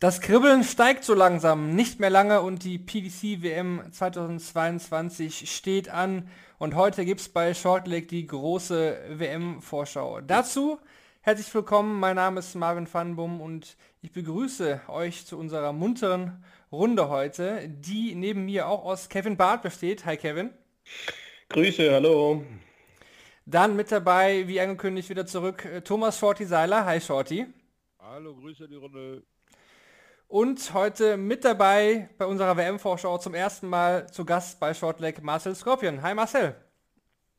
Das Kribbeln steigt so langsam, nicht mehr lange und die PDC WM 2022 steht an und heute gibt es bei Shortleg die große WM-Vorschau. Dazu herzlich willkommen, mein Name ist Marvin Vanbum und ich begrüße euch zu unserer munteren Runde heute, die neben mir auch aus Kevin Barth besteht. Hi Kevin. Grüße, hallo. Dann mit dabei, wie angekündigt, wieder zurück äh, Thomas Shorty Seiler. Hi Shorty. Hallo, Grüße die Runde. Und heute mit dabei bei unserer WM-Vorschau zum ersten Mal zu Gast bei Shortleg Marcel Scorpion. Hi Marcel.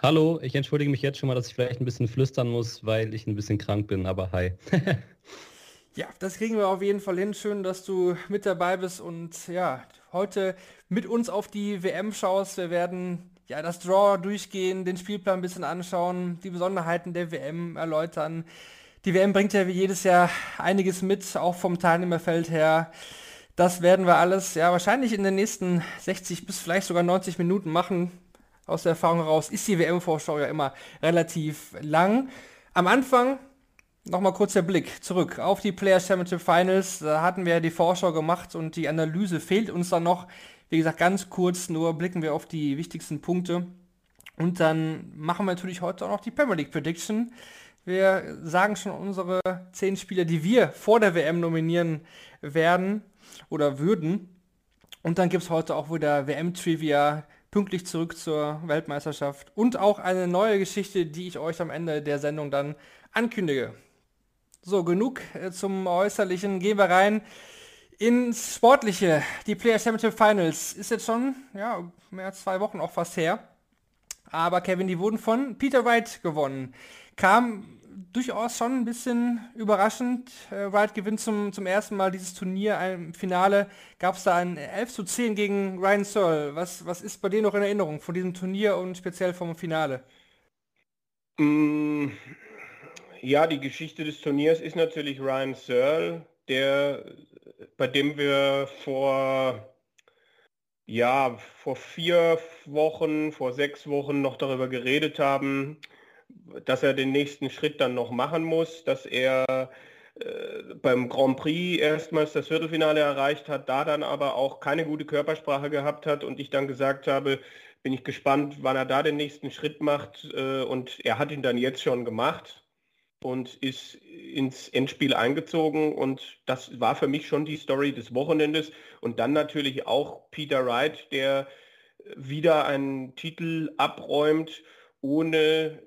Hallo, ich entschuldige mich jetzt schon mal, dass ich vielleicht ein bisschen flüstern muss, weil ich ein bisschen krank bin, aber hi. ja, das kriegen wir auf jeden Fall hin. Schön, dass du mit dabei bist und ja, heute mit uns auf die WM schaust. Wir werden ja, das Draw durchgehen, den Spielplan ein bisschen anschauen, die Besonderheiten der WM erläutern. Die WM bringt ja wie jedes Jahr einiges mit, auch vom Teilnehmerfeld her. Das werden wir alles ja wahrscheinlich in den nächsten 60 bis vielleicht sogar 90 Minuten machen. Aus der Erfahrung heraus ist die WM-Vorschau ja immer relativ lang. Am Anfang nochmal kurz der Blick zurück auf die Players Championship Finals. Da hatten wir ja die Vorschau gemacht und die Analyse fehlt uns dann noch. Wie gesagt, ganz kurz nur blicken wir auf die wichtigsten Punkte. Und dann machen wir natürlich heute auch noch die Premier League Prediction. Wir sagen schon unsere zehn Spieler, die wir vor der WM nominieren werden oder würden. Und dann gibt es heute auch wieder WM-Trivia pünktlich zurück zur Weltmeisterschaft und auch eine neue Geschichte, die ich euch am Ende der Sendung dann ankündige. So, genug äh, zum Äußerlichen. Gehen wir rein ins Sportliche, die Player Championship Finals, ist jetzt schon ja, mehr als zwei Wochen auch fast her. Aber Kevin, die wurden von Peter Wright gewonnen. Kam durchaus schon ein bisschen überraschend. Äh, Wright gewinnt zum, zum ersten Mal dieses Turnier. Im Finale gab es da ein 11 zu 10 gegen Ryan Searle. Was, was ist bei dir noch in Erinnerung von diesem Turnier und speziell vom Finale? Mm, ja, die Geschichte des Turniers ist natürlich Ryan Searle, der bei dem wir vor, ja, vor vier Wochen, vor sechs Wochen noch darüber geredet haben, dass er den nächsten Schritt dann noch machen muss, dass er äh, beim Grand Prix erstmals das Viertelfinale erreicht hat, da dann aber auch keine gute Körpersprache gehabt hat und ich dann gesagt habe, bin ich gespannt, wann er da den nächsten Schritt macht äh, und er hat ihn dann jetzt schon gemacht und ist ins Endspiel eingezogen und das war für mich schon die Story des Wochenendes und dann natürlich auch Peter Wright, der wieder einen Titel abräumt, ohne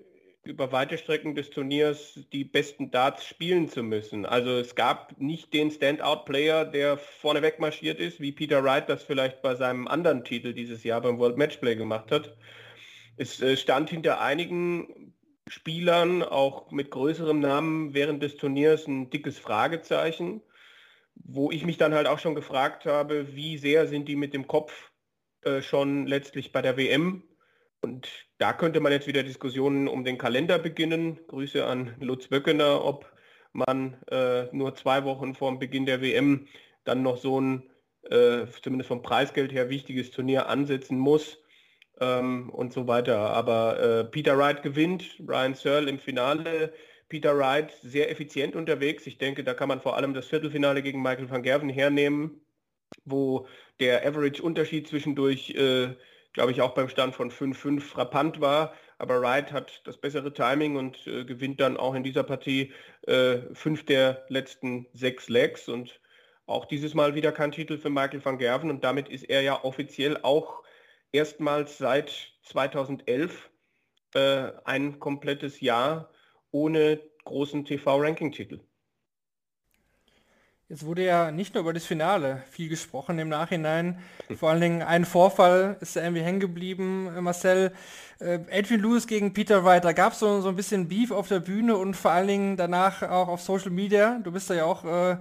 über weite Strecken des Turniers die besten Darts spielen zu müssen. Also es gab nicht den Standout-Player, der vorneweg marschiert ist, wie Peter Wright das vielleicht bei seinem anderen Titel dieses Jahr beim World Matchplay gemacht hat. Es äh, stand hinter einigen Spielern, auch mit größerem Namen während des Turniers ein dickes Fragezeichen, wo ich mich dann halt auch schon gefragt habe, wie sehr sind die mit dem Kopf äh, schon letztlich bei der WM. Und da könnte man jetzt wieder Diskussionen um den Kalender beginnen. Grüße an Lutz Böckener, ob man äh, nur zwei Wochen vor dem Beginn der WM dann noch so ein, äh, zumindest vom Preisgeld her, wichtiges Turnier ansetzen muss ähm, und so weiter. Aber äh, Peter Wright gewinnt, Ryan Searle im Finale. Peter Wright sehr effizient unterwegs. Ich denke, da kann man vor allem das Viertelfinale gegen Michael van Gerven hernehmen, wo der Average-Unterschied zwischendurch, äh, glaube ich, auch beim Stand von 5-5 frappant war. Aber Wright hat das bessere Timing und äh, gewinnt dann auch in dieser Partie äh, fünf der letzten sechs Legs und auch dieses Mal wieder kein Titel für Michael van Gerven und damit ist er ja offiziell auch erstmals seit 2011 äh, ein komplettes Jahr ohne großen TV-Ranking-Titel. Jetzt wurde ja nicht nur über das Finale viel gesprochen im Nachhinein. Vor allen Dingen ein Vorfall ist da irgendwie hängen geblieben, äh, Marcel. Äh, Adrian Lewis gegen Peter Wright, da gab es so, so ein bisschen Beef auf der Bühne und vor allen Dingen danach auch auf Social Media. Du bist da ja auch äh,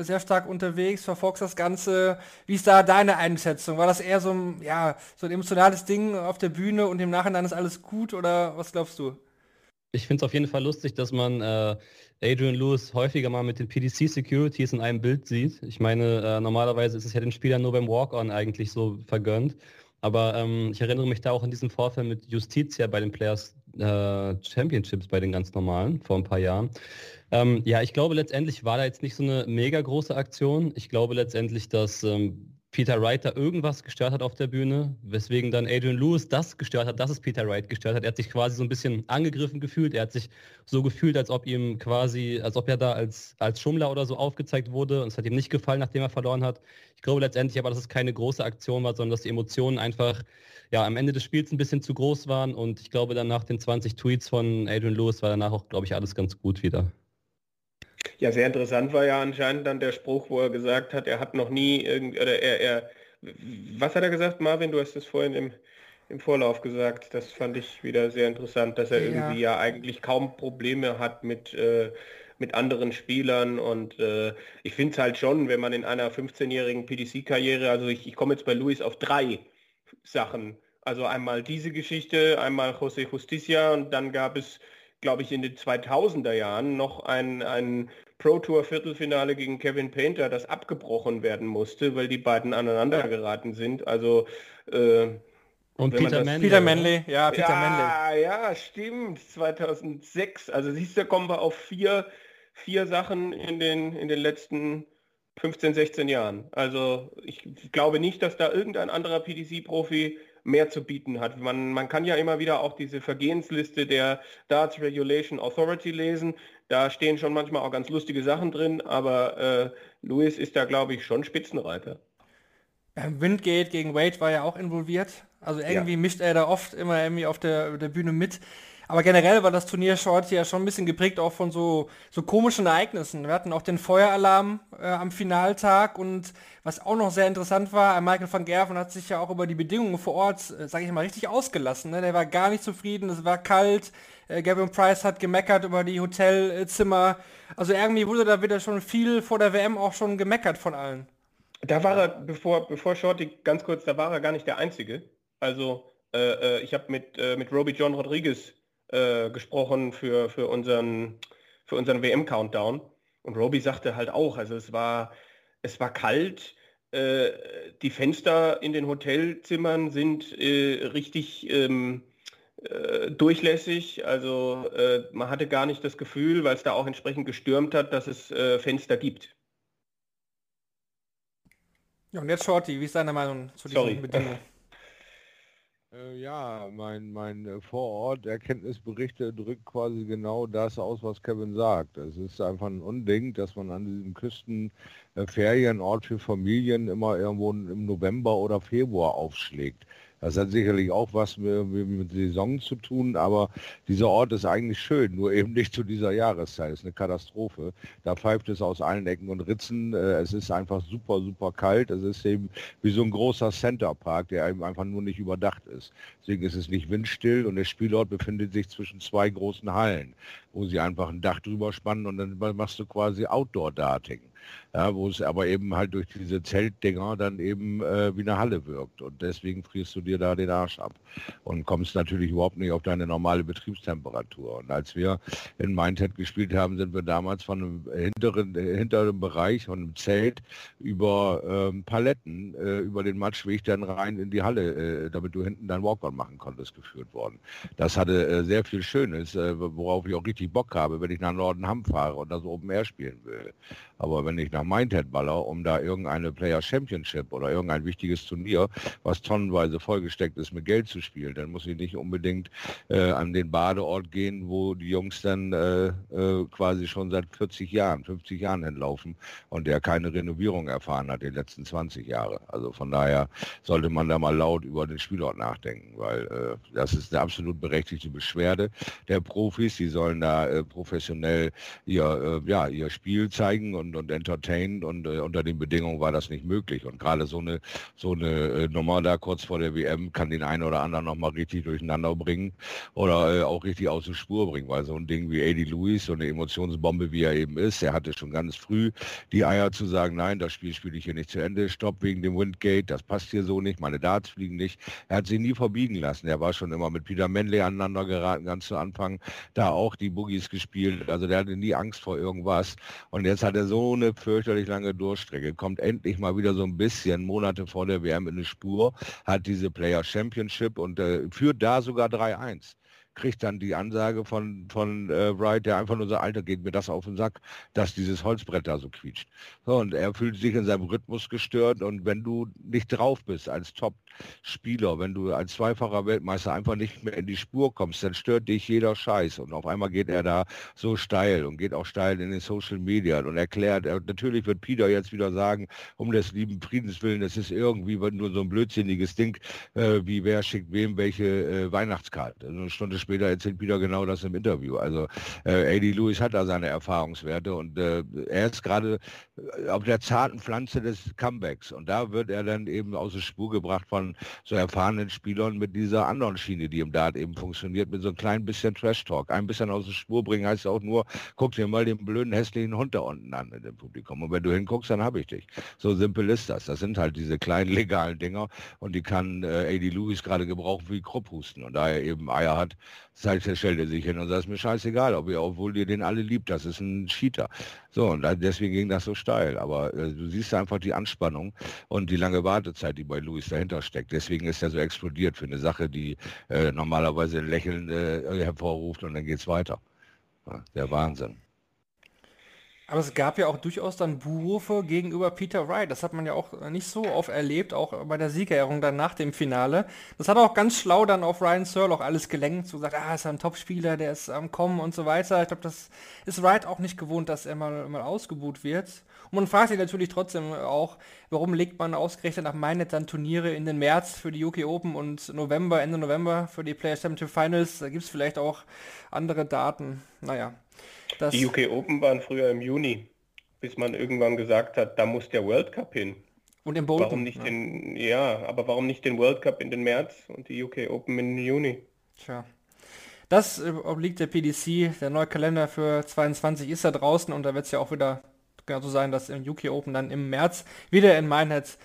sehr stark unterwegs, verfolgst das Ganze. Wie ist da deine Einschätzung? War das eher so ein, ja, so ein emotionales Ding auf der Bühne und im Nachhinein ist alles gut oder was glaubst du? Ich finde es auf jeden Fall lustig, dass man äh, Adrian Lewis häufiger mal mit den PDC Securities in einem Bild sieht. Ich meine, äh, normalerweise ist es ja den Spielern nur beim Walk-On eigentlich so vergönnt. Aber ähm, ich erinnere mich da auch an diesen Vorfall mit Justitia bei den Players äh, Championships, bei den ganz normalen, vor ein paar Jahren. Ähm, ja, ich glaube letztendlich war da jetzt nicht so eine mega große Aktion. Ich glaube letztendlich, dass ähm, Peter Wright da irgendwas gestört hat auf der Bühne, weswegen dann Adrian Lewis das gestört hat, dass es Peter Wright gestört hat. Er hat sich quasi so ein bisschen angegriffen gefühlt. Er hat sich so gefühlt, als ob ihm quasi, als ob er da als, als Schummler oder so aufgezeigt wurde und es hat ihm nicht gefallen, nachdem er verloren hat. Ich glaube letztendlich aber, dass es keine große Aktion war, sondern dass die Emotionen einfach ja, am Ende des Spiels ein bisschen zu groß waren und ich glaube dann nach den 20 Tweets von Adrian Lewis war danach auch, glaube ich, alles ganz gut wieder. Ja, sehr interessant war ja anscheinend dann der Spruch, wo er gesagt hat, er hat noch nie irgendwie, oder er, er, was hat er gesagt, Marvin? Du hast es vorhin im, im Vorlauf gesagt. Das fand ich wieder sehr interessant, dass er ja. irgendwie ja eigentlich kaum Probleme hat mit, äh, mit anderen Spielern. Und äh, ich finde es halt schon, wenn man in einer 15-jährigen PDC-Karriere, also ich, ich komme jetzt bei Luis auf drei Sachen. Also einmal diese Geschichte, einmal José Justicia und dann gab es glaube ich, in den 2000er Jahren noch ein, ein Pro Tour Viertelfinale gegen Kevin Painter, das abgebrochen werden musste, weil die beiden aneinander geraten sind. Also äh, und Peter Manley. Peter Manley, ja, Peter ja, Manley. Ja, stimmt, 2006. Also siehst du, kommen wir auf vier, vier Sachen in den, in den letzten 15, 16 Jahren. Also ich glaube nicht, dass da irgendein anderer PDC-Profi mehr zu bieten hat. Man, man kann ja immer wieder auch diese Vergehensliste der Darts Regulation Authority lesen. Da stehen schon manchmal auch ganz lustige Sachen drin, aber äh, Lewis ist da, glaube ich, schon Spitzenreiter. Windgate gegen Wade war ja auch involviert. Also irgendwie ja. mischt er da oft immer irgendwie auf der, der Bühne mit. Aber generell war das Turnier Short ja schon ein bisschen geprägt auch von so, so komischen Ereignissen. Wir hatten auch den Feueralarm äh, am Finaltag und was auch noch sehr interessant war, Michael van Gerven hat sich ja auch über die Bedingungen vor Ort, äh, sage ich mal, richtig ausgelassen. Ne? Der war gar nicht zufrieden, es war kalt. Äh, Gavin Price hat gemeckert über die Hotelzimmer. Also irgendwie wurde da wieder schon viel vor der WM auch schon gemeckert von allen. Da war er, bevor, bevor Shorty, ganz kurz, da war er gar nicht der Einzige. Also äh, äh ich habe mit, äh, mit Roby John Rodriguez äh, gesprochen für, für unseren, für unseren WM-Countdown. Und Roby sagte halt auch, also es war, es war kalt, äh, die Fenster in den Hotelzimmern sind äh, richtig ähm, äh, durchlässig. Also äh, man hatte gar nicht das Gefühl, weil es da auch entsprechend gestürmt hat, dass es Fenster gibt. Ja, und jetzt Shorty, wie ist deine Meinung zu diesen Sorry. Bedingungen? Äh, ja, mein, mein äh, Vorort-Erkenntnisberichte drückt quasi genau das aus, was Kevin sagt. Es ist einfach ein Unding, dass man an diesem Küstenferienort für Familien immer irgendwo im November oder Februar aufschlägt. Das hat sicherlich auch was mit, mit Saison zu tun, aber dieser Ort ist eigentlich schön, nur eben nicht zu dieser Jahreszeit. Es ist eine Katastrophe. Da pfeift es aus allen Ecken und Ritzen. Äh, es ist einfach super, super kalt. Es ist eben wie so ein großer Centerpark, der eben einfach nur nicht überdacht ist. Deswegen ist es nicht windstill und der Spielort befindet sich zwischen zwei großen Hallen, wo sie einfach ein Dach drüber spannen und dann machst du quasi Outdoor-Darting ja, wo es aber eben halt durch diese Zeltdinger dann eben äh, wie eine Halle wirkt. Und deswegen frierst du dir da den Arsch ab und kommst natürlich überhaupt nicht auf deine normale Betriebstemperatur. Und als wir in Mindhead gespielt haben, sind wir damals von einem hinteren, hinteren Bereich, von einem Zelt über ähm, Paletten, äh, über den Matschweg dann rein in die Halle, äh, damit du hinten dein Walk-on machen konntest, geführt worden. Das hatte äh, sehr viel Schönes, äh, worauf ich auch richtig Bock habe, wenn ich nach Nordenham fahre und das Open Air spielen will. Aber wenn ich nach Mindhead baller, um da irgendeine Player Championship oder irgendein wichtiges Turnier, was tonnenweise vollgesteckt ist, mit Geld zu spielen, dann muss ich nicht unbedingt äh, an den Badeort gehen, wo die Jungs dann äh, äh, quasi schon seit 40 Jahren, 50 Jahren hinlaufen und der keine Renovierung erfahren hat die letzten 20 Jahre. Also von daher sollte man da mal laut über den Spielort nachdenken, weil äh, das ist eine absolut berechtigte Beschwerde der Profis. Die sollen da äh, professionell ihr, äh, ja, ihr Spiel zeigen und und, und entertained und äh, unter den Bedingungen war das nicht möglich. Und gerade so eine, so eine äh, Nummer da kurz vor der WM kann den einen oder anderen nochmal richtig durcheinander bringen oder äh, auch richtig aus der Spur bringen, weil so ein Ding wie Eddie Lewis, so eine Emotionsbombe wie er eben ist, er hatte schon ganz früh die Eier zu sagen, nein, das Spiel spiele ich hier nicht zu Ende, stopp wegen dem Windgate, das passt hier so nicht, meine Darts fliegen nicht. Er hat sie nie verbiegen lassen. Er war schon immer mit Peter Manley aneinander geraten, ganz zu Anfang, da auch die Boogies gespielt. Also der hatte nie Angst vor irgendwas. Und jetzt hat er so eine fürchterlich lange Durchstrecke, kommt endlich mal wieder so ein bisschen Monate vor der WM in eine Spur, hat diese Player Championship und äh, führt da sogar 3-1 kriegt dann die Ansage von, von äh, Wright, der einfach nur so, Alter, geht mir das auf den Sack, dass dieses Holzbrett da so quietscht. So, und er fühlt sich in seinem Rhythmus gestört und wenn du nicht drauf bist als Top-Spieler, wenn du als zweifacher Weltmeister einfach nicht mehr in die Spur kommst, dann stört dich jeder Scheiß. Und auf einmal geht er da so steil und geht auch steil in den Social Media und erklärt, er, natürlich wird Peter jetzt wieder sagen, um des lieben Friedens willen, es ist irgendwie nur so ein blödsinniges Ding, äh, wie wer schickt wem welche äh, Weihnachtskarte. Also eine Stunde später erzählt Peter genau das im Interview. Also äh, AD Lewis hat da seine Erfahrungswerte und äh, er ist gerade äh, auf der zarten Pflanze des Comebacks und da wird er dann eben aus der Spur gebracht von so erfahrenen Spielern mit dieser anderen Schiene, die im Dart eben funktioniert, mit so ein klein bisschen Trash-Talk. Ein bisschen aus der Spur bringen heißt auch nur, guck dir mal den blöden, hässlichen Hund da unten an in dem Publikum und wenn du hinguckst, dann habe ich dich. So simpel ist das. Das sind halt diese kleinen legalen Dinger und die kann äh, AD Lewis gerade gebrauchen wie Krupphusten und da er eben Eier hat, stellt er sich hin und sagt, ist mir scheißegal, ob ihr, obwohl ihr den alle liebt, das ist ein Cheater. So, und deswegen ging das so steil. Aber äh, du siehst einfach die Anspannung und die lange Wartezeit, die bei Luis dahinter steckt. Deswegen ist er so explodiert für eine Sache, die äh, normalerweise ein Lächeln äh, hervorruft und dann geht es weiter. Ja, der Wahnsinn. Aber es gab ja auch durchaus dann Buhrufe gegenüber Peter Wright. Das hat man ja auch nicht so oft erlebt, auch bei der Siegerehrung dann nach dem Finale. Das hat auch ganz schlau dann auf Ryan Searle auch alles gelenkt, so gesagt, ah, ist ein Topspieler, der ist am Kommen und so weiter. Ich glaube, das ist Wright auch nicht gewohnt, dass er mal, mal ausgebuht wird. Und man fragt sich natürlich trotzdem auch, warum legt man ausgerechnet nach Mainnet dann Turniere in den März für die UK Open und November, Ende November für die Player Championship Finals. Da gibt es vielleicht auch andere Daten. Naja. Das die UK Open waren früher im Juni, bis man irgendwann gesagt hat, da muss der World Cup hin. Und im Bolton, warum nicht ja. den, ja, aber warum nicht den World Cup in den März und die UK Open in Juni? Tja. Das äh, obliegt der PDC. Der neue Kalender für 22 ist da draußen und da wird es ja auch wieder genau so sein, dass im UK Open dann im März wieder in Meinhead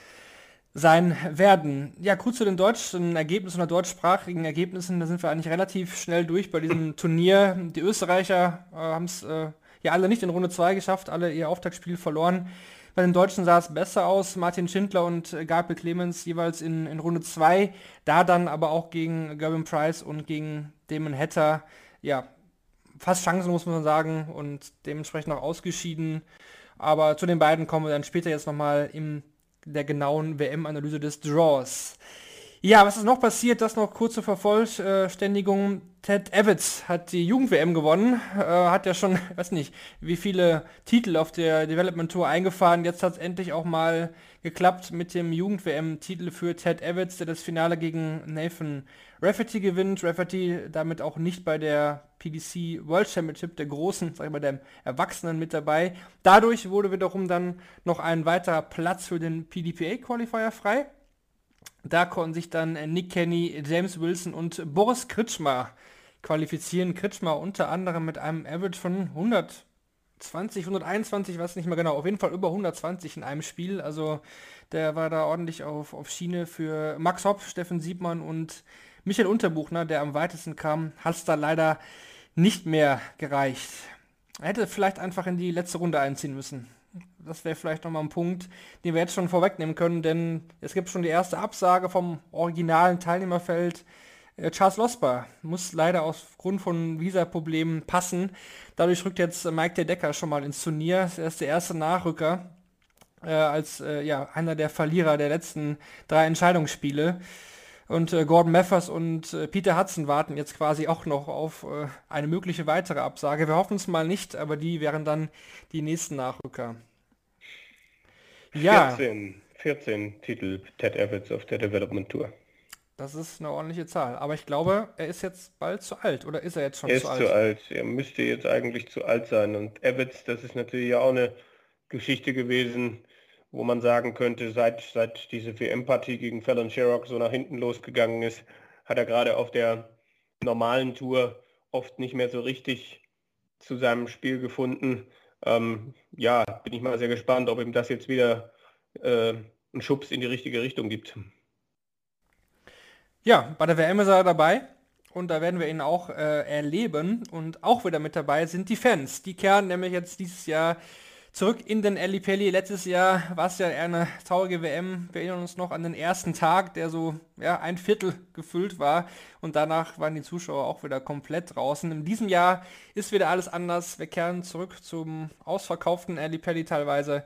sein werden. Ja, kurz zu den deutschen Ergebnissen oder deutschsprachigen Ergebnissen, da sind wir eigentlich relativ schnell durch bei diesem Turnier. Die Österreicher äh, haben es äh, ja alle nicht in Runde 2 geschafft, alle ihr Auftaktspiel verloren. Bei den Deutschen sah es besser aus. Martin Schindler und äh, Gabriel Clemens jeweils in, in Runde 2. Da dann aber auch gegen Gervin Price und gegen Damon Hatter, ja, fast Chancen muss man sagen und dementsprechend auch ausgeschieden. Aber zu den beiden kommen wir dann später jetzt nochmal im der genauen WM-Analyse des Draws. Ja, was ist noch passiert? Das noch kurze Vervollständigung. Ted Evans hat die Jugend-WM gewonnen, äh, hat ja schon, weiß nicht, wie viele Titel auf der Development Tour eingefahren. Jetzt hat es endlich auch mal geklappt mit dem Jugend-WM-Titel für Ted Evans, der das Finale gegen Nathan Rafferty gewinnt. Rafferty damit auch nicht bei der PDC World Championship der großen, sag ich mal, der Erwachsenen mit dabei. Dadurch wurde wiederum dann noch ein weiterer Platz für den PDPA Qualifier frei. Da konnten sich dann Nick Kenny, James Wilson und Boris Kritschmer qualifizieren. Kritschmer unter anderem mit einem Average von 120, 121, weiß nicht mehr genau, auf jeden Fall über 120 in einem Spiel. Also der war da ordentlich auf, auf Schiene für Max Hopp, Steffen Siebmann und Michael Unterbuchner, der am weitesten kam, hat es da leider nicht mehr gereicht. Er hätte vielleicht einfach in die letzte Runde einziehen müssen. Das wäre vielleicht nochmal ein Punkt, den wir jetzt schon vorwegnehmen können, denn es gibt schon die erste Absage vom originalen Teilnehmerfeld. Äh, Charles Losper muss leider aufgrund von Visa-Problemen passen. Dadurch rückt jetzt Mike der Decker schon mal ins Turnier. Er ist der erste Nachrücker äh, als äh, ja, einer der Verlierer der letzten drei Entscheidungsspiele. Und äh, Gordon Meffers und äh, Peter Hudson warten jetzt quasi auch noch auf äh, eine mögliche weitere Absage. Wir hoffen es mal nicht, aber die wären dann die nächsten Nachrücker. Ja. 14, 14 Titel Ted Evans auf der Development Tour. Das ist eine ordentliche Zahl. Aber ich glaube, er ist jetzt bald zu alt. Oder ist er jetzt schon er zu alt? Er ist zu alt. Er müsste jetzt eigentlich zu alt sein. Und Evans, das ist natürlich auch eine Geschichte gewesen, wo man sagen könnte, seit, seit diese WM-Partie gegen Fallon Sherrock so nach hinten losgegangen ist, hat er gerade auf der normalen Tour oft nicht mehr so richtig zu seinem Spiel gefunden. Ähm, ja, bin ich mal sehr gespannt, ob ihm das jetzt wieder äh, einen Schubs in die richtige Richtung gibt. Ja, bei der WM ist er dabei und da werden wir ihn auch äh, erleben und auch wieder mit dabei sind die Fans. Die kehren nämlich jetzt dieses Jahr zurück in den Pelli. Letztes Jahr war es ja eine traurige WM. Wir erinnern uns noch an den ersten Tag, der so ja, ein Viertel gefüllt war und danach waren die Zuschauer auch wieder komplett draußen. In diesem Jahr ist wieder alles anders. Wir kehren zurück zum ausverkauften Pelli teilweise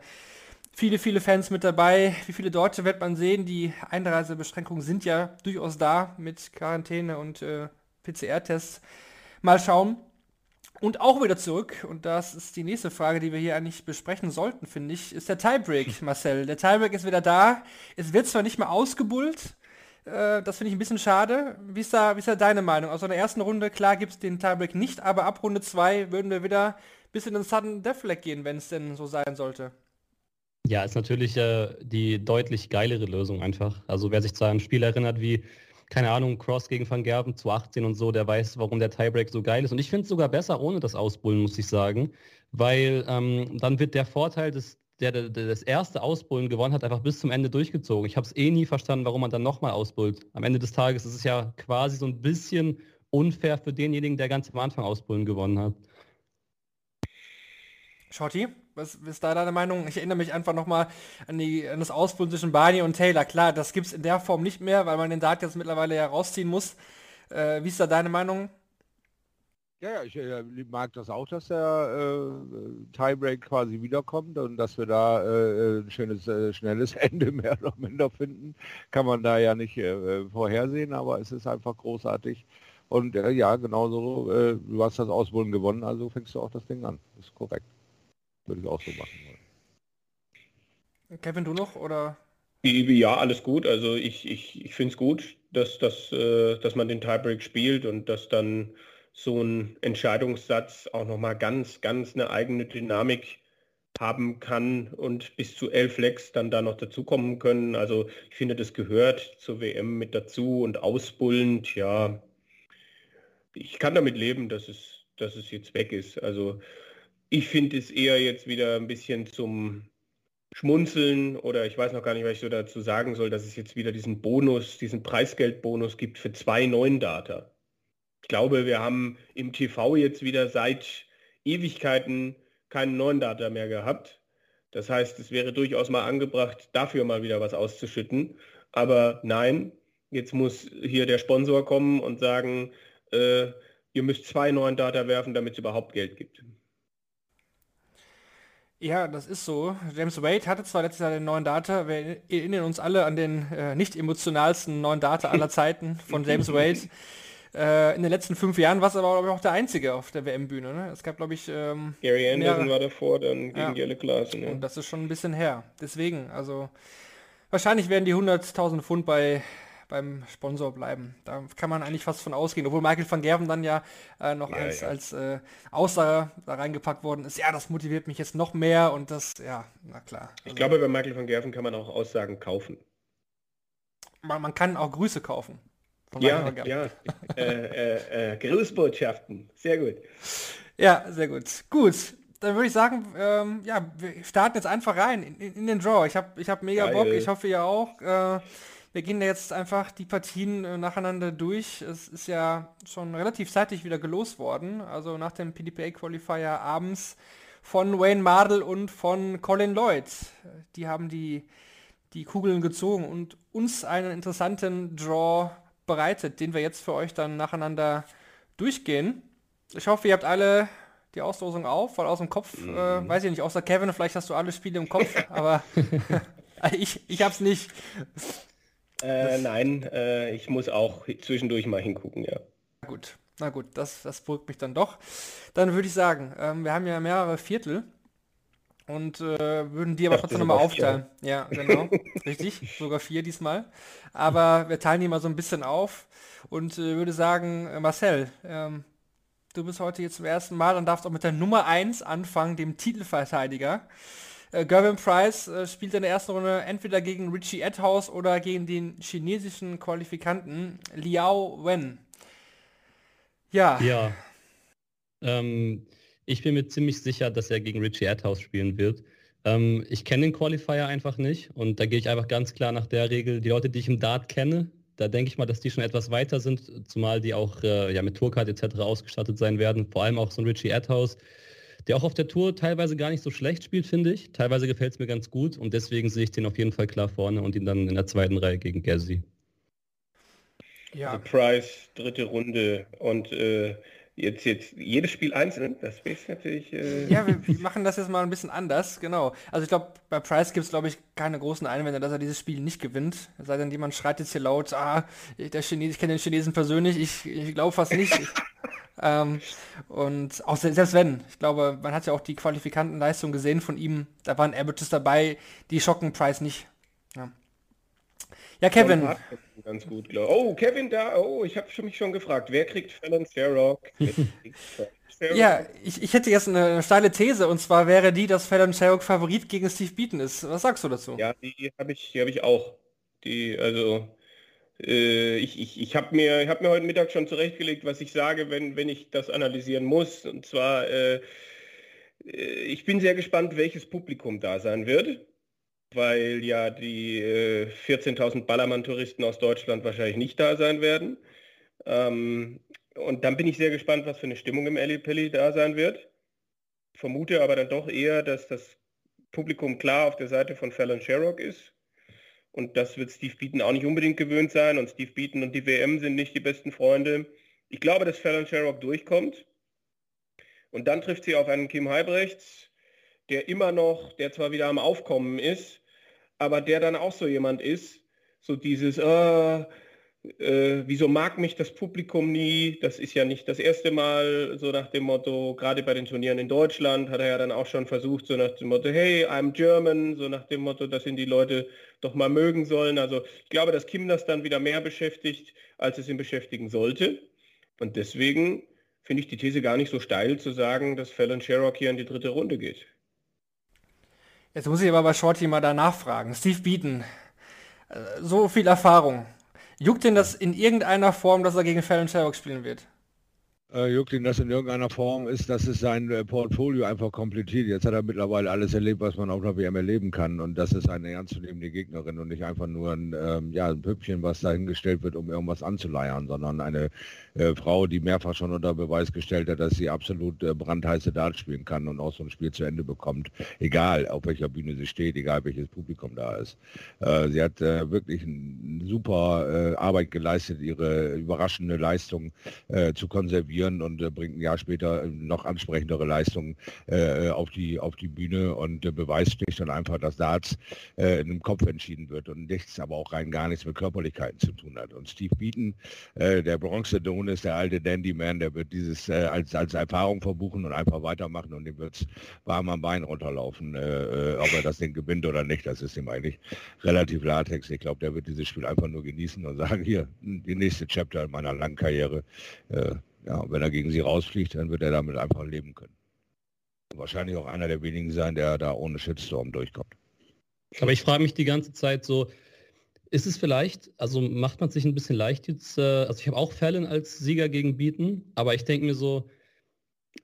viele, viele Fans mit dabei. Wie viele Deutsche wird man sehen? Die Einreisebeschränkungen sind ja durchaus da mit Quarantäne und äh, PCR-Tests. Mal schauen. Und auch wieder zurück, und das ist die nächste Frage, die wir hier eigentlich besprechen sollten, finde ich, ist der Tiebreak, Marcel. Der Tiebreak ist wieder da. Es wird zwar nicht mehr ausgebullt, äh, das finde ich ein bisschen schade. Wie ist, da, wie ist da deine Meinung? Aus der ersten Runde, klar gibt es den Tiebreak nicht, aber ab Runde 2 würden wir wieder bis in den Sudden Deathleg gehen, wenn es denn so sein sollte. Ja, ist natürlich äh, die deutlich geilere Lösung einfach. Also wer sich zu einem Spiel erinnert wie, keine Ahnung, Cross gegen Van Gerben zu 18 und so, der weiß, warum der Tiebreak so geil ist. Und ich finde es sogar besser ohne das Ausbullen, muss ich sagen. Weil ähm, dann wird der Vorteil des der, der, das erste Ausbullen gewonnen hat, einfach bis zum Ende durchgezogen. Ich habe es eh nie verstanden, warum man dann nochmal ausbullt. Am Ende des Tages ist es ja quasi so ein bisschen unfair für denjenigen, der ganz am Anfang Ausbullen gewonnen hat. Shorty, was ist da deine Meinung? Ich erinnere mich einfach nochmal an, an das Ausbullen zwischen Barney und Taylor. Klar, das gibt es in der Form nicht mehr, weil man den Dart jetzt mittlerweile ja rausziehen muss. Äh, wie ist da deine Meinung? Ja, ich äh, mag das auch, dass der äh, Tiebreak quasi wiederkommt und dass wir da äh, ein schönes, äh, schnelles Ende mehr oder minder finden. Kann man da ja nicht äh, vorhersehen, aber es ist einfach großartig. Und äh, ja, genauso, du hast das Ausbullen gewonnen, also fängst du auch das Ding an. Ist korrekt. Würde ich auch so machen wollen. Kevin, du noch oder? Ja, alles gut. Also ich, ich, ich finde es gut, dass, dass, äh, dass man den Tiebreak spielt und dass dann so ein Entscheidungssatz auch nochmal ganz, ganz eine eigene Dynamik haben kann und bis zu elf Lecks dann da noch dazukommen können. Also ich finde, das gehört zur WM mit dazu und ausbullend, ja, ich kann damit leben, dass es, dass es jetzt weg ist. Also ich finde es eher jetzt wieder ein bisschen zum Schmunzeln oder ich weiß noch gar nicht, was ich so dazu sagen soll, dass es jetzt wieder diesen Bonus, diesen Preisgeldbonus gibt für zwei neuen Data. Ich glaube, wir haben im TV jetzt wieder seit Ewigkeiten keinen neuen Data mehr gehabt. Das heißt, es wäre durchaus mal angebracht, dafür mal wieder was auszuschütten. Aber nein, jetzt muss hier der Sponsor kommen und sagen, äh, ihr müsst zwei neuen Data werfen, damit es überhaupt Geld gibt. Ja, das ist so. James Wade hatte zwar letztes Jahr den neuen Data, wir erinnern uns alle an den äh, nicht emotionalsten neuen Data aller Zeiten von James Wade. Äh, in den letzten fünf Jahren war es aber, glaube ich, auch der einzige auf der WM-Bühne. Ne? Es gab, glaube ich... Ähm, Gary Anderson war davor, dann gegen ja. Jelle Klaassen. Ja. Und das ist schon ein bisschen her. Deswegen, also wahrscheinlich werden die 100.000 Pfund bei beim Sponsor bleiben. Da kann man eigentlich fast von ausgehen, obwohl Michael van Gerven dann ja äh, noch ja, als, ja. als äh, Aussage da reingepackt worden ist. Ja, das motiviert mich jetzt noch mehr und das, ja, na klar. Also, ich glaube, bei Michael van Gerven kann man auch Aussagen kaufen. Man, man kann auch Grüße kaufen. Ja, ja. äh, äh, äh, Grußbotschaften. Sehr gut. Ja, sehr gut. Gut, dann würde ich sagen, ähm, ja, wir starten jetzt einfach rein in, in, in den Draw. Ich habe ich hab mega Geil. Bock, ich hoffe ihr auch. Äh, wir gehen jetzt einfach die Partien äh, nacheinander durch. Es ist ja schon relativ zeitig wieder gelost worden. Also nach dem PDPA Qualifier abends von Wayne Mardell und von Colin Lloyd. Die haben die, die Kugeln gezogen und uns einen interessanten Draw bereitet, den wir jetzt für euch dann nacheinander durchgehen. Ich hoffe, ihr habt alle die Auslosung auf, weil aus dem Kopf, äh, mhm. äh, weiß ich nicht, außer Kevin, vielleicht hast du alle Spiele im Kopf, aber ich, ich hab's nicht. Äh, nein, äh, ich muss auch zwischendurch mal hingucken, ja. Gut, na gut, das, das beruhigt mich dann doch. Dann würde ich sagen, ähm, wir haben ja mehrere Viertel und äh, würden die aber trotzdem nochmal aufteilen. Vier. Ja, genau, richtig, sogar vier diesmal. Aber wir teilen die mal so ein bisschen auf und äh, würde sagen, äh, Marcel, ähm, du bist heute jetzt zum ersten Mal und darfst auch mit der Nummer 1 anfangen, dem Titelverteidiger. Äh, Gervin Price äh, spielt in der ersten Runde entweder gegen Richie Edhouse oder gegen den chinesischen Qualifikanten Liao Wen. Ja. Ja. Ähm, ich bin mir ziemlich sicher, dass er gegen Richie Edhouse spielen wird. Ähm, ich kenne den Qualifier einfach nicht und da gehe ich einfach ganz klar nach der Regel, die Leute, die ich im Dart kenne, da denke ich mal, dass die schon etwas weiter sind, zumal die auch äh, ja, mit Tourcard etc. ausgestattet sein werden. Vor allem auch so ein Richie Adhouse, der auch auf der Tour teilweise gar nicht so schlecht spielt, finde ich. Teilweise gefällt es mir ganz gut und deswegen sehe ich den auf jeden Fall klar vorne und ihn dann in der zweiten Reihe gegen Gazzi. Ja. Also Price, dritte Runde und äh, Jetzt, jetzt jedes Spiel einzeln, das ist natürlich... Äh ja, wir, wir, machen das jetzt mal ein bisschen anders, genau. Also ich glaube, bei Price gibt es, glaube ich, keine großen Einwände, dass er dieses Spiel nicht gewinnt. Es sei denn, jemand schreit jetzt hier laut, ah, der Chines, ich kenne den Chinesen persönlich, ich, ich glaube fast nicht. ähm, und auch selbst wenn, ich glaube, man hat ja auch die Qualifikantenleistung gesehen von ihm, da waren Averages dabei, die schocken Price nicht. Ja. Ja, Kevin. Ganz gut, glaube Oh, Kevin da. Oh, ich habe mich schon gefragt, wer kriegt Fallon Sherrock? ja, ich, ich hätte jetzt eine steile These und zwar wäre die, dass Fallon Sherrock Favorit gegen Steve Beaton ist. Was sagst du dazu? Ja, die habe ich, die ich auch. Die, also äh, ich, ich, ich habe mir, hab mir heute Mittag schon zurechtgelegt, was ich sage, wenn, wenn ich das analysieren muss. Und zwar, äh, äh ich bin sehr gespannt, welches Publikum da sein wird weil ja die äh, 14.000 Ballermann-Touristen aus Deutschland wahrscheinlich nicht da sein werden. Ähm, und dann bin ich sehr gespannt, was für eine Stimmung im Ellipelli da sein wird. Vermute aber dann doch eher, dass das Publikum klar auf der Seite von Fallon Sherrock ist. Und das wird Steve Beaton auch nicht unbedingt gewöhnt sein. Und Steve Beaton und die WM sind nicht die besten Freunde. Ich glaube, dass Fallon Sherrock durchkommt. Und dann trifft sie auf einen Kim Heibrechts, der immer noch, der zwar wieder am Aufkommen ist, aber der dann auch so jemand ist, so dieses, äh, äh, wieso mag mich das Publikum nie? Das ist ja nicht das erste Mal, so nach dem Motto, gerade bei den Turnieren in Deutschland hat er ja dann auch schon versucht, so nach dem Motto, hey, I'm German, so nach dem Motto, dass ihn die Leute doch mal mögen sollen. Also ich glaube, dass Kim das dann wieder mehr beschäftigt, als es ihn beschäftigen sollte. Und deswegen finde ich die These gar nicht so steil zu sagen, dass Fallon Sherrock hier in die dritte Runde geht. Jetzt muss ich aber bei Shorty mal da nachfragen. Steve Beaton, äh, so viel Erfahrung. Juckt denn das in irgendeiner Form, dass er gegen Fallon Sherrock spielen wird? Äh, ihn das in irgendeiner Form ist, dass es sein äh, Portfolio einfach komplettiert. Jetzt hat er mittlerweile alles erlebt, was man auf der WM erleben kann und das ist eine ernstzunehmende Gegnerin und nicht einfach nur ein, ähm, ja, ein Püppchen, was dahingestellt wird, um irgendwas anzuleiern, sondern eine äh, Frau, die mehrfach schon unter Beweis gestellt hat, dass sie absolut äh, brandheiße Darts spielen kann und auch so ein Spiel zu Ende bekommt, egal auf welcher Bühne sie steht, egal welches Publikum da ist. Äh, sie hat äh, wirklich eine super Arbeit geleistet, ihre überraschende Leistung zu konservieren motivieren und äh, bringt ein Jahr später äh, noch ansprechendere Leistungen äh, auf, die, auf die Bühne und äh, beweist schlicht und einfach, dass Darts äh, in dem Kopf entschieden wird und nichts, aber auch rein gar nichts mit Körperlichkeiten zu tun hat. Und Steve Beaton, äh, der Bronze-Don ist der alte Dandy-Man, der wird dieses äh, als, als Erfahrung verbuchen und einfach weitermachen und dem wird es warm am Bein runterlaufen, ob er das Ding gewinnt oder nicht. Das ist ihm eigentlich relativ latex. Ich glaube, der wird dieses Spiel einfach nur genießen und sagen, hier, die nächste Chapter in meiner langen Karriere. Ja, wenn er gegen sie rausfliegt, dann wird er damit einfach leben können. wahrscheinlich auch einer der wenigen sein, der da ohne Shitstorm durchkommt. Aber ich frage mich die ganze Zeit so, ist es vielleicht, also macht man sich ein bisschen leicht jetzt, äh, also ich habe auch Fallon als Sieger gegen Bieten, aber ich denke mir so,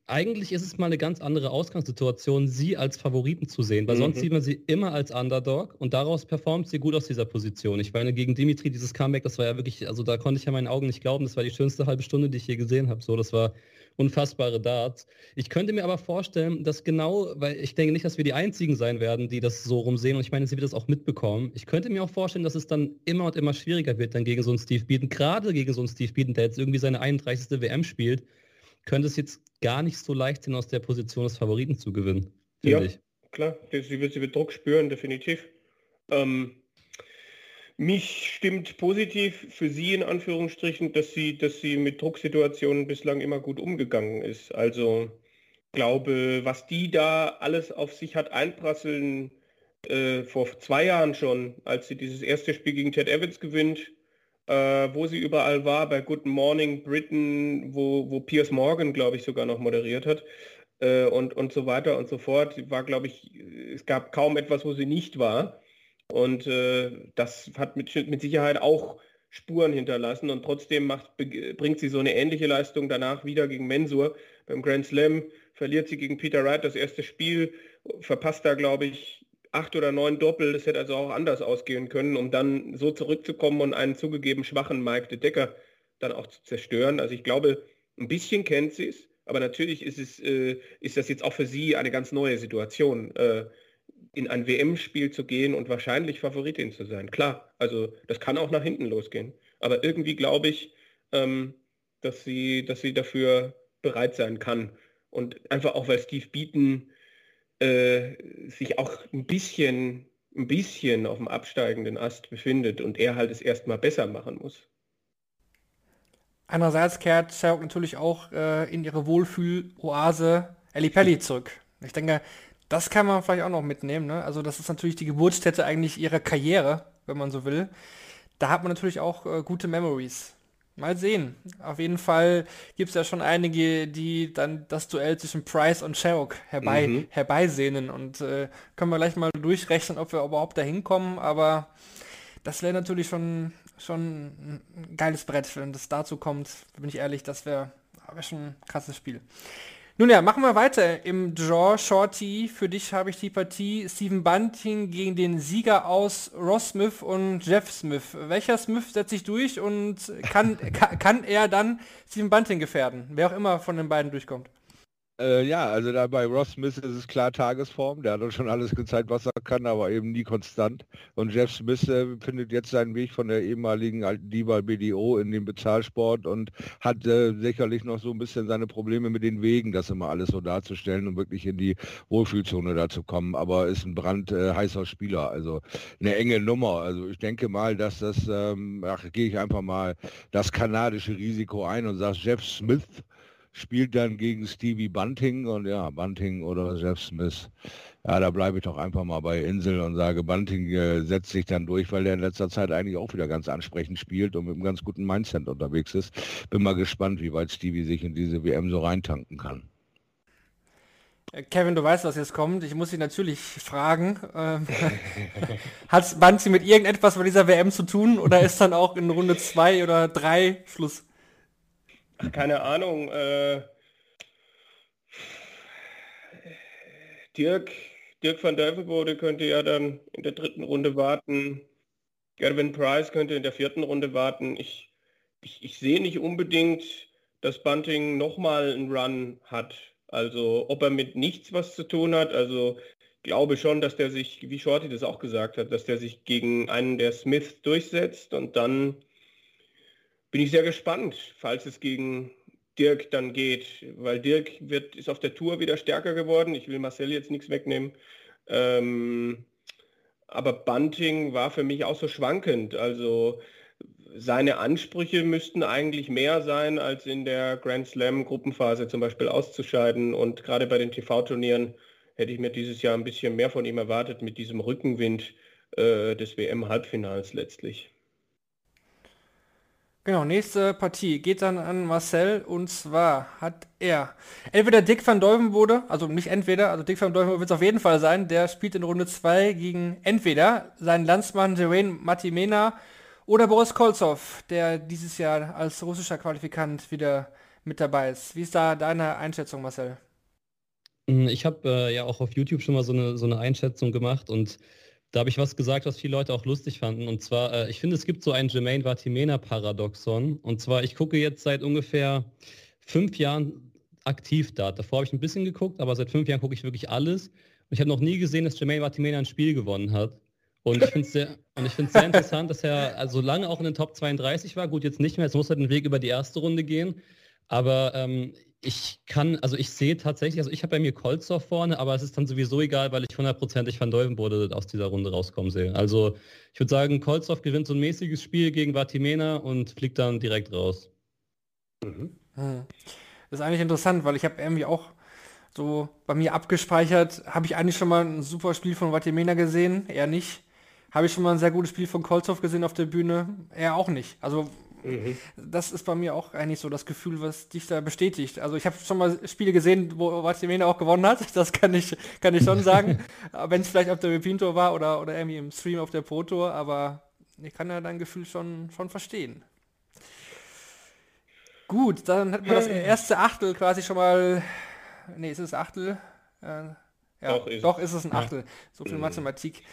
eigentlich ist es mal eine ganz andere Ausgangssituation, sie als Favoriten zu sehen, weil mhm. sonst sieht man sie immer als Underdog und daraus performt sie gut aus dieser Position. Ich meine, gegen Dimitri, dieses Comeback, das war ja wirklich, also da konnte ich ja meinen Augen nicht glauben, das war die schönste halbe Stunde, die ich je gesehen habe. So, das war unfassbare Darts. Ich könnte mir aber vorstellen, dass genau, weil ich denke nicht, dass wir die Einzigen sein werden, die das so rumsehen und ich meine, sie wird das auch mitbekommen. Ich könnte mir auch vorstellen, dass es dann immer und immer schwieriger wird, dann gegen so einen Steve Beaton, gerade gegen so einen Steve Beaton, der jetzt irgendwie seine 31. WM spielt, könnte es jetzt gar nicht so leicht sein, aus der Position des Favoriten zu gewinnen. Ja, ich. klar. Sie wird, sie wird Druck spüren, definitiv. Ähm, mich stimmt positiv für sie in Anführungsstrichen, dass sie, dass sie mit Drucksituationen bislang immer gut umgegangen ist. Also glaube, was die da alles auf sich hat einprasseln, äh, vor zwei Jahren schon, als sie dieses erste Spiel gegen Ted Evans gewinnt, äh, wo sie überall war, bei Good Morning Britain, wo, wo Piers Morgan, glaube ich, sogar noch moderiert hat. äh, und, und so weiter und so fort. War, glaube ich, es gab kaum etwas, wo sie nicht war. Und äh, das hat mit, mit Sicherheit auch Spuren hinterlassen und trotzdem macht, bringt sie so eine ähnliche Leistung danach wieder gegen Mensur. Beim Grand Slam verliert sie gegen Peter Wright das erste Spiel, verpasst da, glaube ich, acht oder neun Doppel. Das hätte also auch anders ausgehen können, um dann so zurückzukommen und einen zugegeben schwachen Mike de Decker dann auch zu zerstören. Also ich glaube, ein bisschen kennt sie es, aber natürlich ist, es, äh, ist das jetzt auch für sie eine ganz neue Situation. Äh, in ein WM-Spiel zu gehen und wahrscheinlich Favoritin zu sein. Klar, also das kann auch nach hinten losgehen. Aber irgendwie glaube ich, ähm, dass, sie, dass sie dafür bereit sein kann. Und einfach auch, weil Steve Beaton äh, sich auch ein bisschen, ein bisschen auf dem absteigenden Ast befindet und er halt es erstmal besser machen muss. Andererseits kehrt Sherrock natürlich auch äh, in ihre Wohlfühl-Oase Ellie Pelli zurück. Ich denke, das kann man vielleicht auch noch mitnehmen. Ne? Also das ist natürlich die Geburtsstätte eigentlich ihrer Karriere, wenn man so will. Da hat man natürlich auch äh, gute Memories. Mal sehen. Auf jeden Fall gibt es ja schon einige, die dann das Duell zwischen Price und Sherrock herbei, mhm. herbeisehnen. Und äh, können wir gleich mal durchrechnen, ob wir überhaupt da hinkommen. Aber das wäre natürlich schon, schon ein geiles Brett, wenn das dazu kommt. Bin ich ehrlich, das wäre wär schon ein krasses Spiel. Nun ja, machen wir weiter im Draw Shorty. Für dich habe ich die Partie Stephen Bunting gegen den Sieger aus Ross Smith und Jeff Smith. Welcher Smith setzt sich durch und kann, kann, er dann Stephen Bunting gefährden? Wer auch immer von den beiden durchkommt. Äh, ja, also da bei Ross Smith ist es klar Tagesform. Der hat uns schon alles gezeigt, was er kann, aber eben nie konstant. Und Jeff Smith äh, findet jetzt seinen Weg von der ehemaligen Diva BDO in den Bezahlsport und hat äh, sicherlich noch so ein bisschen seine Probleme mit den Wegen, das immer alles so darzustellen und wirklich in die Wohlfühlzone da zu kommen. Aber ist ein brandheißer Spieler, also eine enge Nummer. Also ich denke mal, dass das, ähm, ach, gehe ich einfach mal das kanadische Risiko ein und sage Jeff Smith spielt dann gegen Stevie Bunting und ja, Bunting oder Jeff Smith. Ja, da bleibe ich doch einfach mal bei Insel und sage, Bunting äh, setzt sich dann durch, weil er in letzter Zeit eigentlich auch wieder ganz ansprechend spielt und mit einem ganz guten Mindset unterwegs ist. Bin mal gespannt, wie weit Stevie sich in diese WM so reintanken kann. Äh, Kevin, du weißt, was jetzt kommt. Ich muss dich natürlich fragen, ähm, hat Bunting mit irgendetwas bei dieser WM zu tun oder ist dann auch in Runde 2 oder 3 Schluss? Ach, keine Ahnung. Äh, Dirk, Dirk van Dijvenbode könnte ja dann in der dritten Runde warten. Gavin Price könnte in der vierten Runde warten. Ich, ich, ich sehe nicht unbedingt, dass Bunting nochmal einen Run hat. Also ob er mit nichts was zu tun hat. Also glaube schon, dass der sich, wie Shorty das auch gesagt hat, dass der sich gegen einen der Smiths durchsetzt und dann bin ich sehr gespannt, falls es gegen Dirk dann geht, weil Dirk wird, ist auf der Tour wieder stärker geworden. Ich will Marcel jetzt nichts wegnehmen. Ähm, aber Bunting war für mich auch so schwankend. Also seine Ansprüche müssten eigentlich mehr sein, als in der Grand Slam Gruppenphase zum Beispiel auszuscheiden. Und gerade bei den TV-Turnieren hätte ich mir dieses Jahr ein bisschen mehr von ihm erwartet mit diesem Rückenwind äh, des WM-Halbfinals letztlich. Genau, nächste Partie geht dann an Marcel und zwar hat er entweder Dick van Deuvenbode, also nicht entweder, also Dick van Deuvenbode wird es auf jeden Fall sein, der spielt in Runde 2 gegen entweder seinen Landsmann Jerain Matimena oder Boris Kolzow, der dieses Jahr als russischer Qualifikant wieder mit dabei ist. Wie ist da deine Einschätzung, Marcel? Ich habe äh, ja auch auf YouTube schon mal so eine, so eine Einschätzung gemacht und da habe ich was gesagt, was viele Leute auch lustig fanden. Und zwar, äh, ich finde, es gibt so ein Jermaine Vatimena-Paradoxon. Und zwar, ich gucke jetzt seit ungefähr fünf Jahren aktiv da. Davor habe ich ein bisschen geguckt, aber seit fünf Jahren gucke ich wirklich alles. Und ich habe noch nie gesehen, dass Jermaine Vatimena ein Spiel gewonnen hat. Und ich finde es sehr, sehr interessant, dass er also lange auch in den Top 32 war. Gut, jetzt nicht mehr. Jetzt muss er den Weg über die erste Runde gehen. Aber ähm, ich kann, also ich sehe tatsächlich, also ich habe bei mir Kolzer vorne, aber es ist dann sowieso egal, weil ich hundertprozentig Van Deuvenbode aus dieser Runde rauskommen sehe. Also ich würde sagen, Kolzow gewinnt so ein mäßiges Spiel gegen Vatimena und fliegt dann direkt raus. Mhm. Hm. Das ist eigentlich interessant, weil ich habe irgendwie auch so bei mir abgespeichert, habe ich eigentlich schon mal ein super Spiel von Vatimena gesehen, er nicht. Habe ich schon mal ein sehr gutes Spiel von Kolzow gesehen auf der Bühne, er auch nicht. Also Das ist bei mir auch eigentlich so das Gefühl, was dich da bestätigt. Also ich habe schon mal Spiele gesehen, wo Vatimene auch gewonnen hat. Das kann ich, kann ich schon sagen. Wenn es vielleicht auf der Tour war oder, oder irgendwie im Stream auf der Pro Tour, aber ich kann ja dein Gefühl schon, schon verstehen. Gut, dann hat man das erste Achtel quasi schon mal. Nee, ist es Achtel? Äh, ja, Doch, ist doch ist es ein Achtel. So viel Mathematik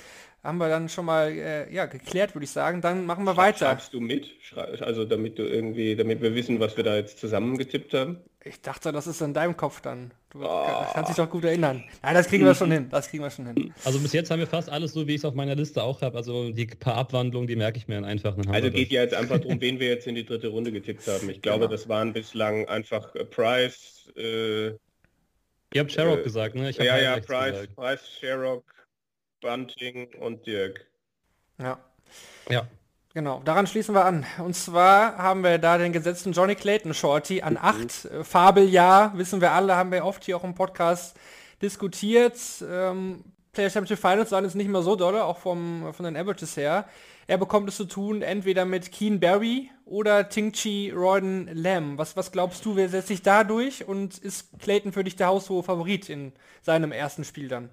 haben wir dann schon mal äh, ja, geklärt, würde ich sagen. Dann machen wir weiter. Schreibst du mit? Schrei also damit du irgendwie, damit wir wissen, was wir da jetzt zusammen getippt haben? Ich dachte, das ist in deinem Kopf dann. Du kannst dich doch gut erinnern. Nein, das kriegen wir schon hin. Das kriegen wir schon hin. Also bis jetzt haben wir fast alles so, wie ich es auf meiner Liste auch habe. Also die paar Abwandlungen, die merke ich mir dann einfach. Dann haben Also geht ja jetzt einfach darum, wen wir jetzt in die dritte Runde getippt haben. Ich glaube, Genau. das waren bislang einfach äh, Price, äh, Ihr habt Sherrock äh, gesagt, ne? Ja, ja, Price, gesagt. Price, Sherrock, Bunting und Dirk. Ja. Ja. Genau, daran schließen wir an. Und zwar haben wir da den gesetzten Johnny Clayton Shorty an 8. Äh, Fabeljahr, wissen wir alle, haben wir oft hier auch im Podcast diskutiert. Ähm, Player Championship Finals waren jetzt nicht mehr so dolle, auch vom, von den Averages her. Er bekommt es zu tun, entweder mit Keen Barry oder Tingchi Royden Lamb. Was, was glaubst du, wer setzt sich da durch und ist Clayton für dich der haushohe Favorit in seinem ersten Spiel dann?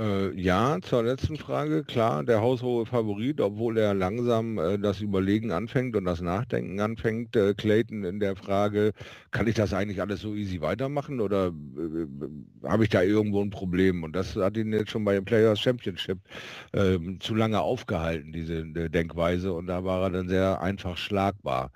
Äh, ja, zur letzten Frage, klar, der haushohe Favorit, obwohl er langsam äh, das Überlegen anfängt und das Nachdenken anfängt. Äh, Clayton in der Frage, kann ich das eigentlich alles so easy weitermachen oder äh, habe ich da irgendwo ein Problem? Und das hat ihn jetzt schon bei dem Players Championship ähm, zu lange aufgehalten, diese äh, Denkweise, und da war er dann sehr einfach schlagbar.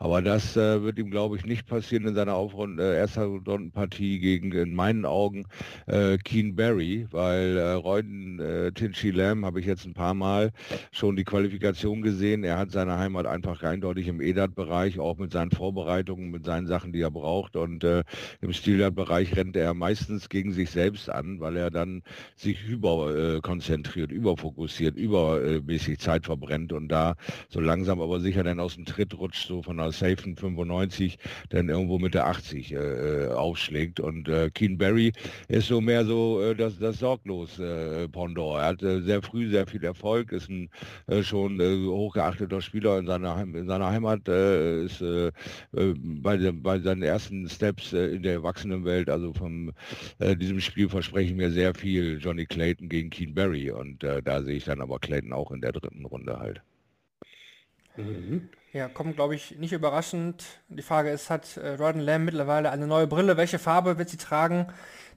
Aber das äh, wird ihm, glaube ich, nicht passieren in seiner Aufrund äh, erster Rundenpartie gegen, in meinen Augen, äh, Keen Barry, weil äh, Reuden äh, Tinchy Lamb habe ich jetzt ein paar Mal schon die Qualifikation gesehen. Er hat seine Heimat einfach eindeutig im EDAT-Bereich, auch mit seinen Vorbereitungen, mit seinen Sachen, die er braucht. Und äh, im Stilart-Bereich rennt er meistens gegen sich selbst an, weil er dann sich über äh, überfokussiert, übermäßig Zeit verbrennt und da so langsam aber sicher dann aus dem Tritt rutscht, so von einer safen 95 dann irgendwo mit der 80 äh, aufschlägt. Und äh, Keen Barry ist so mehr so äh, das, das sorglos äh, Pendant. Er hat äh, sehr früh sehr viel Erfolg, ist ein äh, schon äh, hochgeachteter Spieler in seiner, Heim, in seiner Heimat, äh, ist äh, äh, bei, bei seinen ersten Steps äh, in der Erwachsenenwelt, also von äh, diesem Spiel verspreche ich mir sehr viel Johnny Clayton gegen Keen Barry und äh, da sehe ich dann aber Clayton auch in der dritten Runde halt. Ja, kommt, glaube ich, nicht überraschend. Die Frage ist, hat äh, Rodden Lamb mittlerweile eine neue Brille? Welche Farbe wird sie tragen?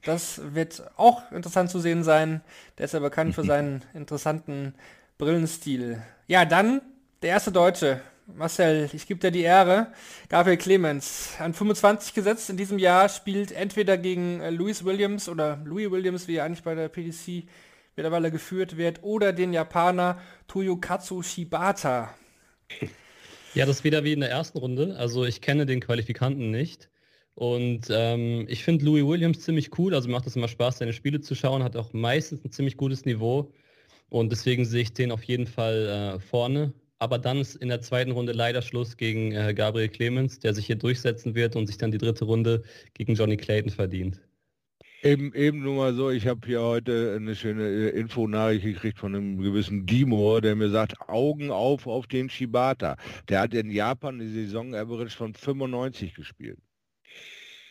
Das wird auch interessant zu sehen sein. Der ist ja bekannt für seinen interessanten Brillenstil. Ja, dann der erste Deutsche. Marcel, ich gebe dir die Ehre. Gabriel Clemens, an 25 gesetzt in diesem Jahr, spielt entweder gegen äh, Louis Williams oder Louis Williams, wie er eigentlich bei der PDC mittlerweile geführt wird, oder den Japaner Toyokatsu Shibata. Ja, das ist wieder wie in der ersten Runde. Also ich kenne den Qualifikanten nicht. Und ähm, ich finde Louis Williams ziemlich cool. Also macht es immer Spaß, seine Spiele zu schauen. Hat auch meistens ein ziemlich gutes Niveau. Und deswegen sehe ich den auf jeden Fall äh, vorne. Aber dann ist in der zweiten Runde leider Schluss gegen äh, Gabriel Clemens, der sich hier durchsetzen wird und sich dann die dritte Runde gegen Johnny Clayton verdient. Eben, eben nur mal so, ich habe hier heute eine schöne äh, Infonachricht gekriegt von einem gewissen Gimo, der mir sagt, Augen auf auf den Shibata. Der hat in Japan die Saison Average von 95 gespielt.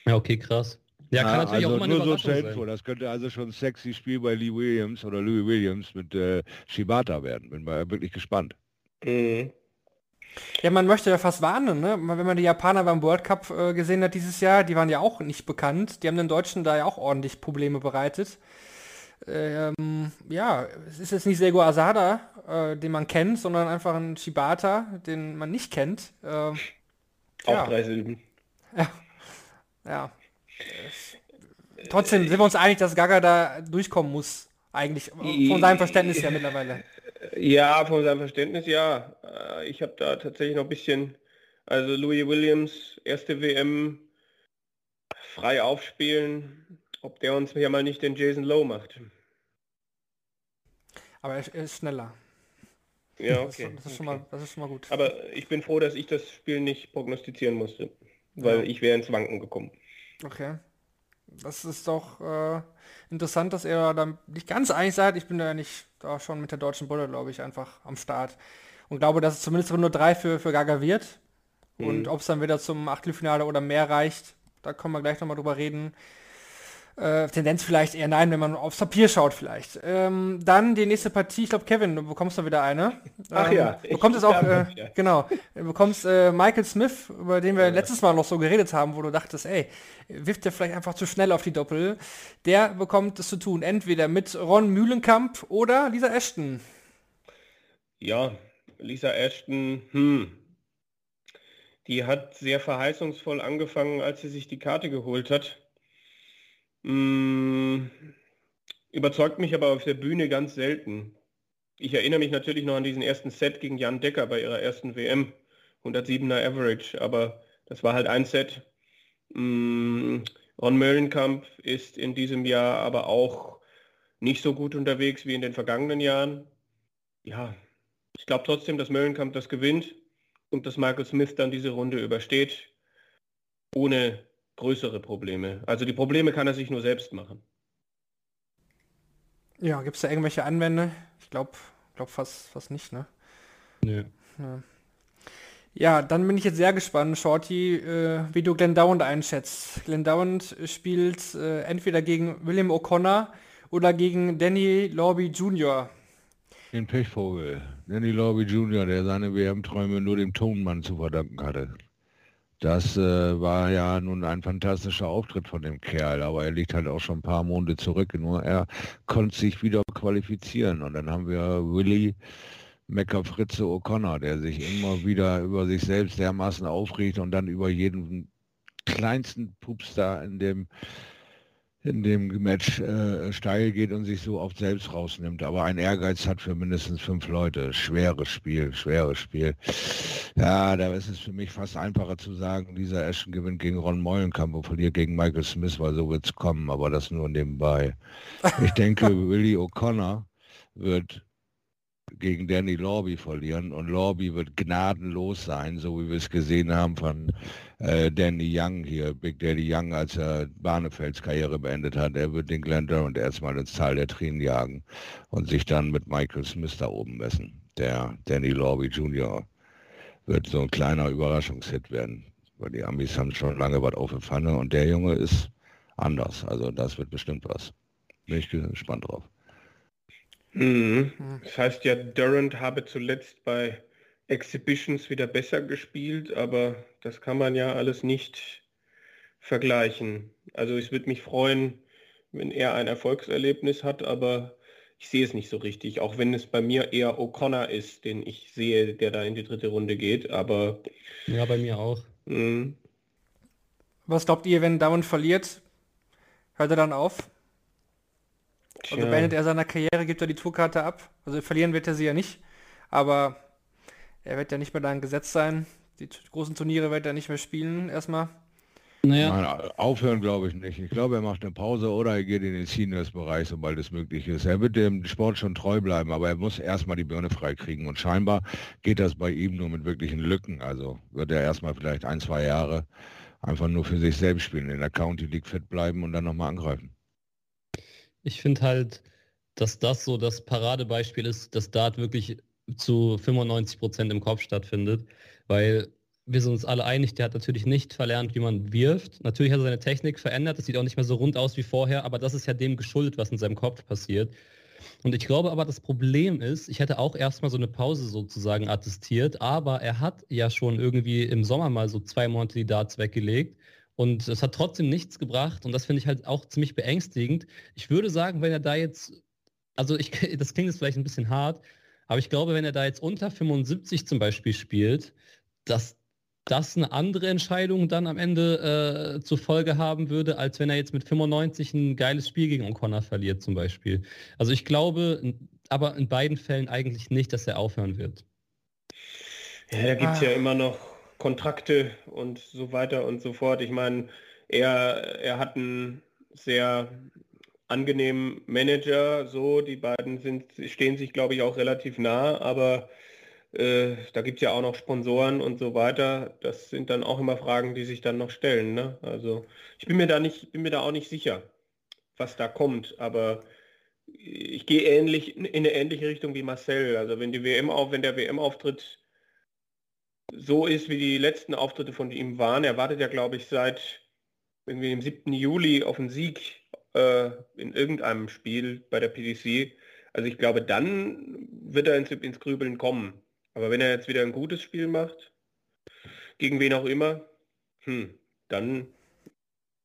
Ja, okay, krass. Ja, kann Ah, natürlich also auch mal eine nur so zur sein. Info. Das könnte also schon ein sexy Spiel bei Lee Williams oder Louis Williams mit äh, Shibata werden. Bin mal wirklich gespannt. Mhm. Ja, man möchte ja fast warnen, ne? Wenn man die Japaner beim World Cup äh, gesehen hat dieses Jahr, die waren ja auch nicht bekannt. Die haben den Deutschen da ja auch ordentlich Probleme bereitet. Ähm, ja, es ist jetzt nicht Sego Asada, äh, den man kennt, sondern einfach ein Shibata, den man nicht kennt. Ähm, Auch Ja. drei Silben. ja. Äh, Trotzdem sind wir uns einig, dass Gaga da durchkommen muss. Eigentlich, äh, von seinem Verständnis her mittlerweile. Ja, von seinem Verständnis ja. Äh, Ich habe da tatsächlich noch ein bisschen, also Louis Williams, erste WM, frei aufspielen, ob der uns hier mal nicht den Jason Lowe macht. Aber er ist schneller. Ja, Das, okay. das, ist schon mal, das ist schon mal gut. Aber ich bin froh, dass ich das Spiel nicht prognostizieren musste, weil Ja. ich wäre ins Wanken gekommen. Okay. Das ist doch äh, interessant, dass er da nicht ganz einig seid. Ich bin da ja nicht da schon mit der deutschen Bulle, glaube ich, einfach am Start. Und glaube, dass es zumindest Runde 3 für, für Gaga wird. Und ob es dann wieder zum Achtelfinale oder mehr reicht, da können wir gleich nochmal drüber reden. Äh, Tendenz vielleicht eher nein, wenn man aufs Papier schaut vielleicht. Ähm, dann die nächste Partie, ich glaube Kevin, du bekommst da wieder eine. Ach ähm, ja, Du ich bekommst es auch, äh, genau, du bekommst äh, Michael Smith, über den wir letztes Mal noch so geredet haben, wo du dachtest, ey, wirft der vielleicht einfach zu schnell auf die Doppel. Der bekommt es zu tun, entweder mit Ron Mühlenkamp oder Lisa Ashton. Ja, Lisa Ashton, hm. Die hat sehr verheißungsvoll angefangen, als sie sich die Karte geholt hat. Hm, überzeugt mich aber auf der Bühne ganz selten. Ich erinnere mich natürlich noch an diesen ersten Set gegen Jan Decker bei ihrer ersten WM. 107er Average, aber das war halt ein Set. Hm, Ron Möllenkamp ist in diesem Jahr aber auch nicht so gut unterwegs wie in den vergangenen Jahren. Ja, ich glaube trotzdem, dass Möllenkamp das gewinnt und dass Michael Smith dann diese Runde übersteht, ohne größere Probleme. Also die Probleme kann er sich nur selbst machen. Ja, gibt es da irgendwelche Anwände? Ich glaube glaub fast, fast nicht, ne? Nö. Ja, dann bin ich jetzt sehr gespannt, Shorty, äh, wie du Glenn Dowland einschätzt. Glenn Dowland spielt äh, entweder gegen William O'Connor oder gegen Danny Lorby Jr. Den Pechvogel. Danny Lorby Jr., der seine WM-Träume nur dem Tonmann zu verdanken hatte. Das äh, war ja nun ein fantastischer Auftritt von dem Kerl, aber er liegt halt auch schon ein paar Monate zurück. Nur er konnte sich wieder qualifizieren. Und dann haben wir Willy Mecker Fritze O'Connor, der sich immer wieder über sich selbst dermaßen aufregt und dann über jeden kleinsten Pups da in dem in dem Match äh, steil geht und sich so oft selbst rausnimmt. Aber ein Ehrgeiz hat für mindestens fünf Leute. Schweres Spiel, schweres Spiel. Ja, da ist es für mich fast einfacher zu sagen, dieser Ashton gewinnt gegen Ron Meulenkamp und verliert gegen Michael Smith, weil so wird es kommen, aber das nur nebenbei. Ich denke, Willie O'Connor wird gegen Danny Lorby verlieren und Lorby wird gnadenlos sein, so wie wir es gesehen haben von äh, Danny Young hier, Big Daddy Young, als er Barnefelds Karriere beendet hat. Er wird den Glenn Durant erstmal ins Tal der Tränen jagen und sich dann mit Michael Smith da oben messen. Der Danny Lorby Jr. wird so ein kleiner Überraschungshit werden, weil die Amis haben schon lange was auf der Pfanne und der Junge ist anders. Also das wird bestimmt was. Bin ich gespannt drauf. Mhm. Das heißt ja, Durant habe zuletzt bei Exhibitions wieder besser gespielt, aber das kann man ja alles nicht vergleichen. Also es würde mich freuen, wenn er ein Erfolgserlebnis hat, aber ich sehe es nicht so richtig, auch wenn es bei mir eher O'Connor ist, den ich sehe, der da in die dritte Runde geht, aber Ja, bei mir auch. mh, Was glaubt ihr, wenn Dowland verliert? Hört er dann auf? Also tja. beendet er seine Karriere, gibt er die Tourkarte ab. Also verlieren wird er sie ja nicht. Aber er wird ja nicht mehr da ein Gesetz sein. Die großen Turniere wird er nicht mehr spielen, erstmal. Naja, Nein, aufhören glaube ich nicht. Ich glaube, er macht eine Pause oder er geht in den Seniors-Bereich, sobald es möglich ist. Er wird dem Sport schon treu bleiben, aber er muss erstmal die Birne freikriegen. Und scheinbar geht das bei ihm nur mit wirklichen Lücken. Also wird er erstmal vielleicht ein, zwei Jahre einfach nur für sich selbst spielen, in der County League fit bleiben und dann nochmal angreifen. Ich finde halt, dass das so das Paradebeispiel ist, dass Dart wirklich zu 95 Prozent im Kopf stattfindet, weil wir sind uns alle einig, der hat natürlich nicht verlernt, wie man wirft. Natürlich hat er seine Technik verändert, es sieht auch nicht mehr so rund aus wie vorher, aber das ist ja dem geschuldet, was in seinem Kopf passiert. Und ich glaube aber, das Problem ist, ich hätte auch erstmal so eine Pause sozusagen attestiert, aber er hat ja schon irgendwie im Sommer mal so zwei Monate die Darts weggelegt und es hat trotzdem nichts gebracht und das finde ich halt auch ziemlich beängstigend. Ich würde sagen, wenn er da jetzt, also ich, das klingt jetzt vielleicht ein bisschen hart, aber ich glaube, wenn er da jetzt unter 75 zum Beispiel spielt, dass das eine andere Entscheidung dann am Ende äh, zur Folge haben würde, als wenn er jetzt mit 95 ein geiles Spiel gegen O'Connor verliert zum Beispiel. Also ich glaube, aber in beiden Fällen eigentlich nicht, dass er aufhören wird. Ja, da gibt es ja Ah. immer noch Kontrakte und so weiter und so fort. Ich meine, er, er hat einen sehr angenehmen Manager, so, die beiden sind, stehen sich, glaube ich, auch relativ nah, aber äh, da gibt es ja auch noch Sponsoren und so weiter. Das sind dann auch immer Fragen, die sich dann noch stellen. Ne? Also ich bin mir da nicht, bin mir da auch nicht sicher, was da kommt, aber ich gehe ähnlich in eine ähnliche Richtung wie Marcel. Also wenn die WM auf, wenn der WM-Auftritt so ist, wie die letzten Auftritte von ihm waren. Er wartet ja, glaube ich, seit irgendwie dem 7. Juli auf einen Sieg äh, in irgendeinem Spiel bei der PDC. Also ich glaube, dann wird er ins, ins Grübeln kommen. Aber wenn er jetzt wieder ein gutes Spiel macht, gegen wen auch immer, hm, dann,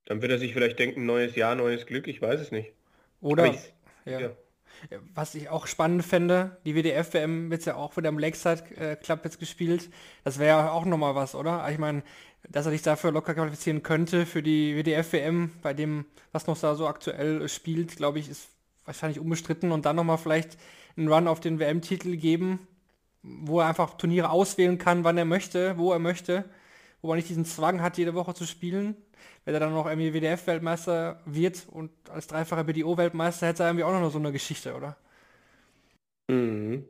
dann wird er sich vielleicht denken, neues Jahr, neues Glück, ich weiß es nicht. Oder, ja. ja. Was ich auch spannend fände, die WDF-WM wird ja auch wieder im Lakeside äh, Club jetzt gespielt. Das wäre ja auch nochmal was, oder? Ich meine, dass er sich dafür locker qualifizieren könnte für die WDF-WM, bei dem, was noch da so aktuell spielt, glaube ich, ist wahrscheinlich unbestritten und dann nochmal vielleicht einen Run auf den WM-Titel geben, wo er einfach Turniere auswählen kann, wann er möchte, wo er möchte, wo er nicht diesen Zwang hat, jede Woche zu spielen. Wenn er dann noch irgendwie WDF-Weltmeister wird und als dreifacher BDO-Weltmeister hätte er irgendwie auch noch so eine Geschichte, oder? Mhm.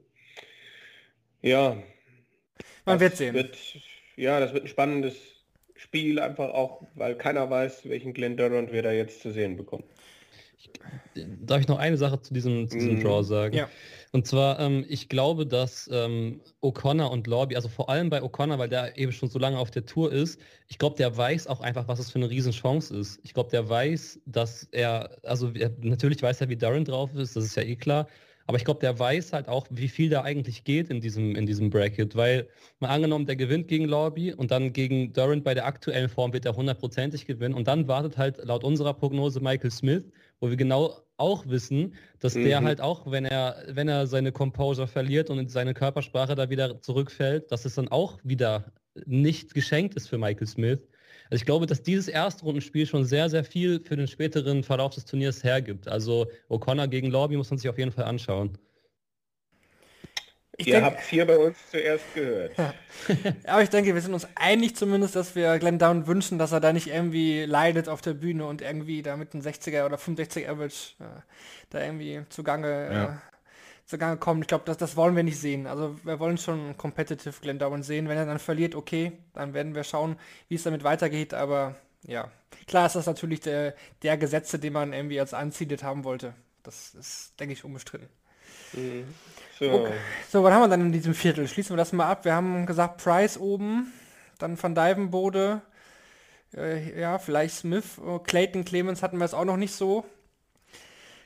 Ja. Man wird sehen. Wird, ja, das wird ein spannendes Spiel, einfach auch, weil keiner weiß, welchen Glenn Durant wir da jetzt zu sehen bekommen. Darf ich noch eine Sache zu diesem, zu diesem mm. Draw sagen? Ja. Und zwar, ähm, ich glaube, dass ähm, O'Connor und Lobby, also vor allem bei O'Connor, weil der eben schon so lange auf der Tour ist, ich glaube, der weiß auch einfach, was es für eine Riesenchance ist. Ich glaube, der weiß, dass er, also er, natürlich weiß er, wie Darren drauf ist, das ist ja eh klar, aber ich glaube, der weiß halt auch, wie viel da eigentlich geht in diesem, in diesem Bracket, weil mal angenommen, der gewinnt gegen Lobby und dann gegen Durant bei der aktuellen Form wird er hundertprozentig gewinnen. Und dann wartet halt laut unserer Prognose Michael Smith, wo wir genau auch wissen, dass mhm. der halt auch, wenn er, wenn er seine Composure verliert und seine Körpersprache da wieder zurückfällt, dass es dann auch wieder nicht geschenkt ist für Michael Smith. Also ich glaube, dass dieses Erstrundenspiel schon sehr, sehr viel für den späteren Verlauf des Turniers hergibt. Also O'Connor gegen Lobby muss man sich auf jeden Fall anschauen. Ich Ihr habt hier bei uns zuerst gehört. Ja. Aber ich denke, wir sind uns einig zumindest, dass wir Glenn Down wünschen, dass er da nicht irgendwie leidet auf der Bühne und irgendwie da mit einem 60er oder 65er Average äh, da irgendwie zugange, ja. äh, zugange kommt. Ich glaube, das, das wollen wir nicht sehen. Also wir wollen schon competitive Glenn Down sehen. Wenn er dann verliert, okay, dann werden wir schauen, wie es damit weitergeht. Aber ja, klar ist das natürlich der, der Gesetze, den man irgendwie als Unseeded haben wollte. Das ist, denke ich, unbestritten. Mhm. So. Okay. so, was haben wir dann in diesem Viertel? Schließen wir das mal ab. Wir haben gesagt, Price oben, dann Van Dyvenbode, äh, ja, vielleicht Smith, oh, Clayton Clemens hatten wir es auch noch nicht so.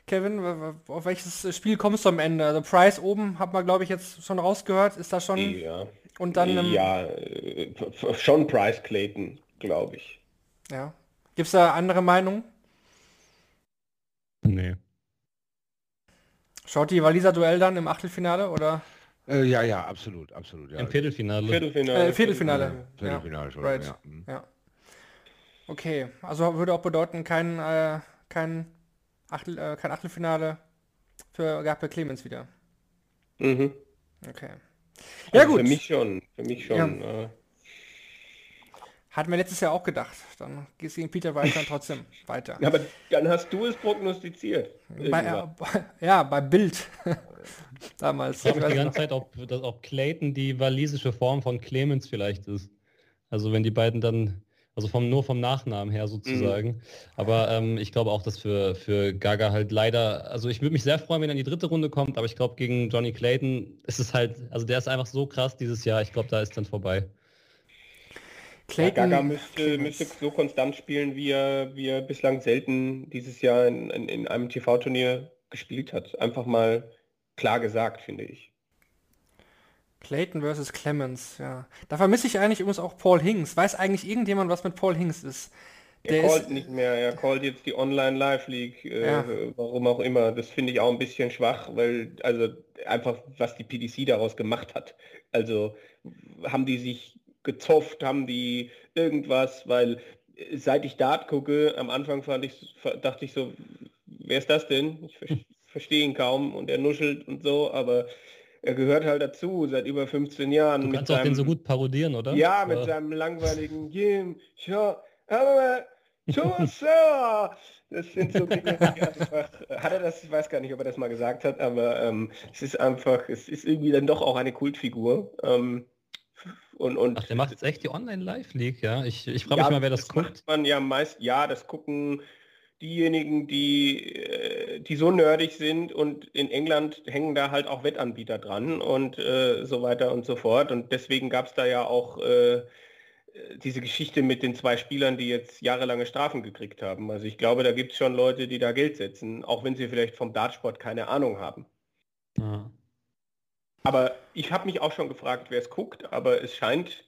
Kevin, auf welches Spiel kommst du am Ende? Also Price oben, hat man glaube ich jetzt schon rausgehört, ist das schon? Ja. Und dann ähm, ja, äh, schon Price Clayton, glaube ich. Ja. Gibt es da andere Meinungen? Nee. Schaut die Waliser Duell dann im Achtelfinale oder? Äh, ja, ja, absolut, absolut. Ja. Im Viertelfinale. Viertelfinale. Äh, Viertelfinale. Viertelfinale ja. schon, right. ja. Mhm. ja. Okay, also würde auch bedeuten, kein, äh, kein, Achtel, äh, kein Achtelfinale für Gabriel Clemens wieder. Mhm. Okay. Ja also gut. Für mich schon, für mich schon. Ja. Äh, hat mir letztes Jahr auch gedacht. Dann gehst du gegen Peter weiter trotzdem weiter. Ja, aber dann hast du es prognostiziert. Bei, äh, ja, bei Bild. Damals. Ich frage die ganze Zeit, ob, ob Clayton die walisische Form von Clemens vielleicht ist. Also wenn die beiden dann, also vom, nur vom Nachnamen her sozusagen. Mhm. Aber ähm, ich glaube auch, dass für, für Gaga halt leider, also ich würde mich sehr freuen, wenn er in die dritte Runde kommt, aber ich glaube gegen Johnny Clayton ist es halt, also der ist einfach so krass dieses Jahr, ich glaube, da ist dann vorbei. Clayton, ja, Gaga müsste, müsste, so konstant spielen, wie er, wie er bislang selten dieses Jahr in, in, in einem TV-Turnier gespielt hat. Einfach mal klar gesagt, finde ich. Clayton versus Clemens, ja. Da vermisse ich eigentlich übrigens auch Paul Hinks. Weiß eigentlich irgendjemand, was mit Paul Hinks ist? Der er callt ist... nicht mehr, er callt jetzt die Online Live League, äh, ja. warum auch immer. Das finde ich auch ein bisschen schwach, weil also einfach was die PDC daraus gemacht hat. Also haben die sich gezofft, haben die irgendwas, weil äh, seit ich Dart gucke, am Anfang fand ich, dachte ich so, wer ist das denn? Ich verstehe ihn kaum und er nuschelt und so, aber er gehört halt dazu seit über 15 Jahren. Du kannst auch seinem, den so gut parodieren, oder? Ja, mit seinem langweiligen Jim, aber das sind so Dinge, die einfach, hat er das, ich weiß gar nicht, ob er das mal gesagt hat, aber ähm, es ist einfach, es ist irgendwie dann doch auch eine Kultfigur. Ähm, und, und Ach, der macht jetzt echt die Online-Live-League, ja? Ich, ich frage ja, mich mal, wer das, das guckt. man ja meist, ja, das gucken diejenigen, die, äh, die so nerdig sind und in England hängen da halt auch Wettanbieter dran und äh, so weiter und so fort. Und deswegen gab es da ja auch äh, diese Geschichte mit den zwei Spielern, die jetzt jahrelange Strafen gekriegt haben. Also ich glaube, da gibt es schon Leute, die da Geld setzen, auch wenn sie vielleicht vom Dartsport keine Ahnung haben. Ja. Aber ich habe mich auch schon gefragt, wer es guckt, aber es scheint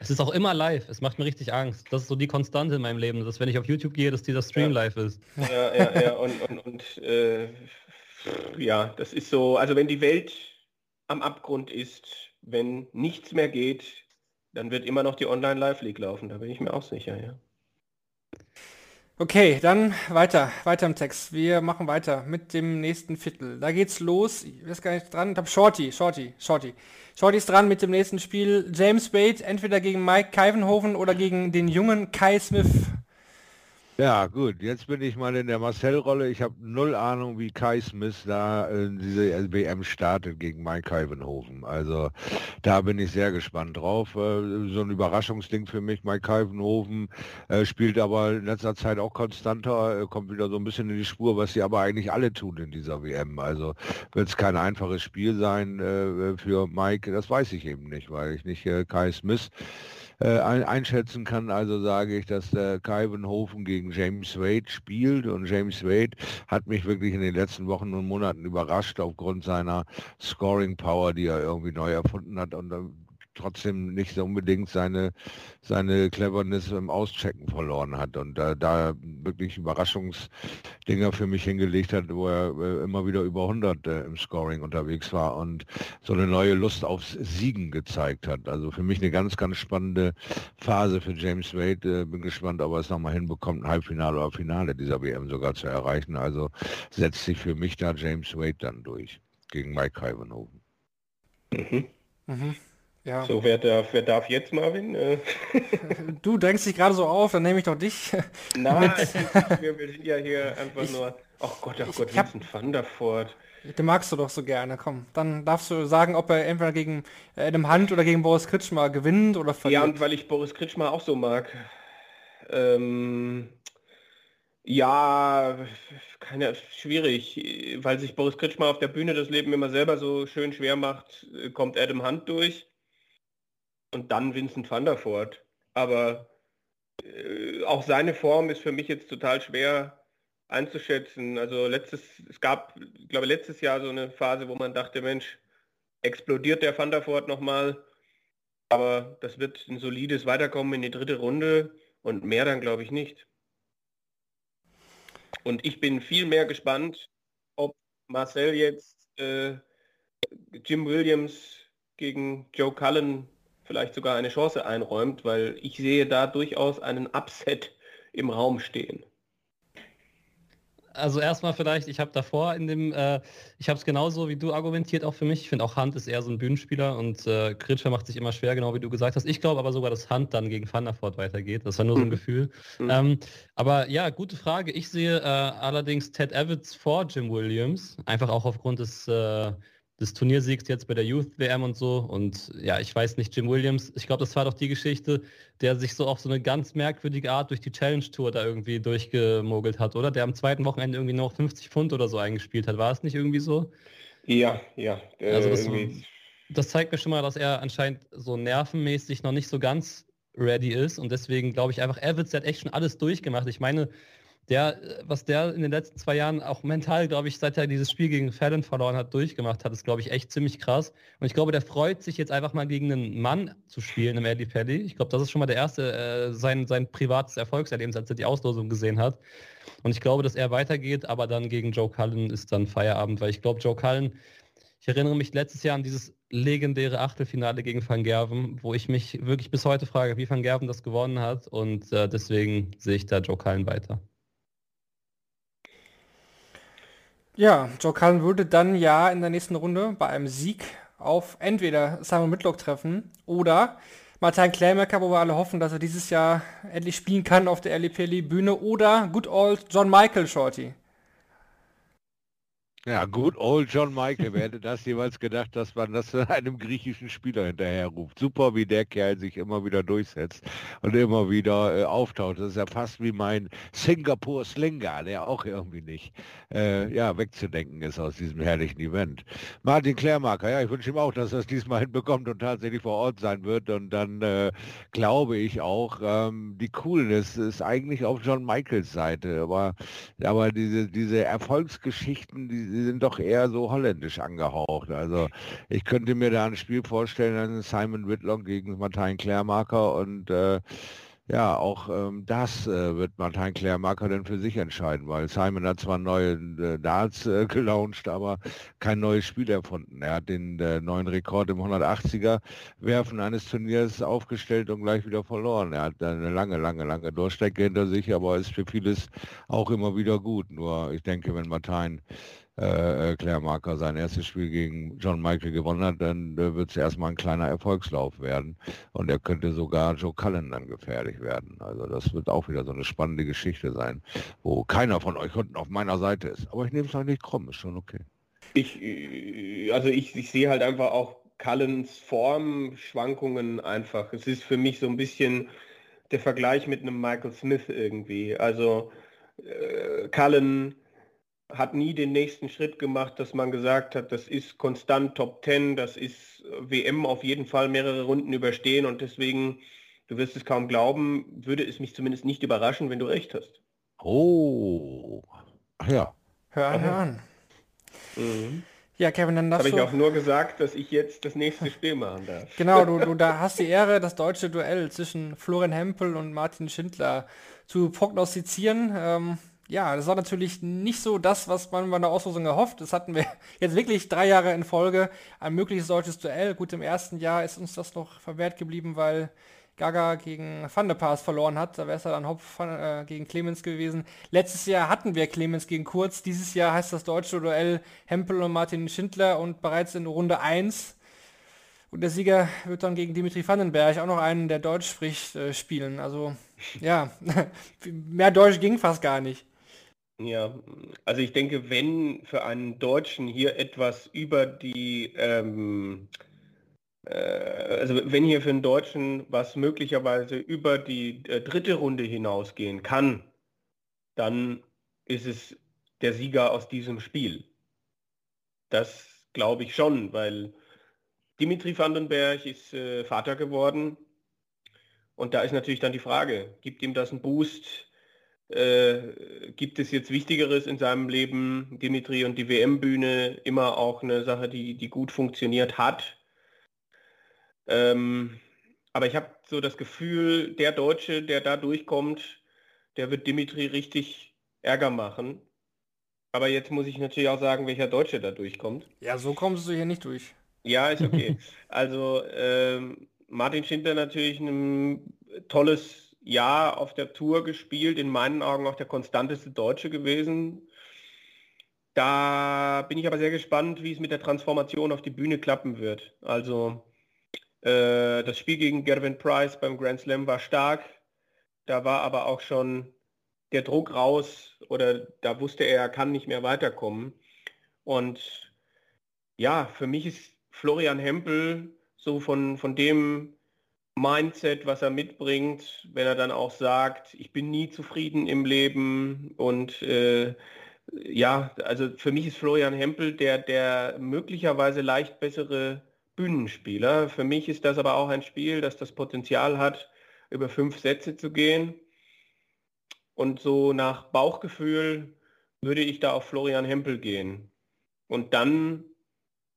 es ist auch immer live. Es macht mir richtig Angst. Das ist so die Konstante in meinem Leben, dass wenn ich auf YouTube gehe, dass dieser Stream ja. live ist. Ja, ja, ja. Und, und, und äh, ja, das ist so, also wenn die Welt am Abgrund ist, wenn nichts mehr geht, dann wird immer noch die Online Live League laufen. Da bin ich mir auch sicher, ja. Okay, dann weiter, weiter im Text. Wir machen weiter mit dem nächsten Viertel. Da geht's los. Ich weiß gar nicht dran. Ich hab Shorty, Shorty, Shorty. Shorty ist dran mit dem nächsten Spiel. James Bate entweder gegen Mike Keivenhofen oder gegen den jungen Kai Smith. Ja, gut, jetzt bin ich mal in der Marcel-Rolle. Ich habe null Ahnung, wie Kai Smith da äh, diese LBM startet gegen Mike Kaivenhofen. Also da bin ich sehr gespannt drauf. Äh, so ein Überraschungsding für mich. Mike Kaivenhofen äh, spielt aber in letzter Zeit auch konstanter, kommt wieder so ein bisschen in die Spur, was sie aber eigentlich alle tun in dieser WM. Also wird es kein einfaches Spiel sein für Mike. Das weiß ich eben nicht, weil ich nicht Kai Smith äh, einschätzen kann. Also sage ich, dass der Kaivenhofen gegen James Wade spielt und James Wade hat mich wirklich in den letzten Wochen und Monaten überrascht aufgrund seiner Scoring Power, die er irgendwie neu erfunden hat und trotzdem nicht so unbedingt seine, seine Cleverness im Auschecken verloren hat und da, da wirklich Überraschungsdinger für mich hingelegt hat, wo er äh, immer wieder über 100 äh, im Scoring unterwegs war und so eine neue Lust aufs Siegen gezeigt hat. Also für mich eine ganz, ganz spannende Phase für James Wade. Äh, bin gespannt, ob er es nochmal hinbekommt, ein Halbfinale oder Finale dieser WM sogar zu erreichen. Also setzt sich für mich da James Wade dann durch gegen Mike Hyvenhoven. Mhm. Mhm. Ja. So, wer darf, wer darf jetzt, Marvin? Äh. Du drängst dich gerade so auf, dann nehme ich doch dich. Nein, wir, wir, sind ja hier einfach ich, nur... Oh Gott, oh Gott, Vincent van der Voort. Den magst du doch so gerne, komm. Dann darfst du sagen, ob er entweder gegen Adam Hunt oder gegen Boris Kritschmer gewinnt oder verliert. Ja, und weil ich Boris Kritschmer auch so mag. Ähm, ja, keine, schwierig, weil sich Boris Kritschmer auf der Bühne das Leben immer selber so schön schwer macht, kommt Adam Hunt durch und dann Vincent van der Voort. Aber äh, auch seine Form ist für mich jetzt total schwer einzuschätzen. Also letztes, es gab, ich glaube letztes Jahr so eine Phase, wo man dachte, Mensch, explodiert der Van der Voort nochmal. Aber das wird ein solides Weiterkommen in die dritte Runde und mehr dann glaube ich nicht. Und ich bin viel mehr gespannt, ob Marcel jetzt äh, Jim Williams gegen Joe Cullen vielleicht sogar eine Chance einräumt, weil ich sehe da durchaus einen Upset im Raum stehen. Also erstmal vielleicht, ich habe davor in dem, äh, ich habe es genauso wie du argumentiert auch für mich. Ich finde auch Hand ist eher so ein Bühnenspieler und äh, Kritscher macht sich immer schwer, genau wie du gesagt hast. Ich glaube aber sogar, dass Hand dann gegen Van der Voort weitergeht. Das war nur so ein mhm. Gefühl. Mhm. Ähm, aber ja, gute Frage. Ich sehe äh, allerdings Ted Evans vor Jim Williams, einfach auch aufgrund des äh, des Turniersiegs jetzt bei der Youth WM und so. Und ja, ich weiß nicht, Jim Williams, ich glaube, das war doch die Geschichte, der sich so auf so eine ganz merkwürdige Art durch die Challenge Tour da irgendwie durchgemogelt hat, oder? Der am zweiten Wochenende irgendwie noch 50 Pfund oder so eingespielt hat. War es nicht irgendwie so? Ja, ja. also das, das zeigt mir schon mal, dass er anscheinend so nervenmäßig noch nicht so ganz ready ist. Und deswegen glaube ich einfach, Evans hat echt schon alles durchgemacht. Ich meine, der, was der in den letzten zwei Jahren auch mental, glaube ich, seit er dieses Spiel gegen Fallon verloren hat, durchgemacht hat, ist, glaube ich, echt ziemlich krass. Und ich glaube, der freut sich jetzt einfach mal gegen einen Mann zu spielen im Eddie Pelli. Ich glaube, das ist schon mal der erste, äh, sein, sein privates Erfolgserlebnis, als er die Auslosung gesehen hat. Und ich glaube, dass er weitergeht, aber dann gegen Joe Cullen ist dann Feierabend, weil ich glaube, Joe Cullen, ich erinnere mich letztes Jahr an dieses legendäre Achtelfinale gegen Van Gerven, wo ich mich wirklich bis heute frage, wie Van Gerven das gewonnen hat. Und äh, deswegen sehe ich da Joe Cullen weiter. Ja, Joe Cullen würde dann ja in der nächsten Runde bei einem Sieg auf entweder Simon Midlock treffen oder Martin Klämecker, wo wir alle hoffen, dass er dieses Jahr endlich spielen kann auf der LEPL Bühne oder Good Old John Michael Shorty. Ja, gut, old John Michael. Wer hätte das jemals gedacht, dass man das einem griechischen Spieler hinterher ruft? Super, wie der Kerl sich immer wieder durchsetzt und immer wieder äh, auftaucht. Das ist ja fast wie mein Singapur Slinger, der auch irgendwie nicht äh, ja, wegzudenken ist aus diesem herrlichen Event. Martin Klärmarker, ja, ich wünsche ihm auch, dass er es diesmal hinbekommt und tatsächlich vor Ort sein wird. Und dann äh, glaube ich auch, ähm, die Coolness ist eigentlich auf John Michaels Seite. Aber, aber diese, diese Erfolgsgeschichten, die die sind doch eher so holländisch angehaucht. Also ich könnte mir da ein Spiel vorstellen, Simon Whitlock gegen Martin Klärmarker und äh, ja, auch ähm, das äh, wird Martin Klärmarker dann für sich entscheiden, weil Simon hat zwar neue äh, Darts äh, gelauncht, aber kein neues Spiel erfunden. Er hat den äh, neuen Rekord im 180er Werfen eines Turniers aufgestellt und gleich wieder verloren. Er hat eine lange, lange, lange Durchstrecke hinter sich, aber ist für vieles auch immer wieder gut. Nur ich denke, wenn Martin äh, äh, Claire Marker sein erstes Spiel gegen John Michael gewonnen hat, dann äh, wird es erstmal ein kleiner Erfolgslauf werden. Und er könnte sogar Joe Cullen dann gefährlich werden. Also das wird auch wieder so eine spannende Geschichte sein, wo keiner von euch unten auf meiner Seite ist. Aber ich nehme es euch nicht krumm, ist schon okay. Ich, äh, also ich, ich sehe halt einfach auch Cullens Formschwankungen einfach. Es ist für mich so ein bisschen der Vergleich mit einem Michael Smith irgendwie. Also äh, Cullen hat nie den nächsten Schritt gemacht, dass man gesagt hat, das ist konstant Top 10, das ist WM auf jeden Fall mehrere Runden überstehen und deswegen, du wirst es kaum glauben, würde es mich zumindest nicht überraschen, wenn du recht hast. Oh, ja. Hör an, hör an. Mhm. Ja, Kevin, dann darfst Habe du... ich auch nur gesagt, dass ich jetzt das nächste Spiel machen darf. Genau, du, du da hast die Ehre, das deutsche Duell zwischen Florian Hempel und Martin Schindler zu prognostizieren. Ähm, ja, das war natürlich nicht so das, was man bei der Auslosung erhofft. Das hatten wir jetzt wirklich drei Jahre in Folge. Ein mögliches deutsches Duell. Gut, im ersten Jahr ist uns das noch verwehrt geblieben, weil Gaga gegen Van der Paas verloren hat. Da wäre es dann Hopf äh, gegen Clemens gewesen. Letztes Jahr hatten wir Clemens gegen Kurz. Dieses Jahr heißt das deutsche Duell Hempel und Martin Schindler und bereits in Runde 1 und der Sieger wird dann gegen Dimitri Vandenberg, auch noch einen, der Deutsch spricht, äh, spielen. Also ja, mehr Deutsch ging fast gar nicht. Ja, also ich denke, wenn für einen Deutschen hier etwas über die, ähm, äh, also wenn hier für einen Deutschen was möglicherweise über die äh, dritte Runde hinausgehen kann, dann ist es der Sieger aus diesem Spiel. Das glaube ich schon, weil Dimitri Vandenberg ist äh, Vater geworden und da ist natürlich dann die Frage, gibt ihm das einen Boost? Äh, gibt es jetzt Wichtigeres in seinem Leben? Dimitri und die WM-Bühne, immer auch eine Sache, die, die gut funktioniert hat. Ähm, aber ich habe so das Gefühl, der Deutsche, der da durchkommt, der wird Dimitri richtig Ärger machen. Aber jetzt muss ich natürlich auch sagen, welcher Deutsche da durchkommt. Ja, so kommst du hier nicht durch. Ja, ist okay. also ähm, Martin Schindler natürlich ein tolles Jahr auf der Tour gespielt, in meinen Augen auch der konstanteste Deutsche gewesen. Da bin ich aber sehr gespannt, wie es mit der Transformation auf die Bühne klappen wird. Also äh, das Spiel gegen Gervin Price beim Grand Slam war stark. Da war aber auch schon der Druck raus oder da wusste er, er kann nicht mehr weiterkommen. Und ja, für mich ist Florian Hempel so von, von dem Mindset, was er mitbringt, wenn er dann auch sagt, ich bin nie zufrieden im Leben und äh, ja, also für mich ist Florian Hempel der, der möglicherweise leicht bessere Bühnenspieler. Für mich ist das aber auch ein Spiel, das das Potenzial hat, über fünf Sätze zu gehen. Und so nach Bauchgefühl würde ich da auf Florian Hempel gehen. Und dann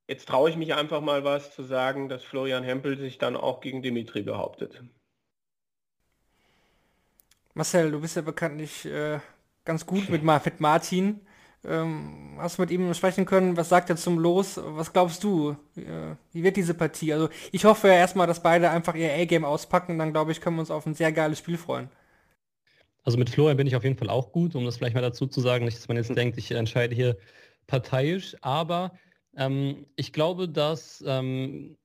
Jetzt traue ich mich einfach mal was zu sagen, dass Florian Hempel sich dann auch gegen Dimitri behauptet. Marcel, du bist ja bekanntlich äh, ganz gut mit, mit Martin. Ähm, hast du mit ihm sprechen können? Was sagt er zum Los? Was glaubst du? Äh, wie wird diese Partie? Also ich hoffe ja erstmal, dass beide einfach ihr A-Game auspacken. Dann glaube ich, können wir uns auf ein sehr geiles Spiel freuen. Also mit Florian bin ich auf jeden Fall auch gut, um das vielleicht mal dazu zu sagen. Nicht, dass man jetzt denkt, ich entscheide hier parteiisch, aber ähm, ich glaube, dass, ähm,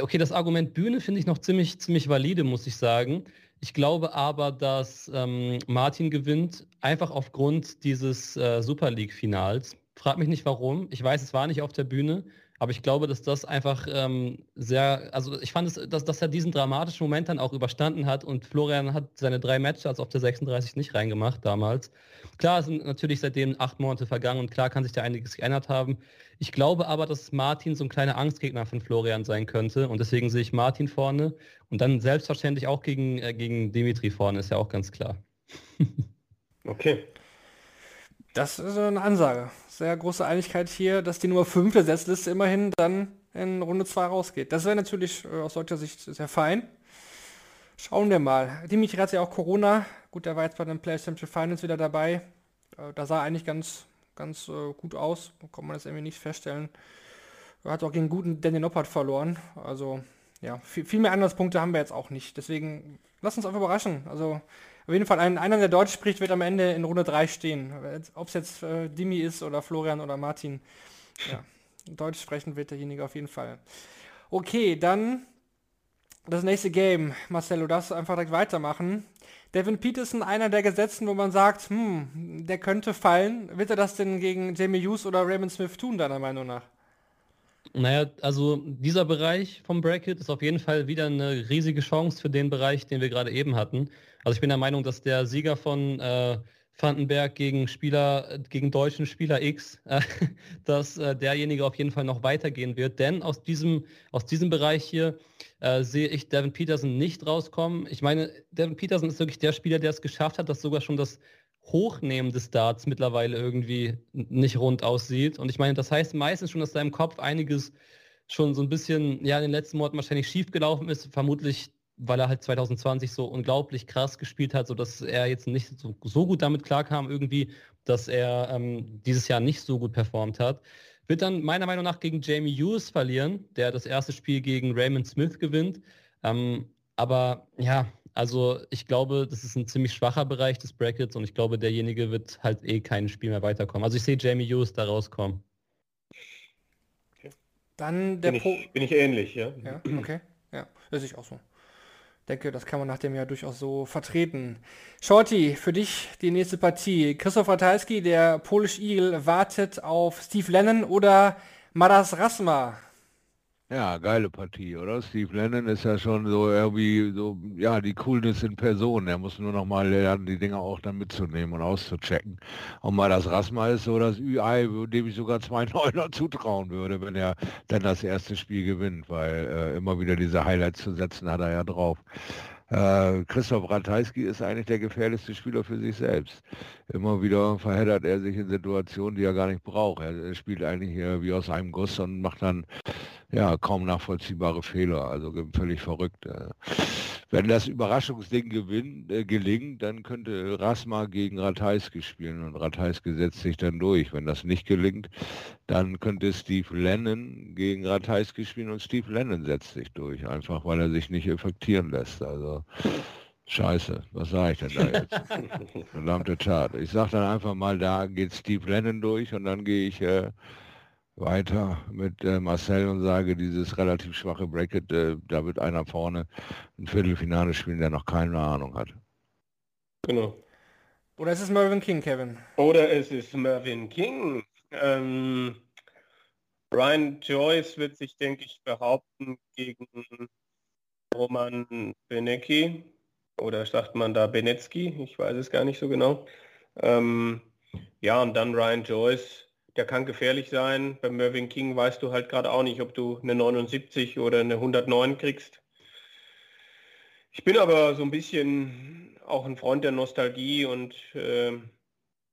okay, das Argument Bühne finde ich noch ziemlich, ziemlich valide, muss ich sagen. Ich glaube aber, dass ähm, Martin gewinnt, einfach aufgrund dieses äh, Super League-Finals. Frag mich nicht warum. Ich weiß, es war nicht auf der Bühne, aber ich glaube, dass das einfach ähm, sehr, also ich fand es, dass, dass er diesen dramatischen Moment dann auch überstanden hat und Florian hat seine drei Matches auf der 36 nicht reingemacht damals. Klar sind natürlich seitdem acht Monate vergangen und klar kann sich da einiges geändert haben. Ich glaube aber, dass Martin so ein kleiner Angstgegner von Florian sein könnte und deswegen sehe ich Martin vorne und dann selbstverständlich auch gegen, äh, gegen Dimitri vorne, ist ja auch ganz klar. Okay. Das ist eine Ansage. Sehr große Einigkeit hier, dass die Nummer 5 der Setzliste immerhin dann in Runde 2 rausgeht. Das wäre natürlich äh, aus deutscher Sicht sehr fein. Schauen wir mal. Dimitri hat ja auch Corona. Gut, der war jetzt bei den Players Central Finals wieder dabei. Äh, da sah er eigentlich ganz, ganz äh, gut aus. Kann man das irgendwie nicht feststellen. Er hat auch gegen guten Danny Noppert verloren. Also, ja, viel, mehr Anlasspunkte haben wir jetzt auch nicht. Deswegen, lass uns einfach überraschen. Also, auf jeden Fall, ein, einer, der Deutsch spricht, wird am Ende in Runde 3 stehen. Ob es jetzt äh, Dimi ist oder Florian oder Martin. Ja, Deutsch sprechen wird derjenige auf jeden Fall. Okay, dann das nächste Game. Marcelo, darfst du einfach direkt weitermachen. Devin Peterson, einer der Gesetzen, wo man sagt, hm, der könnte fallen. Wird er das denn gegen Jamie Hughes oder Raymond Smith tun, deiner Meinung nach? Naja, also dieser Bereich vom Bracket ist auf jeden Fall wieder eine riesige Chance für den Bereich, den wir gerade eben hatten. Also ich bin der Meinung, dass der Sieger von äh, Vandenberg gegen Spieler, gegen deutschen Spieler X, äh, dass äh, derjenige auf jeden Fall noch weitergehen wird. Denn aus diesem, aus diesem Bereich hier äh, sehe ich Devin Peterson nicht rauskommen. Ich meine, Devin Peterson ist wirklich der Spieler, der es geschafft hat, dass sogar schon das Hochnehmen des Darts mittlerweile irgendwie nicht rund aussieht. Und ich meine, das heißt meistens schon, dass da im Kopf einiges schon so ein bisschen, ja, in den letzten Monaten wahrscheinlich schief gelaufen ist. Vermutlich weil er halt 2020 so unglaublich krass gespielt hat, sodass er jetzt nicht so, so gut damit klarkam irgendwie, dass er ähm, dieses Jahr nicht so gut performt hat. Wird dann meiner Meinung nach gegen Jamie Hughes verlieren, der das erste Spiel gegen Raymond Smith gewinnt. Ähm, aber ja, also ich glaube, das ist ein ziemlich schwacher Bereich des Brackets und ich glaube, derjenige wird halt eh kein Spiel mehr weiterkommen. Also ich sehe Jamie Hughes da rauskommen. Dann der bin, ich, bin ich ähnlich, ja. Ja, okay. Ja, das ist auch so denke, das kann man nach dem Jahr durchaus so vertreten. Shorty, für dich die nächste Partie. Christoph Ratajski, der Polish Eagle, wartet auf Steve Lennon oder Maras Rasma. Ja, geile Partie, oder? Steve Lennon ist ja schon so irgendwie so, ja, die Coolness in Person. Er muss nur noch mal lernen, die Dinger auch dann mitzunehmen und auszuchecken. Und mal das Rasma ist so das Ü-Ei, dem ich sogar zwei Neuner zutrauen würde, wenn er dann das erste Spiel gewinnt, weil äh, immer wieder diese Highlights zu setzen hat er ja drauf. Äh, Christoph Ratajski ist eigentlich der gefährlichste Spieler für sich selbst. Immer wieder verheddert er sich in Situationen, die er gar nicht braucht. Er spielt eigentlich hier wie aus einem Guss und macht dann ja, kaum nachvollziehbare Fehler, also völlig verrückt. Äh. Wenn das Überraschungsding gewinnt, äh, gelingt, dann könnte Rasma gegen Ratajski spielen und Ratajski setzt sich dann durch. Wenn das nicht gelingt, dann könnte Steve Lennon gegen Ratajski spielen und Steve Lennon setzt sich durch, einfach weil er sich nicht effektieren lässt. Also Scheiße, was sage ich denn da jetzt? Verdammte Tat. Ich sage dann einfach mal, da geht Steve Lennon durch und dann gehe ich äh, weiter mit äh, Marcel und sage, dieses relativ schwache Bracket, äh, da wird einer vorne ein Viertelfinale spielen, der noch keine Ahnung hat. Genau. Oder ist es Mervyn King, Kevin? Oder es ist Mervyn King. Ähm, Ryan Joyce wird sich, denke ich, behaupten gegen Roman Benecki. Oder sagt man da Benecki? Ich weiß es gar nicht so genau. Ähm, ja, und dann Ryan Joyce der kann gefährlich sein. Bei Mervyn King weißt du halt gerade auch nicht, ob du eine 79 oder eine 109 kriegst. Ich bin aber so ein bisschen auch ein Freund der Nostalgie und äh,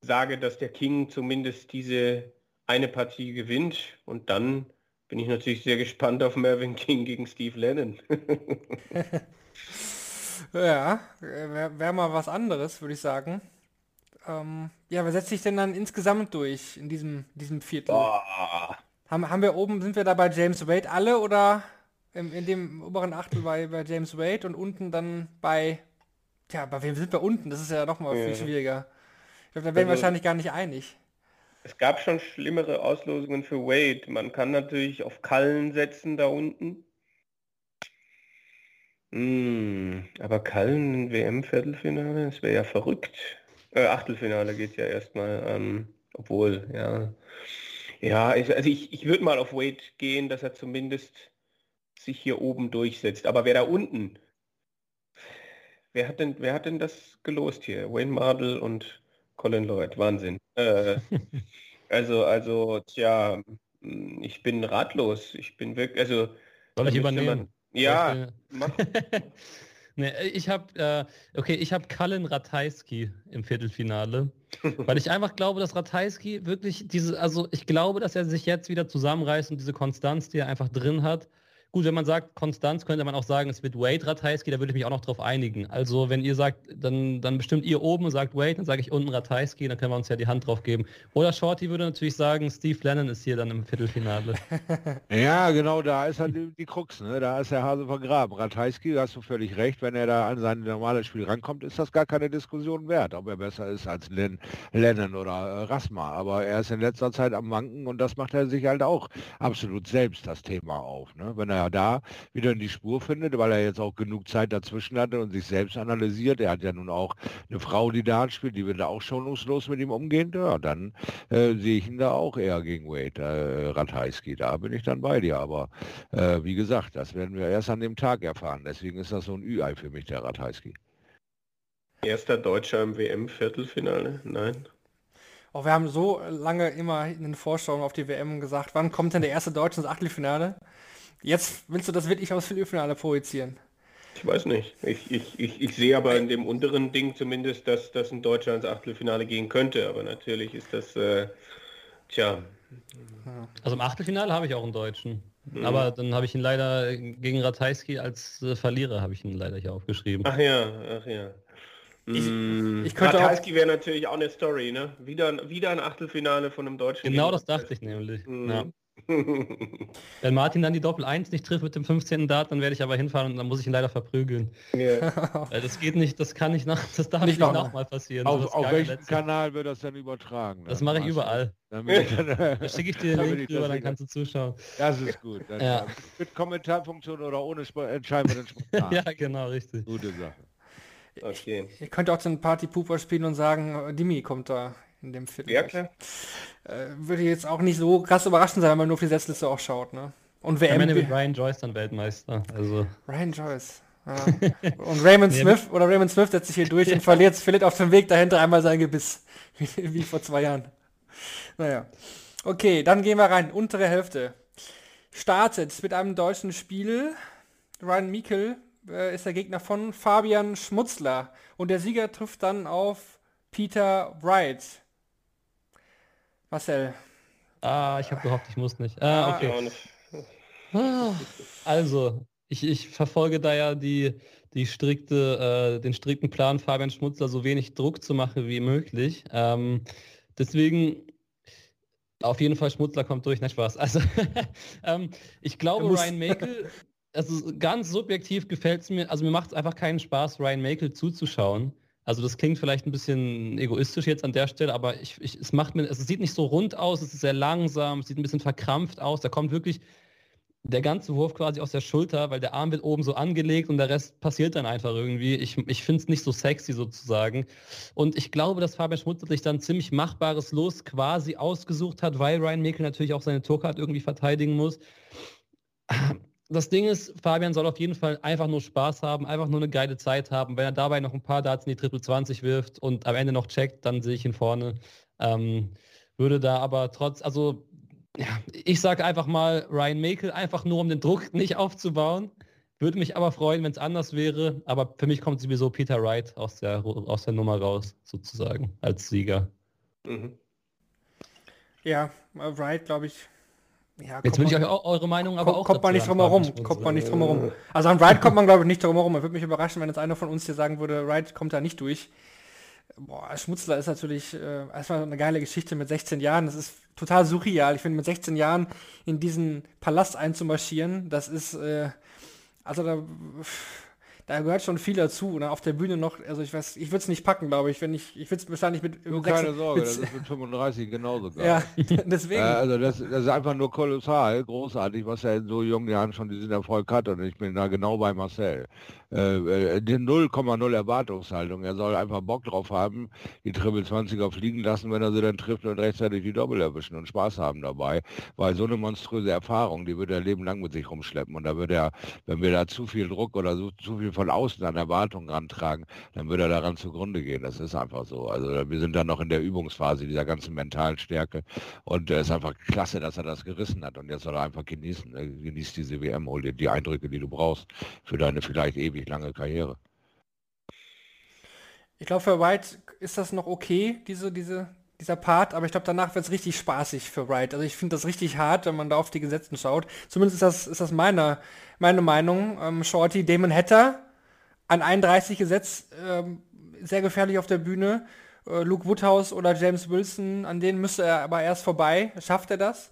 sage, dass der King zumindest diese eine Partie gewinnt. Und dann bin ich natürlich sehr gespannt auf Mervyn King gegen Steve Lennon. ja, wäre wär mal was anderes, würde ich sagen. Ähm, ja, wer setzt sich denn dann insgesamt durch in diesem, diesem Viertel? Haben, haben wir oben, sind wir da bei James Wade alle oder in, in dem oberen Achtel bei, bei James Wade und unten dann bei, tja, bei wem sind wir unten? Das ist ja noch mal ja. viel schwieriger. Ich glaube, da wären wir also, wahrscheinlich gar nicht einig. Es gab schon schlimmere Auslosungen für Wade. Man kann natürlich auf Kallen setzen da unten. Hm, aber Kallen WM-Viertelfinale, das wäre ja verrückt. Äh, Achtelfinale geht ja erstmal. Ähm, Obwohl, ja. Ja, ich- also ich, ich würde mal auf Wade gehen, dass er zumindest sich hier oben durchsetzt. Aber wer da unten? Wer hat denn, wer hat denn das gelost hier? Wayne Mardell und Colin Lloyd. Wahnsinn. Äh, also, also, tja, mh, ich bin ratlos. Ich bin wirklich, also. Soll ich müsste übernehmen? man- Ja, Soll mach. nee, ich habe äh, okay, ich habe Kallen Ratajski im Viertelfinale, weil ich einfach glaube, dass Ratajski wirklich diese, also ich glaube, dass er sich jetzt wieder zusammenreißt und diese Konstanz, die er einfach drin hat. Gut, wenn man sagt Konstanz, könnte man auch sagen, es wird Wade Ratajski, da würde ich mich auch noch drauf einigen. Also wenn ihr sagt, dann, dann bestimmt ihr oben und sagt Wade, dann sage ich unten Ratajski, dann können wir uns ja die Hand drauf geben. Oder Shorty würde natürlich sagen, Steve Lennon ist hier dann im Viertelfinale. Ja, genau, da ist halt die, Krux, ne? Da ist der Hase vergraben. Ratajski, da hast du völlig recht, wenn er da an sein normales Spiel rankommt, ist das gar keine Diskussion wert, ob er besser ist als Len, Lennon oder äh, Rasma. Aber er ist in letzter Zeit am Wanken und das macht er sich halt auch absolut selbst das Thema auf. Ne? Wenn er da wieder in die Spur findet, weil er jetzt auch genug Zeit dazwischen hatte und sich selbst analysiert, er hat ja nun auch eine Frau, die da spielt, die wird da auch schonungslos mit ihm umgehen, ja, dann äh, sehe ich ihn da auch eher gegen Wade, äh, Ratajski. Da bin ich dann bei dir. Aber äh, wie gesagt, das werden wir erst an dem Tag erfahren. Deswegen ist das so ein Ü-Ei für mich, der Ratajski. Erster Deutscher im WM-Viertelfinale? Nein. Auch wir haben so lange immer in den Vorschauen auf die WM gesagt, wann kommt denn der erste Deutsche ins Achtelfinale? Jetzt willst du das wirklich aufs Viertelfinale projizieren. Ich weiß nicht. Ich, ich, ich, ich sehe aber in dem unteren Ding zumindest, dass, dass ein Deutscher ins Achtelfinale gehen könnte. Aber natürlich ist das, äh, tja, Also im Achtelfinale habe ich auch einen Deutschen. Aber dann habe ich ihn leider gegen Ratajski als äh, Verlierer habe ich ihn leider hier aufgeschrieben. ach ja, ach ja. Ich- ich könnte auch- Ratajski wäre natürlich auch eine Story, ne? Wieder, ein- wieder ein Achtelfinale von einem Deutschen. Genau das dachte ich nämlich. Mhm. Ja. Wenn Martin dann die Doppel 1 nicht trifft mit dem 15. Dart, dann werde ich aber hinfahren und dann muss ich ihn leider verprügeln. Weil das geht nicht, das kann nicht nach, das darf Nicht nicht, noch noch mal. mal passieren. Auf, sowas auf welchem letzte- Kanal wird das dann übertragen? Das dann, mache ich überall. Damit ich Da schicke ich dir den Link ich drüber, das dann kannst du zuschauen. Das ist gut. Dann, Ja. Mit Kommentarfunktion oder ohne Sp entscheiden wir dann spontan. Ja, genau, richtig. Gute Sache. Okay. Ihr könnt auch den Party Pooper spielen und sagen, Dimi kommt da in dem Viertel. Ja, klar. Äh, würde jetzt auch nicht so krass überraschend sein, wenn man nur auf die Setzliste auch schaut, ne? Und Am WM, Ende wird Ryan Joyce dann Weltmeister. Also Ryan Joyce. Ja. Und Raymond Smith oder Raymond Smith setzt sich hier durch und verliert, verliert auf dem Weg dahinter einmal sein Gebiss. Wie, wie vor zwei Jahren. Naja. Okay, dann gehen wir rein. Untere Hälfte. Startet mit einem deutschen Spiel. Ryan Mikkel äh, ist der Gegner von Fabian Schmutzler. Und der Sieger trifft dann auf Peter Wright. Marcel. Ah, ich habe gehofft, ich muss nicht. Ah, okay. Auch nicht. Ah, Also, ich, ich verfolge da ja die, die strikte, äh, den strikten Plan, Fabian Schmutzler so wenig Druck zu machen wie möglich. Ähm, deswegen auf jeden Fall Schmutzler kommt durch, nein Spaß. Also ähm, ich glaube Ryan Makel, also ganz subjektiv gefällt es mir, also mir macht es einfach keinen Spaß, Ryan Makel zuzuschauen. Also das klingt vielleicht ein bisschen egoistisch jetzt an der Stelle, aber ich, ich, es macht mir, es sieht nicht so rund aus, es ist sehr langsam, es sieht ein bisschen verkrampft aus, da kommt wirklich der ganze Wurf quasi aus der Schulter, weil der Arm wird oben so angelegt und der Rest passiert dann einfach irgendwie. Ich, ich finde es nicht so sexy sozusagen. Und ich glaube, dass Fabian Schmutzler sich dann ziemlich machbares Los quasi ausgesucht hat, weil Ryan Mekel natürlich auch seine Tourcard irgendwie verteidigen muss. Das Ding ist, Fabian soll auf jeden Fall einfach nur Spaß haben, einfach nur eine geile Zeit haben. Wenn er dabei noch ein paar Darts in die Triple 20 wirft und am Ende noch checkt, dann sehe ich ihn vorne. Ähm, würde da aber trotz, also ja, ich sage einfach mal Ryan Makel, einfach nur um den Druck nicht aufzubauen. Würde mich aber freuen, wenn es anders wäre. Aber für mich kommt sowieso Peter Wright aus der, aus der Nummer raus, sozusagen, als Sieger. Mhm. Ja, äh, Wright, glaube ich. Ja, Jetzt will ich euch auch eure Meinung aber kommt, auch kommt man nicht drum herum. Fabian Kommt man nicht drum herum. Also an Wright kommt man, glaube ich, nicht drum herum. Man würde mich überraschen, wenn jetzt einer von uns hier sagen würde, Wright kommt da nicht durch. Boah, Schmutzler ist natürlich äh, erstmal eine geile Geschichte mit 16 Jahren. Das ist total surreal. Ich finde, mit 16 Jahren in diesen Palast einzumarschieren, das ist, äh, also da, da gehört schon viel dazu. Ne? Auf der Bühne noch, also ich weiß, ich würde es nicht packen, glaube ich, wenn ich, ich würde es wahrscheinlich mit, mit keine 16 Sorge, das ist mit 35 genauso geil. ja, deswegen. Ja, also das, das ist einfach nur kolossal, großartig, was er in so jungen Jahren schon diesen Erfolg hat und ich bin da genau bei Marcel. Äh, die 0,0 Erwartungshaltung. Er soll einfach Bock drauf haben, die Triple 20er fliegen lassen, wenn er sie dann trifft und rechtzeitig die Doppel erwischen und Spaß haben dabei. Weil so eine monströse Erfahrung, die wird er Leben lang mit sich rumschleppen. Und da wird er, wenn wir da zu viel Druck oder so, zu viel von außen an Erwartungen rantragen, dann wird er daran zugrunde gehen. Das ist einfach so. Also wir sind da noch in der Übungsphase dieser ganzen mentalen Stärke. Und es äh, ist einfach klasse, dass er das gerissen hat. Und jetzt soll er einfach genießen. Ne? Genießt diese WM, hol dir die Eindrücke, die du brauchst für deine vielleicht ewig lange Karriere. Ich glaube, für White ist das noch okay, diese, diese, dieser Part, aber ich glaube, danach wird es richtig spaßig für Wright. Also ich finde das richtig hart, wenn man da auf die Gesetzen schaut. Zumindest ist das, ist das meine, meine Meinung. Ähm, Shorty, Damon Hatter, an 31 Gesetz, ähm, sehr gefährlich auf der Bühne. Äh, Luke Woodhouse oder James Wilson, an denen müsste er aber erst vorbei. Schafft er das?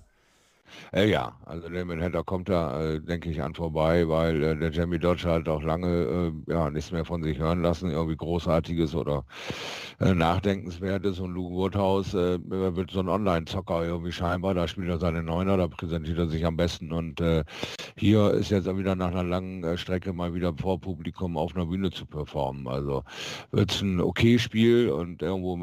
Äh, ja, also Damon Hatter kommt da, äh, denke ich, an vorbei, weil äh, der Jamie Dodge halt auch lange äh, ja, nichts mehr von sich hören lassen, irgendwie Großartiges oder äh, Nachdenkenswertes. Und Luke Woodhouse äh, wird so ein Online-Zocker irgendwie scheinbar, da spielt er seine Neuner, da präsentiert er sich am besten. Und hier ist jetzt wieder nach einer langen Strecke mal wieder vor Publikum auf einer Bühne zu performen. Also wird es ein okay Spiel und irgendwo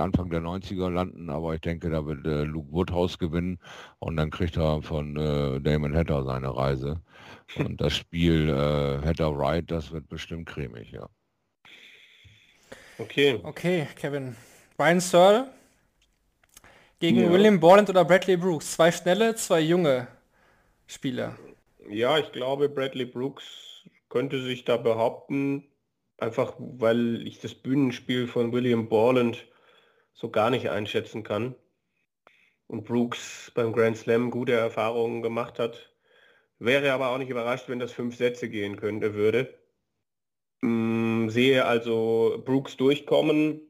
Anfang der 90er landen, aber ich denke, da wird Luke Woodhouse gewinnen. Und dann kriegt er von äh, Damon Hatter seine Reise. Und das Spiel äh, Hatter Wright, das wird bestimmt cremig, ja. Okay. Okay, Kevin. Ryan Searle gegen ja. William Borland oder Bradley Brooks. Zwei schnelle, zwei junge Spieler. Ja, ich glaube, Bradley Brooks könnte sich da behaupten, einfach weil ich das Bühnenspiel von William Borland so gar nicht einschätzen kann und Brooks beim Grand Slam gute Erfahrungen gemacht hat. Wäre aber auch nicht überrascht, wenn das fünf Sätze gehen könnte, würde. Mm, sehe also Brooks durchkommen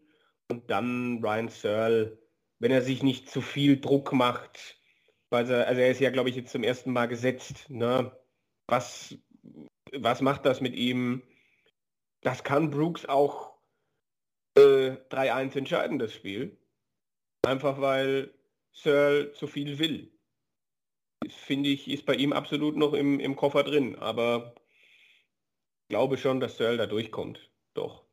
und dann Ryan Searle, wenn er sich nicht zu viel Druck macht, weil er, also er ist ja, glaube ich, jetzt zum ersten Mal gesetzt. Ne? Was, was macht das mit ihm? Das kann Brooks auch äh, 3-1 entscheiden, das Spiel. Einfach weil Searle zu viel will. Finde ich, ist bei ihm absolut noch im, im Koffer drin, aber glaube schon, dass Searle da durchkommt. Doch.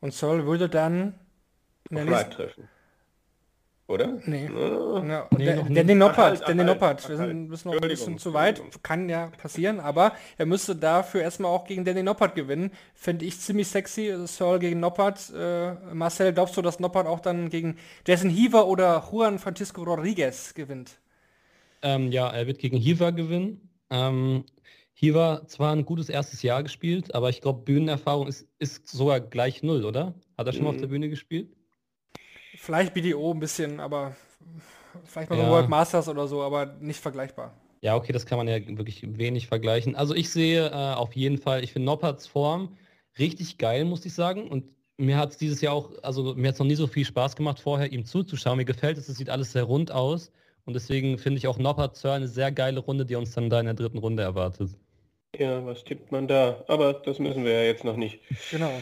Und Searle würde dann Auf treffen. Oder? Nee. Ja. nee der, der den Noppert, halt, der den Noppert. Wir sind, müssen noch ein bisschen zu weit. Kann ja passieren, aber er müsste dafür erstmal auch gegen Danny Noppert gewinnen. Finde ich ziemlich sexy. Searle gegen Noppert. Äh, Marcel, glaubst du, dass Noppert auch dann gegen Jason Heaver oder Juan Francisco Rodriguez gewinnt? Ähm, ja, er wird gegen Heaver gewinnen. Ähm, Heaver zwar ein gutes erstes Jahr gespielt, aber ich glaube, Bühnenerfahrung ist, ist sogar gleich null, oder? Hat er schon mhm. mal auf der Bühne gespielt? Vielleicht BDO ein bisschen, aber vielleicht mal ja. so World Masters oder so, aber nicht vergleichbar. Ja, okay, das kann man ja wirklich wenig vergleichen. Also ich sehe äh, auf jeden Fall, ich finde Nopperts Form richtig geil, muss ich sagen. Und mir hat es dieses Jahr auch, also mir hat es noch nie so viel Spaß gemacht, vorher ihm zuzuschauen. Mir gefällt es, es sieht alles sehr rund aus. Und deswegen finde ich auch Noppert eine sehr geile Runde, die uns dann da in der dritten Runde erwartet. Ja, was tippt man da? Aber das müssen wir ja jetzt noch nicht. Genau.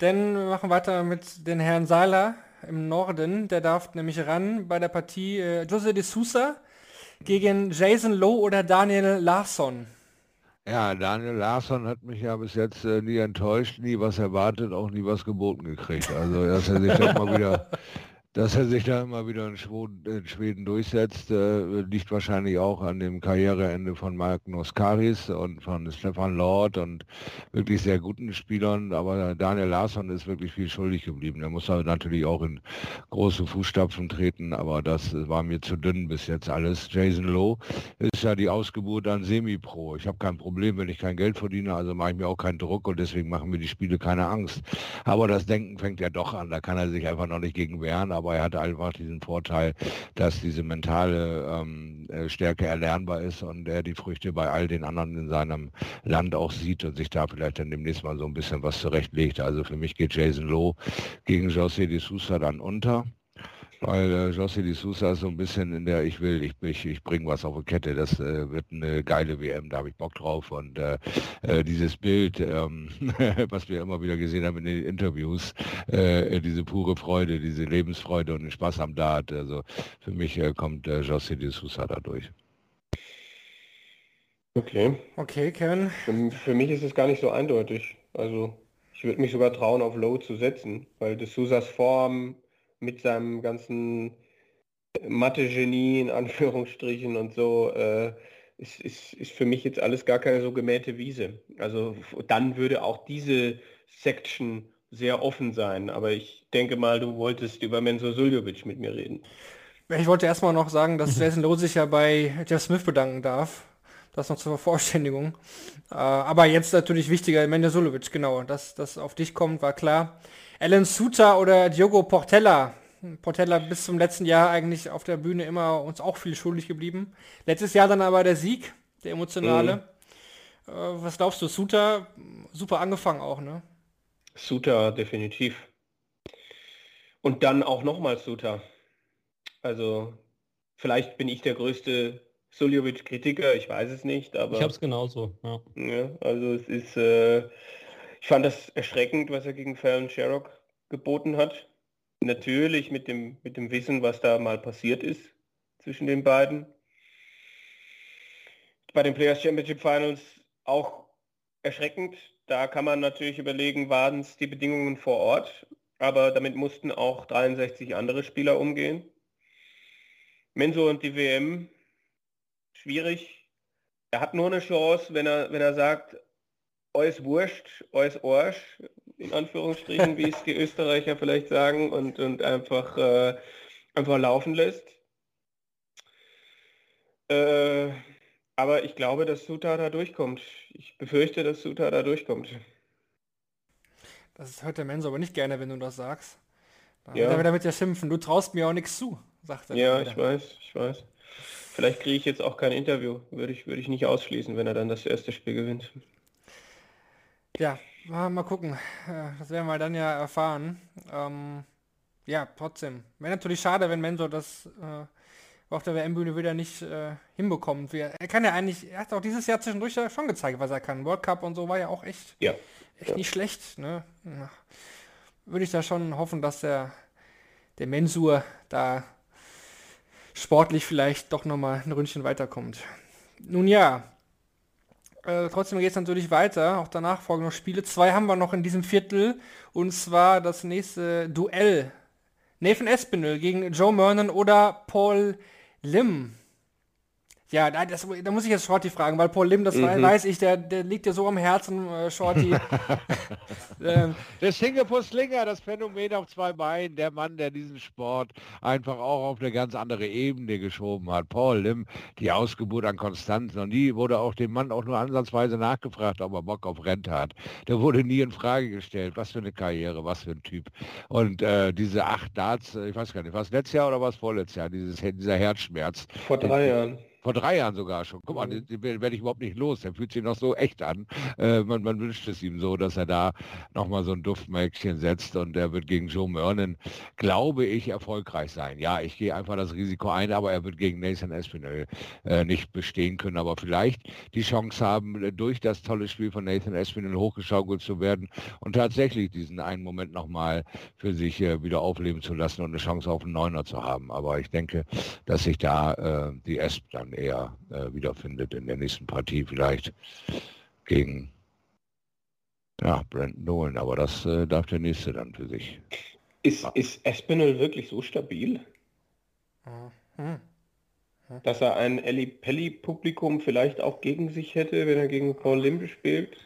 Dann wir machen weiter mit den Herrn Seiler im Norden. Der darf nämlich ran bei der Partie äh, Jose de Sousa gegen Jason Lowe oder Daniel Larsson. Ja, Daniel Larsson hat mich ja bis jetzt äh, nie enttäuscht, nie was erwartet, auch nie was geboten gekriegt. Also dass er sich dann mal wieder dass er sich da immer wieder in Schweden durchsetzt, äh, liegt wahrscheinlich auch an dem Karriereende von Magnus Karis und von Stefan Lord und wirklich sehr guten Spielern. Aber Daniel Larsson ist wirklich viel schuldig geblieben. Er muss halt natürlich auch in große Fußstapfen treten, aber das war mir zu dünn bis jetzt alles. Jason Lowe ist ja die Ausgeburt an Semi-Pro. Ich habe kein Problem, wenn ich kein Geld verdiene, also mache ich mir auch keinen Druck und deswegen machen mir die Spiele keine Angst. Aber das Denken fängt ja doch an, da kann er sich einfach noch nicht gegen wehren aber er hat einfach diesen Vorteil, dass diese mentale ähm, äh, Stärke erlernbar ist und er die Früchte bei all den anderen in seinem Land auch sieht und sich da vielleicht dann demnächst mal so ein bisschen was zurechtlegt. Also für mich geht Jason Lowe gegen José de Sousa dann unter weil äh, José de Sousa ist so ein bisschen in der ich will, ich, ich, ich bringe was auf die Kette, das äh, wird eine geile WM, da habe ich Bock drauf und äh, äh, dieses Bild, ähm, was wir immer wieder gesehen haben in den Interviews, äh, diese pure Freude, diese Lebensfreude und den Spaß am Dart, also für mich äh, kommt äh, José de Sousa da durch. Okay. Okay, Kevin. Für, für mich ist es gar nicht so eindeutig. Also ich würde mich sogar trauen, auf Low zu setzen, weil de Sousas Form mit seinem ganzen Mathe-Genie in Anführungsstrichen und so äh, ist, ist, ist für mich jetzt alles gar keine so gemähte Wiese. Also dann würde auch diese Section sehr offen sein. Aber ich denke mal, du wolltest über Menzo Suljovic mit mir reden. Ich wollte erstmal noch sagen, dass Jason Lowe sich ja bei Jeff Smith bedanken darf. Das noch zur Vervollständigung. Äh, aber jetzt natürlich wichtiger, Menzo Suljovic, genau. Dass das auf dich kommt, war klar. Alan Suter oder Diogo Portella. Portella bis zum letzten Jahr eigentlich auf der Bühne immer uns auch viel schuldig geblieben. Letztes Jahr dann aber der Sieg, der emotionale. Mhm. Äh, was glaubst du, Suter? Super angefangen auch, ne? Suter, definitiv. Und dann auch nochmal Suter. Also vielleicht bin ich der größte Suljovic-Kritiker, ich weiß es nicht, aber... Ich habe es genauso, ja. ja. Also es ist... Äh, ich fand das erschreckend, was er gegen Fallon Sherrock geboten hat. Natürlich mit dem, mit dem Wissen, was da mal passiert ist zwischen den beiden. Bei den Players Championship Finals auch erschreckend. Da kann man natürlich überlegen, waren es die Bedingungen vor Ort, aber damit mussten auch 63 andere Spieler umgehen. Menso und die WM, schwierig. Er hat nur eine Chance, wenn er, wenn er sagt, euch wurscht, euch Arsch, in Anführungsstrichen, wie es die Österreicher vielleicht sagen, und, und einfach, äh, einfach laufen lässt. Äh, aber ich glaube, dass Suta da durchkommt. Ich befürchte, dass Suta da durchkommt. Das hört der Mensch aber nicht gerne, wenn du das sagst. Dann ja. wird er wieder mit dir schimpfen. Du traust mir auch nichts zu, sagt er. Ja, ich weiß, ich weiß. Vielleicht kriege ich jetzt auch kein Interview. Würde ich, würde ich nicht ausschließen, wenn er dann das erste Spiel gewinnt. Ja, mal gucken. Äh, das werden wir dann ja erfahren. Ähm, ja, trotzdem. Wäre natürlich schade, wenn Mensor das äh, auf der WM-Bühne wieder nicht äh, hinbekommt. Er kann ja eigentlich, er hat auch dieses Jahr zwischendurch ja schon gezeigt, was er kann. World Cup und so war ja auch echt, ja. echt ja. nicht schlecht. Ne? Würde ich da schon hoffen, dass der, der Mensur da sportlich vielleicht doch nochmal ein Ründchen weiterkommt. Nun ja, äh, trotzdem geht es natürlich weiter. Auch danach folgen noch Spiele. Zwei haben wir noch in diesem Viertel. Und zwar das nächste Duell. Nathan Espinel gegen Joe Mernon oder Paul Lim. Ja, das, da muss ich jetzt Shorty fragen, weil Paul Lim, das mhm. weiß ich, der, der liegt ja so am Herzen, äh, Shorty. ähm, der Singapore Slinger, das Phänomen auf zwei Beinen, der Mann, der diesen Sport einfach auch auf eine ganz andere Ebene geschoben hat. Paul Lim, die Ausgeburt an Konstanz. Noch nie wurde auch dem Mann auch nur ansatzweise nachgefragt, ob er Bock auf Rente hat. Der wurde nie in Frage gestellt. Was für eine Karriere, was für ein Typ. Und äh, diese acht Darts, äh, ich weiß gar nicht, was letztes Jahr oder was vorletztes Jahr, dieses, dieser Herzschmerz. Vor drei Jahren. Vor drei Jahren sogar schon. Guck mal, mhm. den, den werde ich überhaupt nicht los. Der fühlt sich noch so echt an. Äh, man, man, wünscht es ihm so, dass er da nochmal so ein Duftmäckchen setzt und er wird gegen Joe Mernon, glaube ich, erfolgreich sein. Ja, ich gehe einfach das Risiko ein, aber er wird gegen Nathan Espinel äh, nicht bestehen können. Aber vielleicht die Chance haben, durch das tolle Spiel von Nathan Espinel hochgeschaukelt zu werden und tatsächlich diesen einen Moment nochmal für sich äh, wieder aufleben zu lassen und eine Chance auf einen Neuner zu haben. Aber ich denke, dass sich da äh, die Esp dann eher äh, wiederfindet in der nächsten Partie vielleicht gegen ja, Brandon Nolan, aber das äh, darf der nächste dann für sich. Ist, ja. ist Espinel wirklich so stabil? Mhm. Dass er ein Pelli-Publikum vielleicht auch gegen sich hätte, wenn er gegen Paul Lim spielt?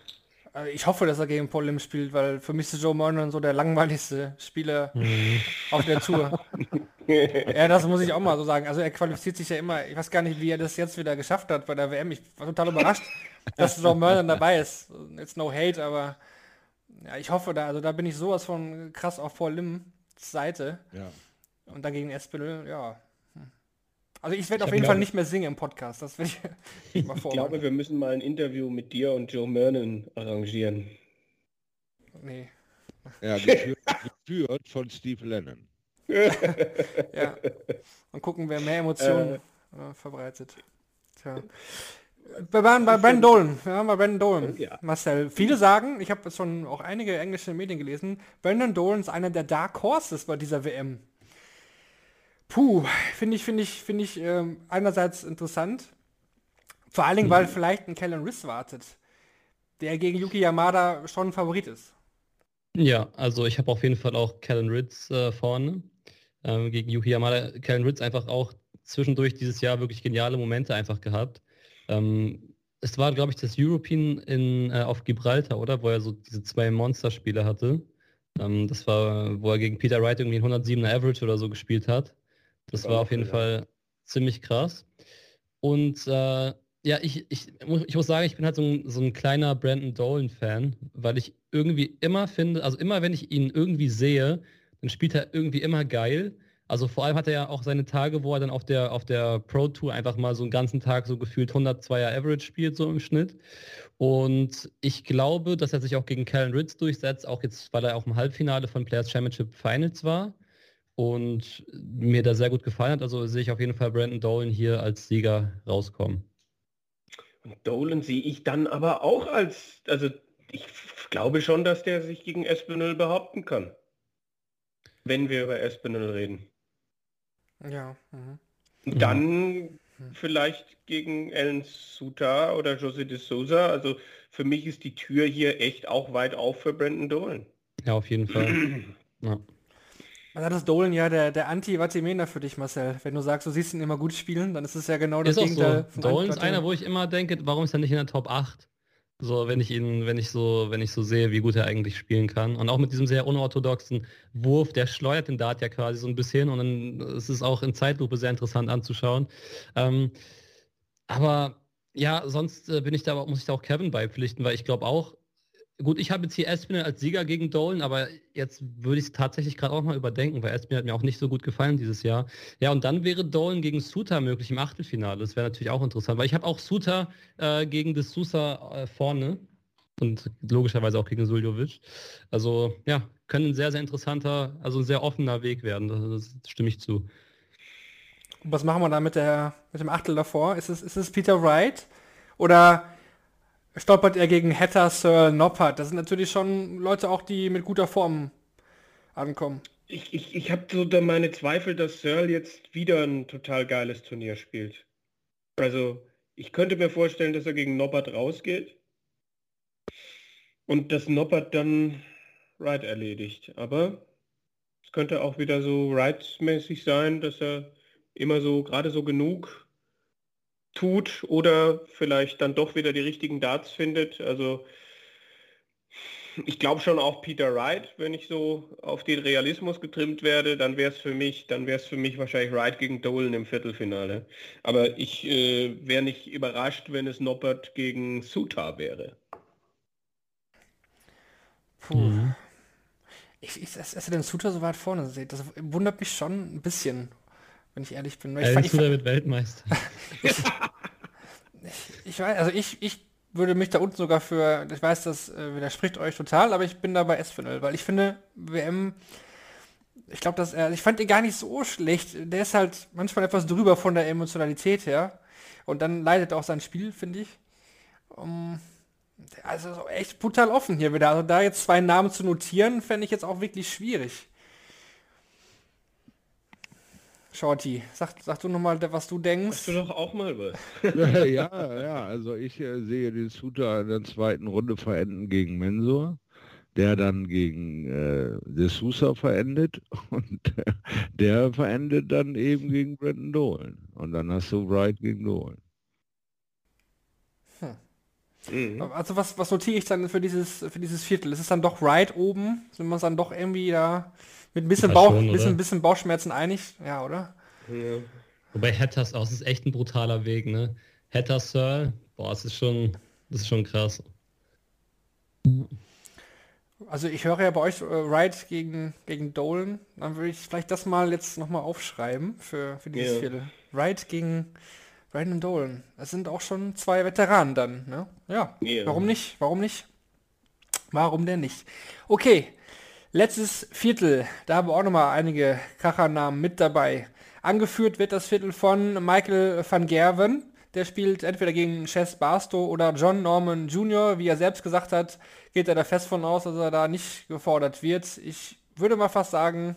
Also ich hoffe, dass er gegen Paul Lim spielt, weil für mich ist Joe Mornon so der langweiligste Spieler mhm. auf der Tour. ja, das muss ich auch mal so sagen. Also er qualifiziert sich ja immer, ich weiß gar nicht, wie er das jetzt wieder geschafft hat bei der WM. Ich war total überrascht, dass Joe Mornon dabei ist. Jetzt no hate, aber ja, ich hoffe da, also da bin ich sowas von krass auf Paul Lims Seite. Ja. Und dagegen Espinel, ja, also ich werde auf jeden Fall nicht mehr singen im Podcast. Das werde ich, ich mal vor. Ich glaube, wir müssen mal ein Interview mit dir und Joe Mernon arrangieren. Nee. Ja, geführt, geführt von Steve Lennon. ja. Und gucken, wer mehr Emotionen äh. äh, verbreitet. Tja. Wir waren bei Brandon Dolan. Wir waren bei Brandon Dolan. Ja. Marcel, viele sagen, ich habe schon auch einige englische Medien gelesen, Brandon Dolan ist einer der Dark Horses bei dieser WM. Puh, finde ich, finde ich, finde ich ähm, einerseits interessant. Vor allen Dingen, weil vielleicht ein Kellen Riss wartet, der gegen Yuki Yamada schon ein Favorit ist. Ja, also ich habe auf jeden Fall auch Kellen Ritz äh, vorne ähm, gegen Yuki Yamada. Kellen Ritz einfach auch zwischendurch dieses Jahr wirklich geniale Momente einfach gehabt. Ähm, es war, glaube ich, das European in, äh, auf Gibraltar, oder? Wo er so diese zwei Monsterspiele hatte. Ähm, das war, wo er gegen Peter Wright irgendwie ein 107er Average oder so gespielt hat. Das war auf jeden Fall ziemlich krass. Und äh, ja, ich, ich, ich muss sagen, ich bin halt so ein, so ein kleiner Brandon Dolan-Fan, weil ich irgendwie immer finde, also immer wenn ich ihn irgendwie sehe, dann spielt er irgendwie immer geil. Also vor allem hat er ja auch seine Tage, wo er dann auf der, auf der Pro Tour einfach mal so einen ganzen Tag so gefühlt 102er Average spielt, so im Schnitt. Und ich glaube, dass er sich auch gegen Kellen Ritz durchsetzt, auch jetzt, weil er auch im Halbfinale von Players Championship Finals war und mir da sehr gut gefallen hat. Also sehe ich auf jeden Fall Brandon Dolan hier als Sieger rauskommen. Und Dolan sehe ich dann aber auch als, also ich glaube schon, dass der sich gegen Espinel behaupten kann. Wenn wir über Espinel reden. Ja. Mhm. Dann vielleicht gegen Ellen Suta oder José de Souza. Also für mich ist die Tür hier echt auch weit auf für Brandon Dolan. Ja, auf jeden Fall. ja. Das ist Dolan ja der, der Anti-Vatimena für dich, Marcel. Wenn du sagst, du siehst ihn immer gut spielen, dann ist es ja genau das ist Gegenteil. So. Dolan ist einer, wo ich immer denke, warum ist er nicht in der Top 8? So, wenn ich ihn, wenn ich so, wenn ich so sehe, wie gut er eigentlich spielen kann. Und auch mit diesem sehr unorthodoxen Wurf, der schleudert den Dart ja quasi so ein bisschen und dann ist es auch in Zeitlupe sehr interessant anzuschauen. Ähm, aber ja, sonst äh, bin ich da, muss ich da auch Kevin beipflichten, weil ich glaube auch, Gut, ich habe jetzt hier Espinel als Sieger gegen Dolan, aber jetzt würde ich es tatsächlich gerade auch mal überdenken, weil Espinel hat mir auch nicht so gut gefallen dieses Jahr. Ja, und dann wäre Dolan gegen Suter möglich im Achtelfinale. Das wäre natürlich auch interessant, weil ich habe auch Suter äh, gegen De Sousa äh, vorne und logischerweise auch gegen Suljovic. Also ja, können ein sehr, sehr interessanter, also ein sehr offener Weg werden. Das, das stimme ich zu. Was machen wir da mit, der, mit dem Achtel davor? Ist es, ist es Peter Wright? Oder stolpert er gegen Hatter, Searle, Noppert. Das sind natürlich schon Leute auch, die mit guter Form ankommen. Ich, ich, ich habe so da meine Zweifel, dass Searle jetzt wieder ein total geiles Turnier spielt. Also ich könnte mir vorstellen, dass er gegen Noppert rausgeht und dass Noppert dann Wright erledigt. Aber es könnte auch wieder so Wright-mäßig sein, dass er immer so gerade so genug tut oder vielleicht dann doch wieder die richtigen Darts findet. Also ich glaube schon auch Peter Wright, wenn ich so auf den Realismus getrimmt werde, dann wäre es für mich, dann wäre es für mich wahrscheinlich Wright gegen Dolan im Viertelfinale. Aber ich äh, wäre nicht überrascht, wenn es Noppert gegen Suta wäre. Puh. Mhm. Ich, ich, dass er den Suta so weit vorne sieht, das wundert mich schon ein bisschen wenn ich ehrlich bin. Ich, fand, ich, wird Weltmeister. ich, weiß, also ich, ich würde mich da unten sogar für, ich weiß, das äh, widerspricht euch total, aber ich bin da bei Espinel, weil ich finde, WM, ich glaube, dass er, ich fand ihn gar nicht so schlecht. Der ist halt manchmal etwas drüber von der Emotionalität her. Und dann leidet auch sein Spiel, finde ich. Um, also echt brutal offen hier wieder. Also da jetzt zwei Namen zu notieren, fände ich jetzt auch wirklich schwierig. Shorty, sag, sag du nochmal, was du denkst. Hast du doch auch mal was. ja, ja, also ich äh, sehe den Suter in der zweiten Runde verenden gegen Mensur, der dann gegen äh, De Sousa verendet und der, der verendet dann eben gegen Brandon Dolan. Und dann hast du Wright gegen Dolan. Hm. Mhm. Also was, was notiere ich dann für dieses, für dieses Viertel? Ist es dann doch Wright oben? Sind wir uns dann doch irgendwie da mit ein bisschen, ja, Bauch, schon, bisschen, bisschen Bauchschmerzen einig, ja, oder? Ja. Wobei Hatters auch, es ist echt ein brutaler Weg, ne? Hatter Searle, boah, es ist schon, das ist schon krass. Also ich höre ja bei euch äh, Wright gegen, gegen Dolan. Dann würde ich vielleicht das mal jetzt nochmal aufschreiben für, für dieses yeah. Viertel. Wright gegen Brandon Dolan. Das sind auch schon zwei Veteranen dann, ne? Ja. Yeah. Warum nicht? Warum nicht? Warum denn nicht? Okay, Letztes Viertel, da haben wir auch nochmal einige Krachernamen mit dabei. Angeführt wird das Viertel von Michael van Gerven. Der spielt entweder gegen Chess Barstow oder John Norman Jr. Wie er selbst gesagt hat, geht er da fest von aus, dass er da nicht gefordert wird. Ich würde mal fast sagen,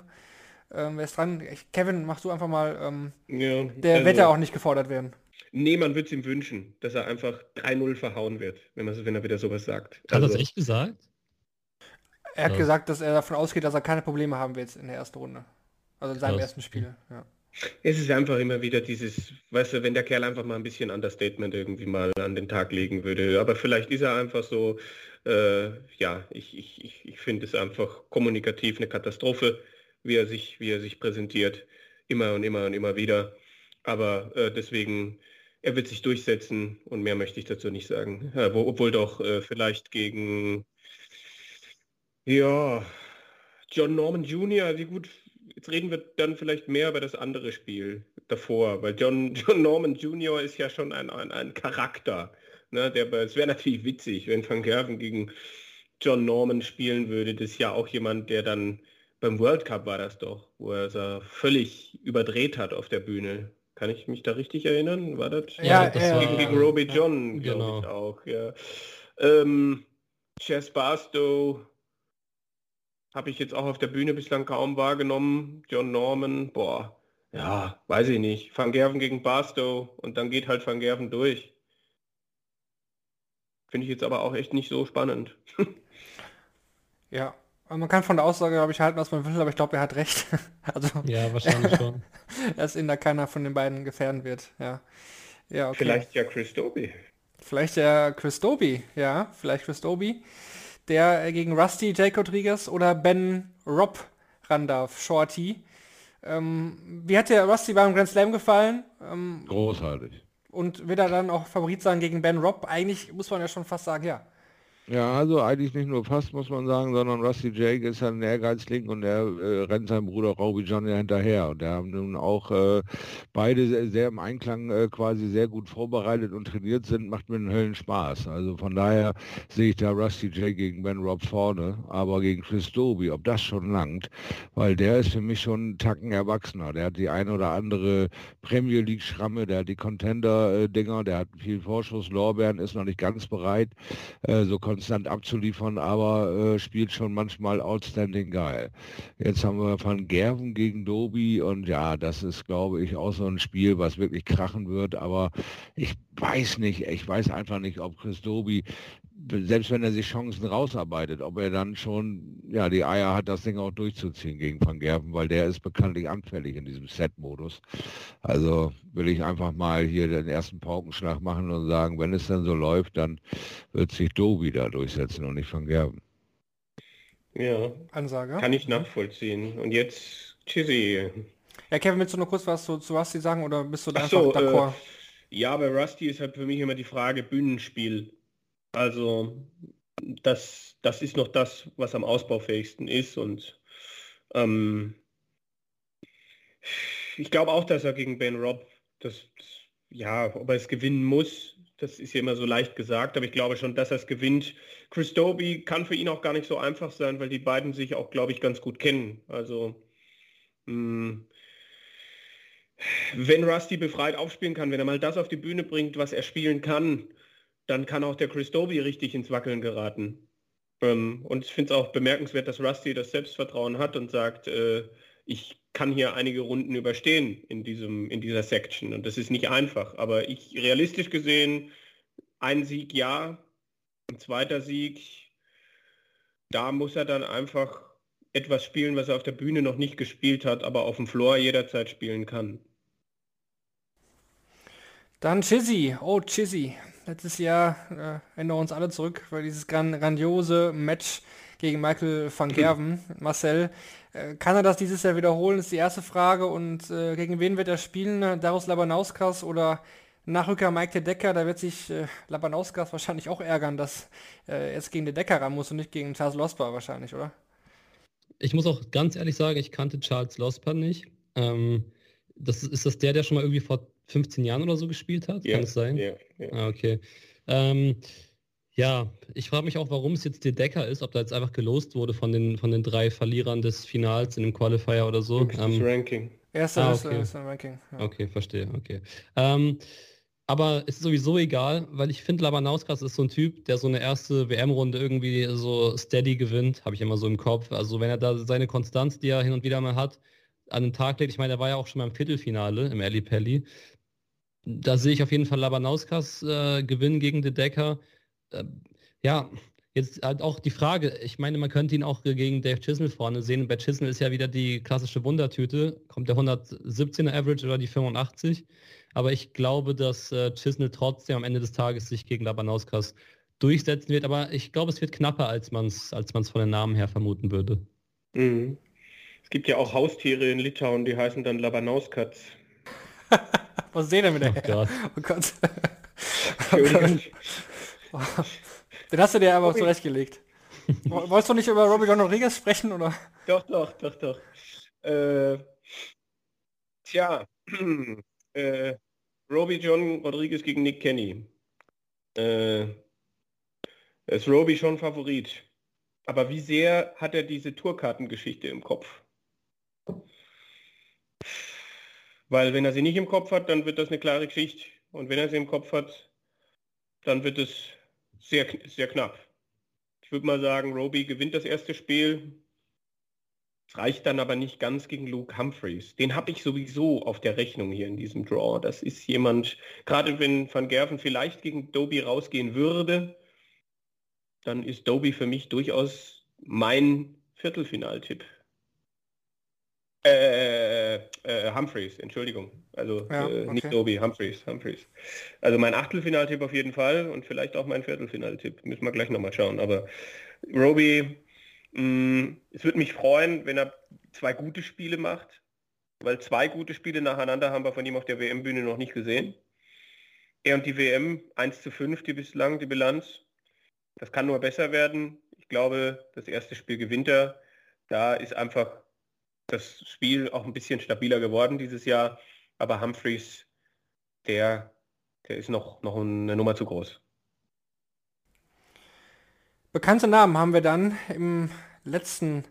ähm, wer ist dran? Kevin, machst du einfach mal. Ähm, ja, der also, wird ja auch nicht gefordert werden. nee, man würde es ihm wünschen, dass er einfach 3-0 verhauen wird, wenn, man, wenn er wieder sowas sagt. Hat er das echt gesagt? Er hat Ja. gesagt, dass er davon ausgeht, dass er keine Probleme haben wird in der ersten Runde. Also in seinem Krass. ersten Spiel. Ja. Es ist einfach immer wieder dieses, weißt du, wenn der Kerl einfach mal ein bisschen Understatement irgendwie mal an den Tag legen würde. Aber vielleicht ist er einfach so, äh, ja, ich, ich, ich, ich finde es einfach kommunikativ eine Katastrophe, wie er sich, wie er sich präsentiert. Immer und immer und immer wieder. Aber äh, deswegen, er wird sich durchsetzen und mehr möchte ich dazu nicht sagen. Ja, wo, obwohl doch äh, vielleicht gegen, ja, John Norman Jr., wie gut, jetzt reden wir dann vielleicht mehr über das andere Spiel davor, weil John, John Norman Jr. ist ja schon ein, ein, ein Charakter. Ne, der, es wäre natürlich witzig, wenn Van Gerven gegen John Norman spielen würde. Das ist ja auch jemand, der dann beim World Cup war das doch, wo er so völlig überdreht hat auf der Bühne. Kann ich mich da richtig erinnern? War das? Ja, das ja, war- gegen, ja. gegen Robbie John, glaube Genau. ich auch. Ja. Ähm, Chess Barstow habe ich jetzt auch auf der Bühne bislang kaum wahrgenommen. John Norman, boah, ja, weiß ich nicht. Van Gerven gegen Barstow und dann geht halt Van Gerven durch. Finde ich jetzt aber auch echt nicht so spannend. ja. Aber man kann von der Aussage, glaube ich, halten, was man will, aber ich glaube, er hat recht. also, Ja, wahrscheinlich schon. dass ihn da keiner von den beiden gefährden wird. Ja. Ja, okay. Vielleicht ja Chris Doby. Vielleicht der Chris Doby, ja, vielleicht Chris Doby, der äh, gegen Rusty Jake Rodriguez oder Ben Robb ran darf, Shorty. Ähm, wie hat der Rusty beim Grand Slam gefallen? Ähm, Großartig. und wird er dann auch Favorit sein gegen Ben Robb? Eigentlich muss man ja schon fast sagen, ja. Ja, also eigentlich nicht nur fast, muss man sagen, sondern Rusty Jake ist ja ein Ehrgeizling und er äh, rennt seinem Bruder Robbie John ja hinterher. Und der haben nun auch äh, beide sehr, sehr im Einklang äh, quasi sehr gut vorbereitet und trainiert sind, macht mir einen Höllen Spaß. Also von daher sehe ich da Rusty Jake gegen Ben Robb vorne, aber gegen Chris Doby, ob das schon langt, weil der ist für mich schon einen Tacken erwachsener. Der hat die ein oder andere Premier League Schramme, der hat die Contender-Dinger, der hat viel Vorschuss, Lorbeeren, ist noch nicht ganz bereit, äh, konstant abzuliefern, aber äh, spielt schon manchmal outstanding geil. Jetzt haben wir Van Gerven gegen Doby und ja, das ist, glaube ich, auch so ein Spiel, was wirklich krachen wird, aber ich weiß nicht, ich weiß einfach nicht, ob Chris Doby, selbst wenn er sich Chancen rausarbeitet, ob er dann schon ja, die Eier hat, das Ding auch durchzuziehen gegen Van Gerven, weil der ist bekanntlich anfällig in diesem Set-Modus. Also will ich einfach mal hier den ersten Paukenschlag machen und sagen, wenn es dann so läuft, dann wird sich Doby da durchsetzen und nicht Van Gerven. Ja, Ansage. kann ich nachvollziehen. Und jetzt Chizzy. Ja, Kevin, willst du noch kurz was zu, zu Rusty sagen oder bist du da Ach einfach so, d'accord? äh, ja, bei Rusty ist halt für mich immer die Frage Bühnenspiel. Also das, das ist noch das, was am ausbaufähigsten ist und ähm, ich glaube auch, dass er gegen Ben Robb, das, ja, ob er es gewinnen muss, das ist ja immer so leicht gesagt, aber ich glaube schon, dass er es gewinnt. Chris Doby kann für ihn auch gar nicht so einfach sein, weil die beiden sich auch, glaube ich, ganz gut kennen. Also mh, wenn Rusty befreit aufspielen kann, wenn er mal das auf die Bühne bringt, was er spielen kann, dann kann auch der Chris Doby richtig ins Wackeln geraten. Ähm, und ich finde es auch bemerkenswert, dass Rusty das Selbstvertrauen hat und sagt, äh, ich kann hier einige Runden überstehen in, diesem, in dieser Section. Und das ist nicht einfach. Aber ich realistisch gesehen, ein Sieg ja, ein zweiter Sieg, da muss er dann einfach etwas spielen, was er auf der Bühne noch nicht gespielt hat, aber auf dem Floor jederzeit spielen kann. Dann Chizzy. Oh, Chizzy. Letztes Jahr äh, erinnern wir uns alle zurück, weil dieses gran grandiose Match gegen Michael van Gerven. Marcel, äh, kann er das dieses Jahr wiederholen, ist die erste Frage. Und äh, gegen wen wird er spielen? Darius Labanauskas oder Nachrücker Mike de Decker? Da wird sich äh, Labanauskas wahrscheinlich auch ärgern, dass äh, er jetzt gegen de Decker ran muss und nicht gegen Charles Losper wahrscheinlich, oder? Ich muss auch ganz ehrlich sagen, ich kannte Charles Losper nicht. Ähm, das ist das der, der schon mal irgendwie vor 15 Jahren oder so gespielt hat? Kann es sein? Ja, ja. Ah, okay. Ähm, ja, ich frage mich auch, warum es jetzt der Decker ist, ob da jetzt einfach gelost wurde von den, von den drei Verlierern des Finals in dem Qualifier oder so. Ähm, Ranking. Erster Ah, ist, okay. Ranking. Ja. Okay, verstehe, okay. Ähm, aber es ist sowieso egal, weil ich finde, Labanauskas ist so ein Typ, der so eine erste WM-Runde irgendwie so steady gewinnt, habe ich immer so im Kopf. Also wenn er da seine Konstanz, die er hin und wieder mal hat, an den Tag legt, ich meine, er war ja auch schon mal im Viertelfinale im Ali Pelli. Da sehe ich auf jeden Fall Labanauskas äh, Gewinn gegen De Decker. Äh, ja, jetzt halt auch die Frage, ich meine, man könnte ihn auch gegen Dave Chisnell vorne sehen. Bei Chisnell ist ja wieder die klassische Wundertüte. Kommt der 117er Average oder die 85? Aber ich glaube, dass äh, Chisnell trotzdem am Ende des Tages sich gegen Labanauskas durchsetzen wird. Aber ich glaube, es wird knapper, als man es als man's von den Namen her vermuten würde. Mhm. Es gibt ja auch Haustiere in Litauen, die heißen dann Labanauskatz. Was sehen wir mit der? Oh Gott. Oh Gott. Oh Gott. Den hast du dir aber zurechtgelegt. Wolltest du nicht über Robbie John Rodriguez sprechen, oder? Doch, doch, doch, doch. Äh, tja, äh, Robbie John Rodriguez gegen Nick Kenny. Äh, ist Robbie schon Favorit. Aber wie sehr hat er diese Tourkartengeschichte im Kopf? Weil wenn er sie nicht im Kopf hat, dann wird das eine klare Geschichte. Und wenn er sie im Kopf hat, dann wird es sehr, sehr knapp. Ich würde mal sagen, Roby gewinnt das erste Spiel. Es reicht dann aber nicht ganz gegen Luke Humphreys. Den habe ich sowieso auf der Rechnung hier in diesem Draw. Das ist jemand, gerade wenn Van Gerven vielleicht gegen Doby rausgehen würde, dann ist Doby für mich durchaus mein Viertelfinaltipp. Äh, äh, Humphreys, Entschuldigung. Also Ja, äh, nicht okay. Doby, Humphreys, Humphreys. Also mein Achtelfinaltipp auf jeden Fall und vielleicht auch mein Viertelfinaltipp. Müssen wir gleich nochmal schauen. Aber Roby, mh, es würde mich freuen, wenn er zwei gute Spiele macht. Weil zwei gute Spiele nacheinander haben wir von ihm auf der WM-Bühne noch nicht gesehen. Er und die WM 1 zu 5, die bislang, die Bilanz. Das kann nur besser werden. Ich glaube, das erste Spiel gewinnt er. Da ist einfach das Spiel auch ein bisschen stabiler geworden dieses Jahr. Aber Humphreys, der, der ist noch, noch eine Nummer zu groß. Bekannte Namen haben wir dann im letzten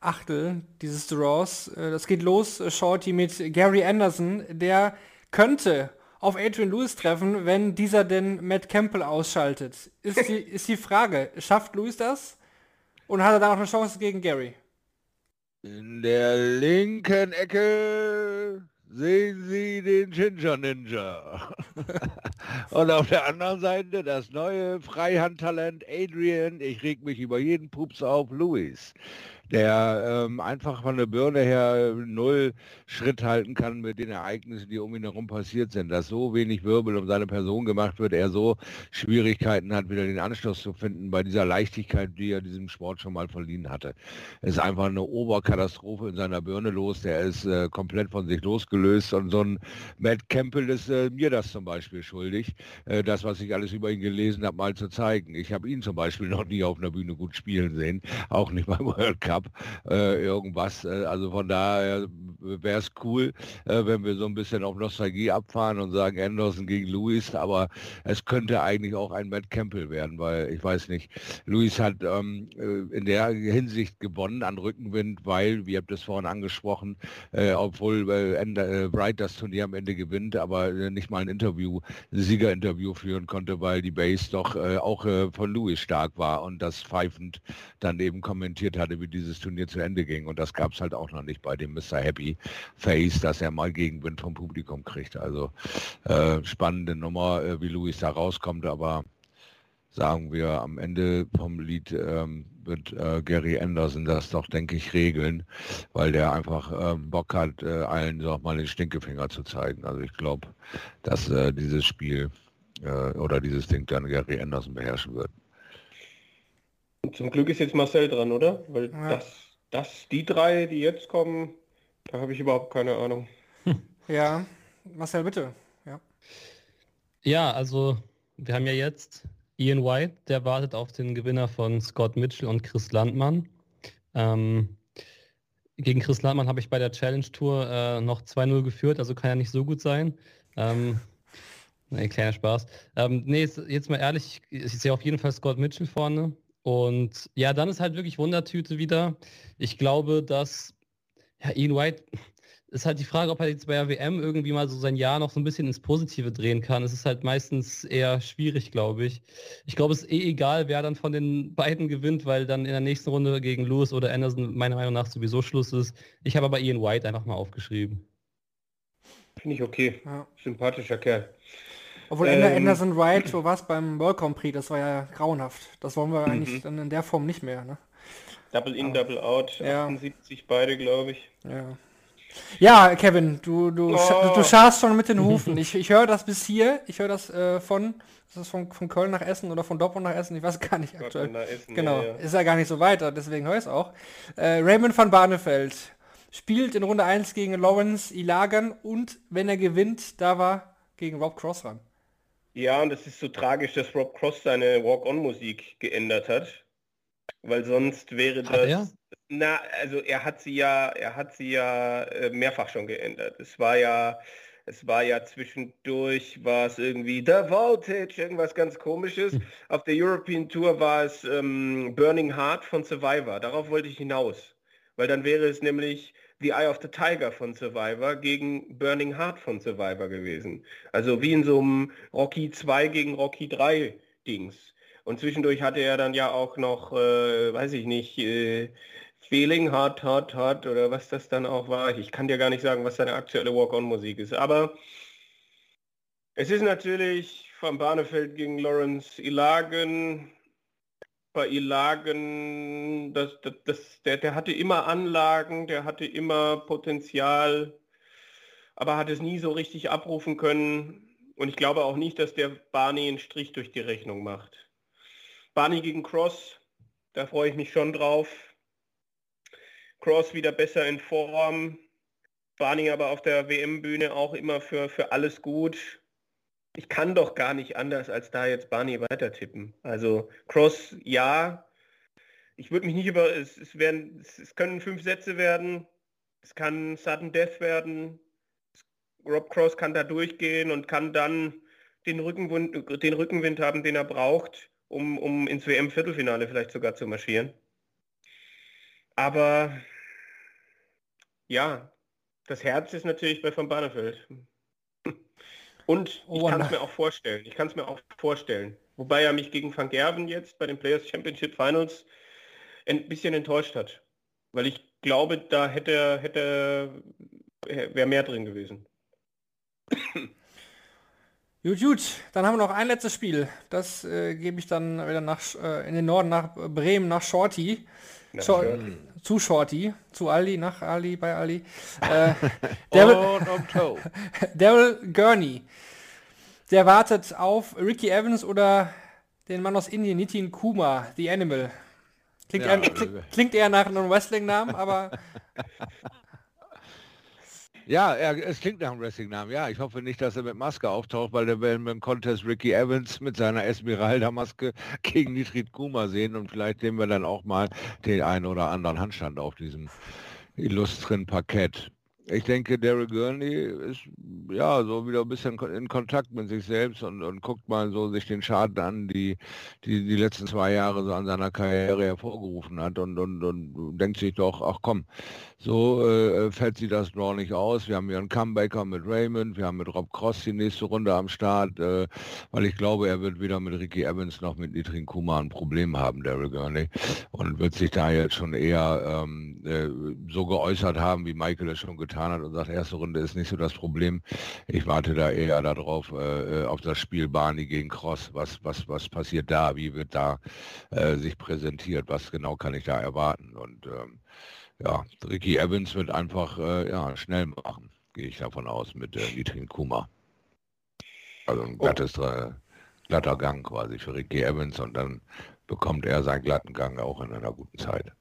Achtel dieses Draws. Äh, Das geht los, äh, Shorty, mit Gary Anderson. Der könnte auf Adrian Lewis treffen, wenn dieser denn Matt Campbell ausschaltet. Ist die, ist die Frage, schafft Lewis das? Und hat er dann auch eine Chance gegen Gary? In der linken Ecke sehen Sie den Ginger Ninja. Und auf der anderen Seite das neue Freihandtalent Adrian. Ich reg mich über jeden Pups auf, Luis. Der ähm, einfach von der Birne her null Schritt halten kann mit den Ereignissen, die um ihn herum passiert sind. Dass so wenig Wirbel um seine Person gemacht wird, er so Schwierigkeiten hat, wieder den Anschluss zu finden bei dieser Leichtigkeit, die er diesem Sport schon mal verliehen hatte. Es ist einfach eine Oberkatastrophe in seiner Birne los. Der ist äh, komplett von sich losgelöst und so ein Matt Campbell ist äh, mir das zum Beispiel schuldig, äh, das, was ich alles über ihn gelesen habe, mal zu zeigen. Ich habe ihn zum Beispiel noch nie auf einer Bühne gut spielen sehen, auch nicht beim World Cup, äh, irgendwas. Äh, also von daher wäre es cool, äh, wenn wir so ein bisschen auf Nostalgie abfahren und sagen Anderson gegen Lewis, aber es könnte eigentlich auch ein Matt Campbell werden, weil ich weiß nicht, Lewis hat ähm, äh, in der Hinsicht gewonnen an Rückenwind, weil, wir habt es vorhin angesprochen, äh, obwohl äh, Ende, äh, Bright das Turnier am Ende gewinnt, aber nicht mal ein Interview, ein Siegerinterview führen konnte, weil die Base doch auch von Lewis stark war und das pfeifend dann eben kommentiert hatte, wie dieses Turnier zu Ende ging. Und das gab es halt auch noch nicht bei dem Mr. Happy Face, dass er mal Gegenwind vom Publikum kriegt. Also äh, spannende Nummer, äh, wie Lewis da rauskommt, aber sagen wir am Ende vom Lied ähm, wird äh, Gary Anderson das doch, denke ich, regeln, weil der einfach ähm, Bock hat, äh, allen so mal den Stinkefinger zu zeigen. Also ich glaube, dass äh, dieses Spiel äh, oder dieses Ding dann Gary Anderson beherrschen wird. Zum Glück ist jetzt Marcel dran, oder? Weil Ja. das, das, die drei, die jetzt kommen, da habe ich überhaupt keine Ahnung. Ja, Marcel, bitte. Ja. Ja, also wir haben ja jetzt Ian White, der wartet auf den Gewinner von Scott Mitchell und Chris Landmann. Ähm, gegen Chris Landmann habe ich bei der Challenge Tour äh, noch 2-0 geführt, also kann ja nicht so gut sein. Ähm, nee, kleiner Spaß. Ähm, nee, jetzt, jetzt mal ehrlich, ich, ich sehe auf jeden Fall Scott Mitchell vorne. Und ja, dann ist halt wirklich Wundertüte wieder. Ich glaube, dass ja, Ian White ist halt die Frage, ob er jetzt bei der WM irgendwie mal so sein Jahr noch so ein bisschen ins Positive drehen kann. Es ist halt meistens eher schwierig, glaube ich. Ich glaube, es ist eh egal, wer dann von den beiden gewinnt, weil dann in der nächsten Runde gegen Lewis oder Anderson meiner Meinung nach sowieso Schluss ist. Ich habe aber Ian White einfach mal aufgeschrieben. Finde ich okay. Ja. Sympathischer Kerl. Obwohl Ähm. Anderson Wright, wo war es beim World Grand Prix, das war ja grauenhaft. Das wollen wir eigentlich dann in der Form nicht mehr, ne? Double in, double out. Ja. 78 beide, glaube ich. Ja. Ja, Kevin, du, du, Oh. du scharst schon mit den Hufen. Ich, ich höre das bis hier. Ich höre das äh, von, ist das von, von Köln nach Essen oder von Dortmund nach Essen? Ich weiß gar nicht aktuell. nach Essen, genau, ja, ja. ist ja gar nicht so weiter, deswegen höre ich es auch. Äh, Raymond van Barneveld spielt in Runde 1 gegen Lawrence Ilagan und wenn er gewinnt, da war gegen Rob Cross ran. Ja, und es ist so tragisch, dass Rob Cross seine Walk-on-Musik geändert hat. Weil sonst wäre Hat das. er? Na, also er hat sie ja, er hat sie ja äh, mehrfach schon geändert. Es war ja, es war ja zwischendurch, war es irgendwie The Voltage, irgendwas ganz komisches. Auf der European Tour war es ähm, Burning Heart von Survivor. Darauf wollte ich hinaus. Weil dann wäre es nämlich The Eye of the Tiger von Survivor gegen Burning Heart von Survivor gewesen. Also wie in so einem Rocky 2 gegen Rocky 3 Dings. Und zwischendurch hatte er dann ja auch noch, äh, weiß ich nicht, äh, Feeling Hot, Hot, Hot oder was das dann auch war. Ich kann dir gar nicht sagen, was seine aktuelle Walk-on-Musik ist. Aber es ist natürlich von Barnefeld gegen Lawrence Ilagen. Bei Ilagen, das, das, das, der, der hatte immer Anlagen, der hatte immer Potenzial, aber hat es nie so richtig abrufen können. Und ich glaube auch nicht, dass der Barney einen Strich durch die Rechnung macht. Barney gegen Cross, da freue ich mich schon drauf. Cross wieder besser in Form. Barney aber auf der WM-Bühne auch immer für, für alles gut. Ich kann doch gar nicht anders, als da jetzt Barney weiter tippen. Also Cross, ja. Ich würde mich nicht über, es, es, werden, es, es können fünf Sätze werden. Es kann Sudden Death werden. Rob Cross kann da durchgehen und kann dann den Rückenwind, den Rückenwind haben, den er braucht, um, um ins WM-Viertelfinale vielleicht sogar zu marschieren. Aber ja, das Herz ist natürlich bei Van Barneveld. Und ich Oh, kann es mir auch vorstellen. Ich kann es mir auch vorstellen. Wobei er mich gegen Van Gerven jetzt bei den Players Championship Finals ein bisschen enttäuscht hat. Weil ich glaube, da hätte, hätte wäre mehr drin gewesen. Gut, gut, dann haben wir noch ein letztes Spiel. Das äh, gebe ich dann wieder nach, äh, in den Norden nach Bremen, nach Shorty. Na, zu Shorty, zu Ali, nach Ali, bei Ali. Äh, Daryl. Daryl Gurney. Der wartet auf Ricky Evans oder den Mann aus Indien, Nitin Kuma, The Animal. Klingt, Ja, eher, klingt eher nach einem Wrestling-Namen, aber Ja, er, es klingt nach einem Wrestling-Namen. Ja, ich hoffe nicht, dass er mit Maske auftaucht, weil der werden wir im Contest Ricky Evans mit seiner Esmeralda-Maske gegen Nitrit Kuma sehen und vielleicht sehen wir dann auch mal den einen oder anderen Handstand auf diesem illustren Parkett. Ich denke, Daryl Gurney ist ja so wieder ein bisschen in Kontakt mit sich selbst und, und guckt mal so sich den Schaden an, die, die die letzten zwei Jahre so an seiner Karriere hervorgerufen hat und, und, und denkt sich doch, ach komm, so äh, fällt sie das Draw nicht aus. Wir haben hier einen Comebacker mit Raymond, wir haben mit Rob Cross die nächste Runde am Start, äh, weil ich glaube, er wird weder mit Ricky Evans noch mit Nitrin Kuma ein Problem haben, Daryl Gurney, und wird sich da jetzt schon eher ähm, äh, so geäußert haben, wie Michael es schon getan hat und sagt, erste Runde ist nicht so das Problem. Ich warte da eher darauf, äh, äh, auf das Spiel Barney gegen Cross. Was, was, was passiert da? Wie wird da äh, sich präsentiert? Was genau kann ich da erwarten? Und ähm, ja, Ricky Evans wird einfach äh, ja, schnell machen, gehe ich davon aus, mit äh, Nitrin Kuma. Also ein glattes, äh, glatter Gang quasi für Ricky Evans und dann bekommt er seinen glatten Gang auch in einer guten Zeit.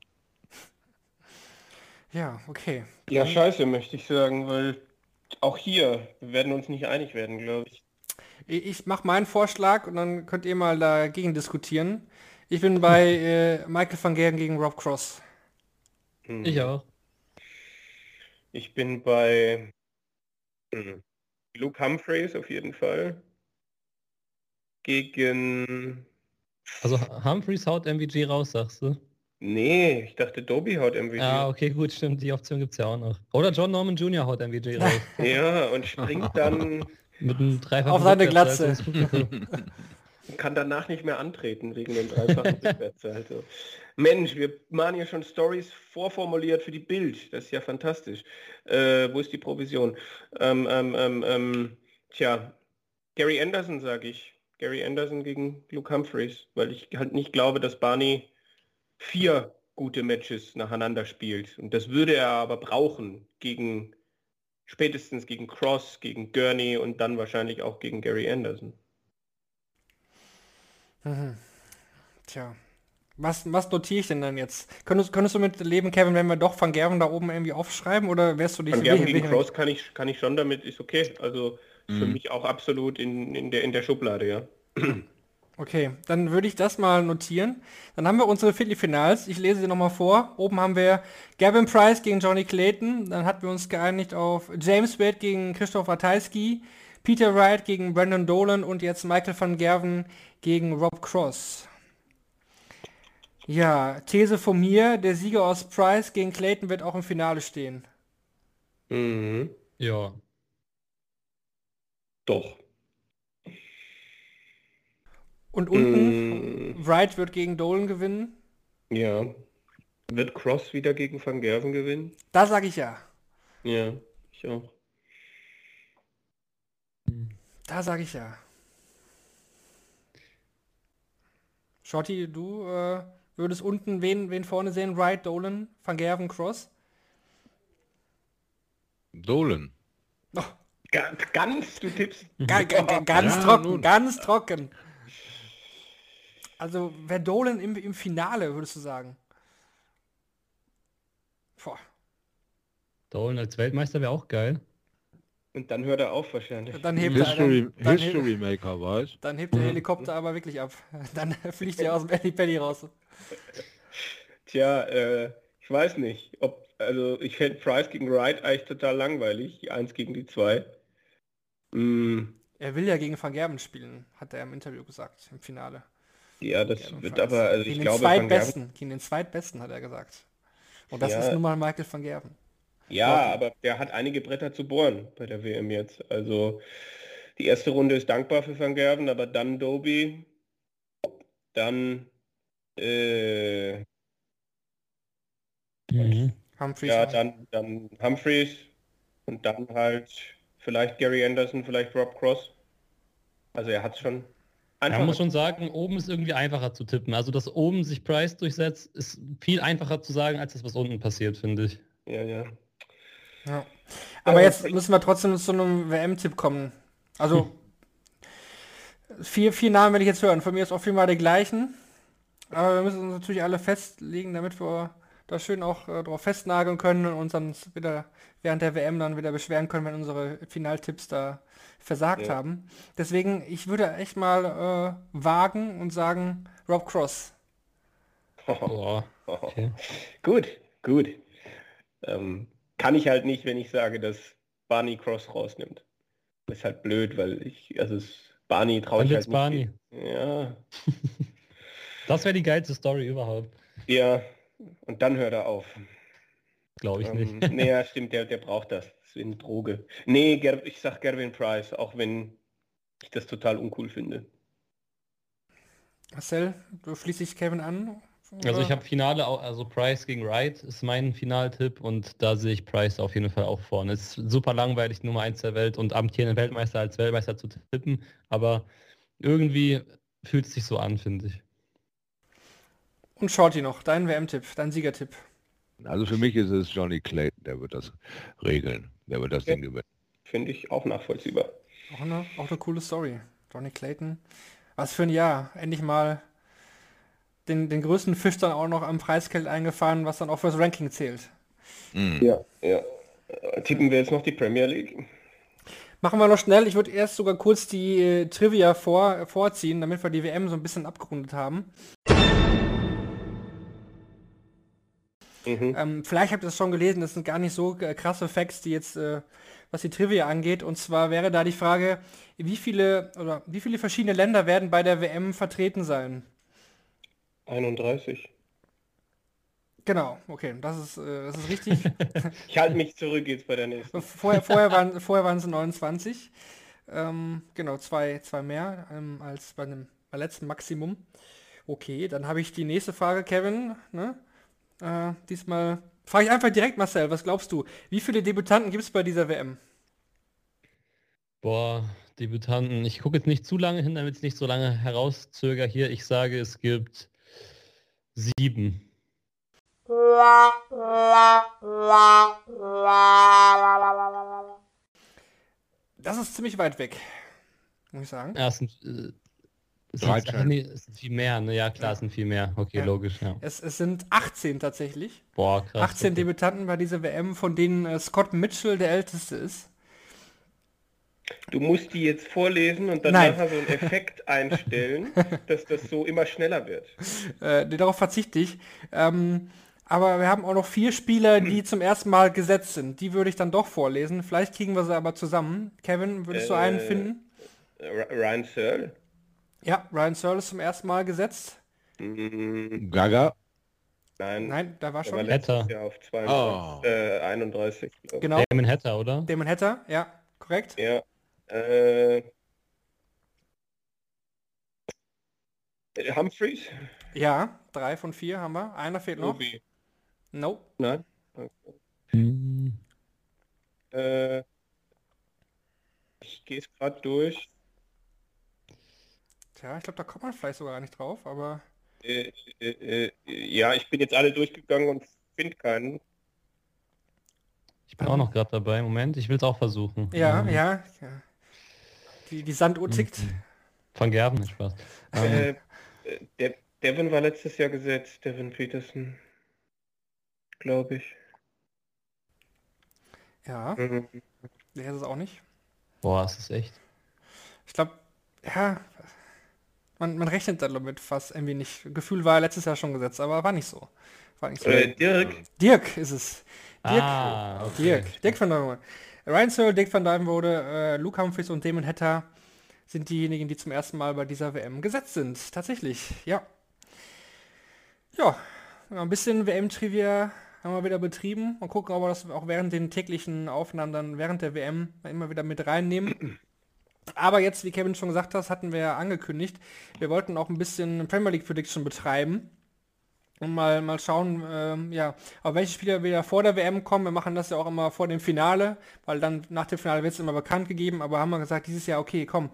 Ja, okay. Ja, scheiße, möchte ich sagen, weil auch hier wir werden uns nicht einig werden, glaube ich. Ich ich mache meinen Vorschlag und dann könnt ihr mal dagegen diskutieren. Ich bin bei äh, Michael van Gerwen gegen Rob Cross. Hm. Ich auch. Ich bin bei hm, Luke Humphreys auf jeden Fall. Gegen... Also Humphreys haut MVG raus, sagst du? Nee, ich dachte Dobie haut MVP. Ja, okay, gut, stimmt. Die Option gibt es ja auch noch. Oder John Norman Jr. haut MVG raus. Ja, und springt dann... Mit einem dreifachen Auf seine Glatze. Publikum. kann danach nicht mehr antreten wegen dem dreifachen Rückwärts. Also. Mensch, wir machen hier schon Stories vorformuliert für die Bild. Das ist ja fantastisch. Äh, wo ist die Provision? Ähm, ähm, ähm, ähm tja, Gary Anderson sage ich. Gary Anderson gegen Luke Humphreys, weil ich halt nicht glaube, dass Barney vier gute Matches nacheinander spielt. Und das würde er aber brauchen gegen spätestens gegen Cross, gegen Gurney und dann wahrscheinlich auch gegen Gary Anderson. Mhm. Tja. Was, was notiere ich denn dann jetzt? Könntest, könntest du mit leben, Kevin, wenn wir doch Van Gerven da oben irgendwie aufschreiben oder wärst du dich... Van Gerven gegen Cross kann ich, kann ich schon damit, ist okay. Also mhm. für mich auch absolut in, in, der, in der Schublade, ja. Okay, dann würde ich das mal notieren. Dann haben wir unsere Viertelfinals. Ich lese sie nochmal vor. Oben haben wir Gavin Price gegen Johnny Clayton. Dann hatten wir uns geeinigt auf James Wade gegen Christoph Ratajski, Peter Wright gegen Brandon Dolan und jetzt Michael van Gerven gegen Rob Cross. Ja, These von mir, der Sieger aus Price gegen Clayton wird auch im Finale stehen. Mhm. Ja. Doch. Und unten, mm. Wright wird gegen Dolan gewinnen. Ja. Wird Cross wieder gegen Van Gerven gewinnen? Da sage ich ja. Ja, ich auch. Da sage ich ja. Shotty, du äh, würdest unten wen, wen vorne sehen? Wright, Dolan, Van Gerven, Cross? Dolan. Oh. Ganz, ganz, du tippst. Ga, ga, ga, ganz ja, trocken, nun. ganz trocken. Also wer Dolan im, im Finale, würdest du sagen? Boah. Dolan als Weltmeister wäre auch geil. Und dann hört er auf wahrscheinlich. Dann hebt History, er, dann, History dann Maker, weiß. Dann hebt der Helikopter aber wirklich ab. Dann fliegt er aus dem Belly Belly raus. Tja, äh, ich weiß nicht, ob, also ich fände Price gegen Wright eigentlich total langweilig, die 1 gegen die 2. Mm. Er will ja gegen Van Gerben spielen, hat er im Interview gesagt, im Finale. Ja, das wird aber, also gegen ich glaube, Van Gerben... Gegen den Zweitbesten, hat er gesagt. Und das ja. ist nun mal Michael van Gerben. Ja, aber der hat einige Bretter zu bohren bei der WM jetzt. Also die erste Runde ist dankbar für Van Gerven, aber dann Doby, dann äh, mhm. Humphreys. Ja, dann, dann Humphreys und dann halt vielleicht Gary Anderson, vielleicht Rob Cross. Also er hat schon Einfach Man muss schon sagen, oben ist irgendwie einfacher zu tippen. Also, dass oben sich Price durchsetzt, ist viel einfacher zu sagen, als das, was unten passiert, finde ich. Ja, ja. Ja. Aber äh, jetzt müssen wir trotzdem zu einem WM-Tipp kommen. Also, hm. vier, vier Namen will ich jetzt hören. Von mir ist auch viermal die gleichen. Aber wir müssen uns natürlich alle festlegen, damit wir da schön auch äh, drauf festnageln können und uns dann wieder während der WM dann wieder beschweren können, wenn unsere Finaltipps da versagt ja. haben. Deswegen, ich würde echt mal äh, wagen und sagen Rob Cross. Oh, okay. gut, gut. Ähm, kann ich halt nicht, wenn ich sage, dass Barney Cross rausnimmt. Das ist halt blöd, weil ich, also es, Barney traue ich halt nicht. Barney. Ja. das wäre die geilste Story überhaupt. Ja, und dann hört er auf. Glaube ich ähm, nicht. nee, ja, stimmt, der, der braucht das. Das ist wie eine Droge. Nee, Ger ich sag Gervin Price, auch wenn ich das total uncool finde. Marcel, du schließt dich Kevin an? Also ich habe Finale, also Price gegen Wright ist mein Finaltipp und da sehe ich Price auf jeden Fall auch vorne. Es ist super langweilig, Nummer 1 der Welt und amtierenden Weltmeister als Weltmeister zu tippen, aber irgendwie fühlt es sich so an, finde ich. Und Shorty noch, dein WM-Tipp, dein Siegertipp. Also für mich ist es Johnny Clayton, der wird das regeln, der wird das ja. Ding gewinnen. Finde ich auch nachvollziehbar. Auch eine, auch eine coole Story. Johnny Clayton. Was für ein Jahr. Endlich mal den, den größten Fisch dann auch noch am Preisgeld eingefahren, was dann auch fürs Ranking zählt. Mhm. Ja, ja. Tippen wir jetzt noch die Premier League. Machen wir noch schnell. Ich würde erst sogar kurz die äh, Trivia vor, vorziehen, damit wir die WM so ein bisschen abgerundet haben. Mhm. Ähm, vielleicht habt ihr das schon gelesen, das sind gar nicht so äh, krasse Facts, die jetzt, äh, was die Trivia angeht. Und zwar wäre da die Frage, wie viele oder wie viele verschiedene Länder werden bei der WM vertreten sein? 31. Genau, okay, das ist, äh, das ist richtig. ich halte mich zurück jetzt bei der nächsten. Vorher, vorher, waren, vorher waren es 29. Ähm, genau, zwei, zwei mehr ähm, als bei, Bei letzten Maximum. Okay, dann habe ich die nächste Frage, Kevin. Ne? Äh, diesmal frage ich einfach direkt, Marcel, was glaubst du? Wie viele Debütanten gibt es bei dieser WM? Boah, Debütanten. Ich gucke jetzt nicht zu lange hin, damit es nicht so lange herauszöger hier. Ich sage, es gibt sieben. Das ist ziemlich weit weg, muss ich sagen. Ja, es sind, äh, es sind, 13. ach nee, es sind viel mehr. Ne? Ja, klar, es sind viel mehr. Okay, Ja. logisch, ja. Es, es sind 18 tatsächlich. Boah, krass. 18 okay. Debütanten bei dieser WM, von denen äh, Scott Mitchell der älteste ist. Du musst die jetzt vorlesen und dann Nein. nachher so einen Effekt einstellen, dass das so immer schneller wird. Äh, darauf verzichte ich. Ähm, aber wir haben auch noch vier Spieler, die zum ersten Mal gesetzt sind. Die würde ich dann doch vorlesen. Vielleicht kriegen wir sie aber zusammen. Kevin, würdest du einen Äh, finden? Ryan Searle. Ja, Ryan Searle ist zum ersten Mal gesetzt. Mm, Gaga. Nein, Nein, da war der war schon. letztes Hatter. Jahr auf 22, äh, 31. glaub. Genau, Damon Hatter, oder? Damon Hatter, ja, korrekt. Ja. Äh, Humphreys? Ja, drei von vier haben wir. Einer fehlt noch. Obi. Nope. Nein. Hm. Äh, ich gehe es gerade durch. Tja, ich glaube, da kommt man vielleicht sogar gar nicht drauf, aber Äh, äh, äh, ja, ich bin jetzt alle durchgegangen und finde keinen. Ich bin auch noch gerade dabei. Moment, ich will es auch versuchen. ja, Ähm, ja. ja. Die, die Sanduhr tickt. Van Gerven, nicht Spaß. Ähm, Äh, äh, der, Devin war letztes Jahr gesetzt, Devin Peterson. Glaube ich. Ja, Mhm. der ist es auch nicht. boah, es ist echt. Ich glaube, ja, man, man rechnet damit fast irgendwie nicht. Gefühl war letztes Jahr schon gesetzt, aber war nicht so. War nicht so. Äh, Dirk, Dirk ist es. Dirk, Ah, okay. Dirk, Dirk van Dijvenbode. Ryan Searle, Dirk van Dijvenbode, äh, Luke Humphries und Damon Hatter sind diejenigen, die zum ersten Mal bei dieser WM gesetzt sind. Tatsächlich, ja. Ja, ein bisschen WM-Trivia haben wir wieder betrieben. Mal gucken, ob wir das auch während den täglichen Aufnahmen dann während der WM immer wieder mit reinnehmen. Aber jetzt, wie Kevin schon gesagt hat, hatten wir ja angekündigt, wir wollten auch ein bisschen Premier League Prediction betreiben. Und mal, mal schauen, ähm, ja, auf welche Spieler wieder vor der WM kommen. Wir machen das ja auch immer vor dem Finale, weil dann nach dem Finale wird es immer bekannt gegeben. Aber haben wir gesagt, dieses Jahr, okay, komm,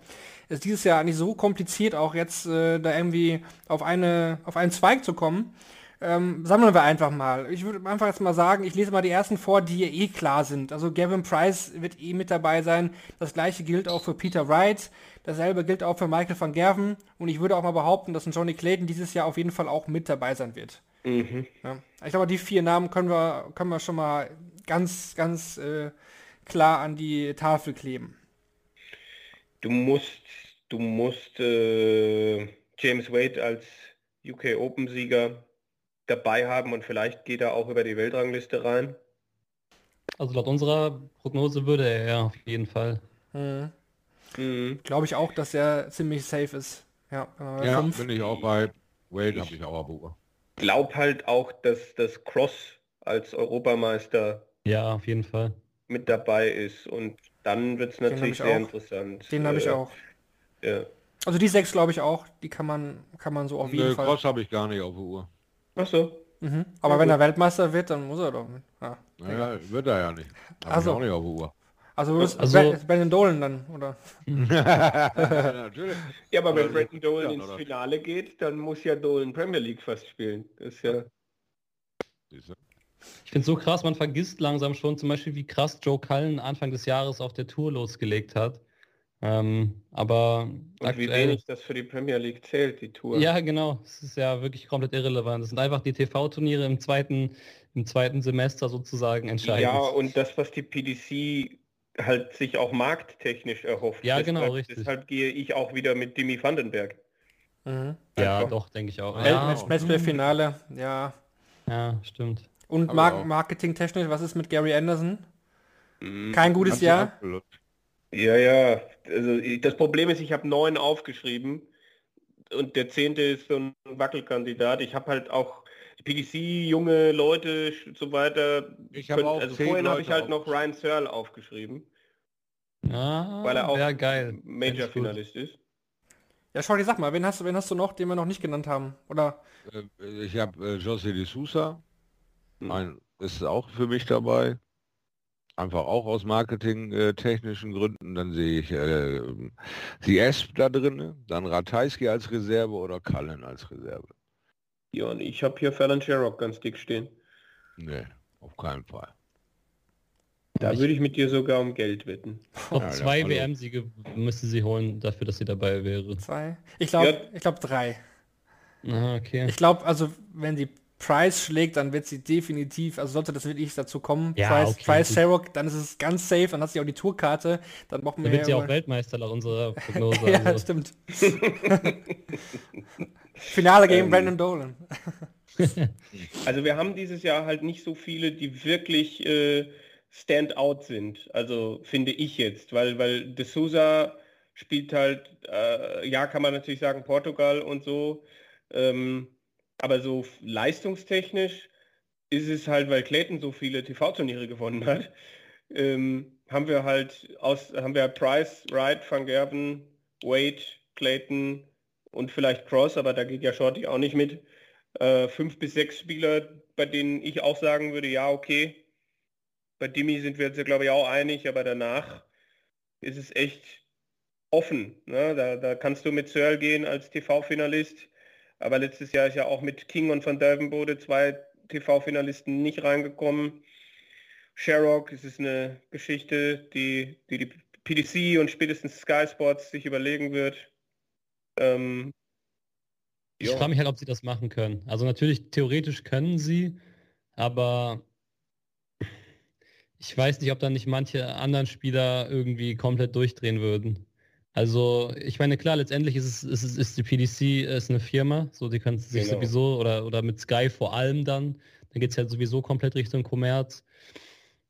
ist dieses Jahr nicht so kompliziert, auch jetzt äh, da irgendwie auf, eine, auf einen Zweig zu kommen. Ähm, sammeln wir einfach mal. Ich würde einfach jetzt mal sagen, ich lese mal die ersten vor, die eh klar sind. Also Gavin Price wird eh mit dabei sein. Das gleiche gilt auch für Peter Wright. Dasselbe gilt auch für Michael van Gerven. Und ich würde auch mal behaupten, dass ein Johnny Clayton dieses Jahr auf jeden Fall auch mit dabei sein wird. mhm. Ja. Ich glaube, die vier Namen können wir, können wir schon mal ganz, ganz äh, klar an die Tafel kleben. du musst, du musst äh, James Wade als UK Open Sieger dabei haben und vielleicht geht er auch über die Weltrangliste rein. Also laut unserer Prognose würde er ja auf jeden Fall. Mhm. Glaube ich auch, dass er ziemlich safe ist. Ja, äh, Ja, fünf. bin ich auch bei. Wade habe ich auch auf Uhr. Glaub halt auch, dass das Cross als Europameister Ja, auf jeden Fall. mit dabei ist und dann wird es natürlich ich sehr auch. interessant. Den habe ich auch. Ja. Also die sechs glaube ich auch. Die kann man, kann man so auf jeden Nö, Fall. Cross habe ich gar nicht auf der Uhr. Ach so. Mhm. Aber wenn er Weltmeister wird, dann muss er doch mit. Ja. Naja, wird er ja nicht. Habe Also. ich auch nicht auf der Uhr. Also, du bist Also- Ben- Brandon Dolan dann, oder? Natürlich. Ja, aber wenn Also, Bretton Dolan ja, ins oder? Finale geht, dann muss ja Dolan Premier League fast spielen. Das ist ja. Ich finde so krass, man vergisst langsam schon zum Beispiel, wie krass Joe Cullen Anfang des Jahres auf der Tour losgelegt hat. Ähm, aber Und wie aktuell, wenig das für die Premier League zählt, die Tour. ja genau, es ist ja wirklich komplett irrelevant. Es sind einfach die TV-Turniere im zweiten, im zweiten Semester sozusagen entscheidend. Ja, und das, was die PDC halt sich auch markttechnisch erhofft. Ja, genau, deshalb, richtig. Deshalb gehe ich auch wieder mit Dimi Vandenberg. Mhm. ja einfach. doch, denke ich auch. Ja. Ja, Matchplay-Finale, ja. ja stimmt. Und Mar marketingtechnisch, was ist mit Gary Anderson? Mhm. Kein gutes Jahr. Ja, ja. Also das Problem ist, ich habe neun aufgeschrieben und der zehnte ist so ein Wackelkandidat. Ich habe halt auch die PDC, junge Leute so weiter. Ich habe auch also vorhin habe ich halt noch Ryan Searle aufgeschrieben, Ja, weil er auch geil. Gut. Major-Finalist ist. Ja, Shorty, sag mal, wen hast, wen hast du noch, den wir noch nicht genannt haben? Oder? Äh, ich habe äh, José de Sousa, Hm. ein, ist auch für mich dabei. Einfach auch aus marketingtechnischen Gründen. Dann sehe ich äh, die Esp da drin, dann Ratajski als Reserve oder Cullen als Reserve. Ja, und ich habe hier Fallon Sherrock ganz dick stehen. Nee, auf keinen Fall. Da Ich- würde ich mit dir sogar um Geld wetten. Glaube, Ja, zwei. WM-Siege müsste sie holen, dafür, dass sie dabei wäre. Zwei? Ich glaube, Ja. ich glaube drei. Aha, okay. Ich glaube, also wenn sie Price schlägt, dann wird sie definitiv, also sollte das wirklich dazu kommen, Ja, Price, okay, Price. Sherrock, dann ist es ganz safe, dann hat sie auch die Tourkarte, dann brauchen wir Da wird sie ja auch Weltmeister nach unserer Prognose. ja, also. stimmt. Finale gegen Ähm. Brandon Dolan. Also wir haben dieses Jahr halt nicht so viele, die wirklich äh, Stand-out sind. Also finde ich jetzt, weil, weil De Souza spielt halt, äh, ja kann man natürlich sagen, Portugal und so. Ähm, aber so leistungstechnisch ist es halt, weil Clayton so viele TV-Turniere gewonnen hat, ähm, haben wir halt aus, haben wir Price, Wright, Van Gerven, Wade, Clayton und vielleicht Cross, aber da geht ja Shorty auch nicht mit äh, fünf bis sechs Spieler, bei denen ich auch sagen würde, ja, okay. Bei Dimi sind wir ja, glaube ich, auch einig, aber danach ist es echt offen. Ne? Da, da kannst du mit Searle gehen als TV-Finalist, aber letztes Jahr ist ja auch mit King und Van Delvenbode zwei TV-Finalisten nicht reingekommen. Sherrock, es ist eine Geschichte, die, die die PDC und spätestens Sky Sports sich überlegen wird. Ähm, Ich frage mich halt, ob sie das machen können. Also natürlich, theoretisch können sie, aber ich weiß nicht, ob dann nicht manche anderen Spieler irgendwie komplett durchdrehen würden. Also ich meine, klar, letztendlich ist es, ist, ist die PDC ist eine Firma, so die kann sich Genau. sowieso oder, oder mit Sky vor allem dann, dann geht es ja sowieso komplett Richtung Kommerz.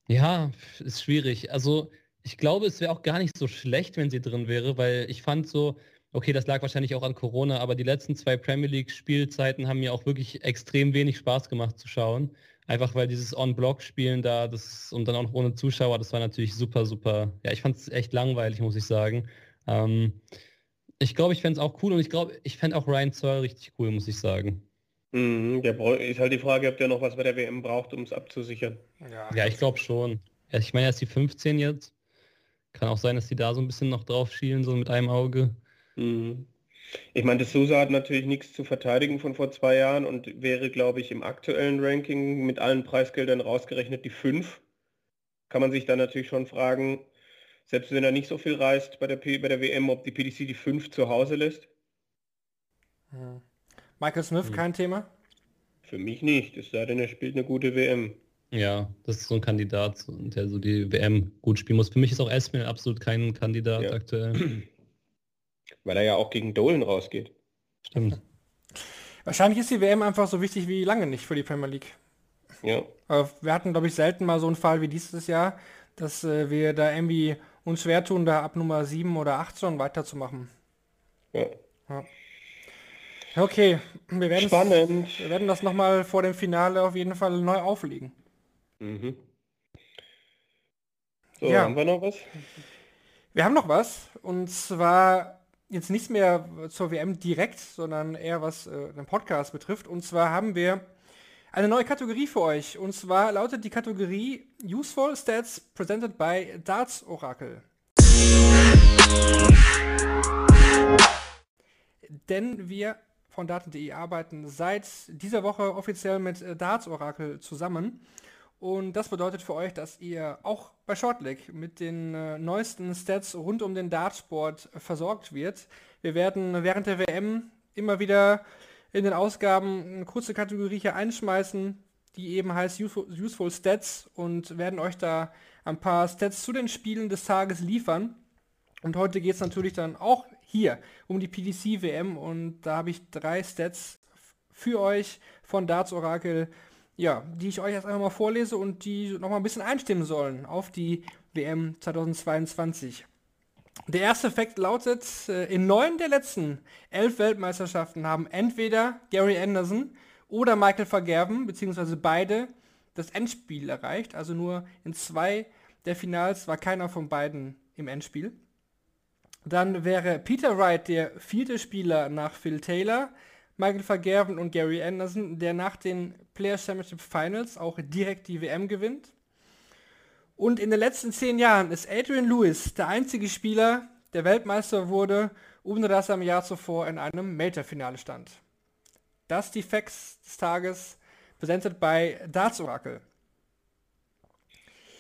Ja, ist schwierig. Also ich glaube, es wäre auch gar nicht so schlecht, wenn sie drin wäre, weil ich fand so, okay, das lag wahrscheinlich auch an Corona, aber die letzten zwei Premier League Spielzeiten haben mir auch wirklich extrem wenig Spaß gemacht zu schauen. Einfach weil dieses On-Block-Spielen da, das und dann auch noch ohne Zuschauer, das war natürlich super, super. Ja, ich fand es echt langweilig, muss ich sagen. Ähm, ich glaube, ich fände es auch cool und ich glaube, ich fände auch Ryan Searle richtig cool, muss ich sagen. Mhm, der ist halt die Frage, ob der noch was bei der WM braucht, um es abzusichern. Ja, ich glaube schon. Ja, ich meine, er ist die 15 jetzt. Kann auch sein, dass die da so ein bisschen noch drauf schielen, so mit einem Auge. Mhm. Ich meine, das Sousa hat natürlich nichts zu verteidigen von vor zwei Jahren und wäre, glaube ich, im aktuellen Ranking mit allen Preisgeldern rausgerechnet die 5. Kann man sich dann natürlich schon fragen, selbst wenn er nicht so viel reist bei der, P bei der WM, ob die PDC die 5 zu Hause lässt? Hm. Michael Smith, Hm. kein Thema. Für mich nicht, es sei denn, er spielt eine gute WM. Ja, das ist so ein Kandidat, der so die WM gut spielen muss. Für mich ist auch Esmil absolut kein Kandidat Ja. aktuell. Weil er ja auch gegen Dolan rausgeht. Stimmt. Wahrscheinlich ist die WM einfach so wichtig wie lange nicht für die Premier League. Ja. Aber wir hatten, glaube ich, selten mal so einen Fall wie dieses Jahr, dass äh, wir da irgendwie uns schwer tun, da ab Nummer 7 oder 8 schon weiterzumachen. ja. Okay, wir werden Spannend. wir werden das nochmal vor dem Finale auf jeden Fall neu auflegen. Mhm. So, Ja. haben wir noch was? Wir haben noch was und zwar jetzt nicht mehr zur WM direkt, sondern eher was äh, den Podcast betrifft. Und zwar haben wir eine neue Kategorie für euch. Und zwar lautet die Kategorie Useful Stats presented by Darts Oracle. Denn wir von Daten.de arbeiten seit dieser Woche offiziell mit äh, Darts Oracle zusammen. Und das bedeutet für euch, dass ihr auch bei Shortleg mit den äh, neuesten Stats rund um den Dartsport äh, versorgt wird. Wir werden während der WM immer wieder in den Ausgaben eine kurze Kategorie hier einschmeißen, die eben heißt Useful, Stats und werden euch da ein paar Stats zu den Spielen des Tages liefern. Und heute geht es natürlich dann auch hier um die PDC WM und da habe ich drei Stats für euch von Darts Oracle, ja, die ich euch jetzt einfach mal vorlese und die noch mal ein bisschen einstimmen sollen auf die WM 2022. Der erste Fakt lautet, äh, in neun der letzten elf Weltmeisterschaften haben entweder Gary Anderson oder Michael Vergerben, beziehungsweise beide, das Endspiel erreicht. Also nur in zwei der Finals war keiner von beiden im Endspiel. Dann wäre Peter Wright der vierte Spieler nach Phil Taylor, Michael Vergerven und Gary Anderson, der nach den Players Championship Finals auch direkt die WM gewinnt. Und in den letzten zehn Jahren ist Adrian Lewis der einzige Spieler, der Weltmeister wurde, ohne dass er im Jahr zuvor in einem Major-Finale stand. Das die Facts des Tages, präsentiert bei Darts Oracle.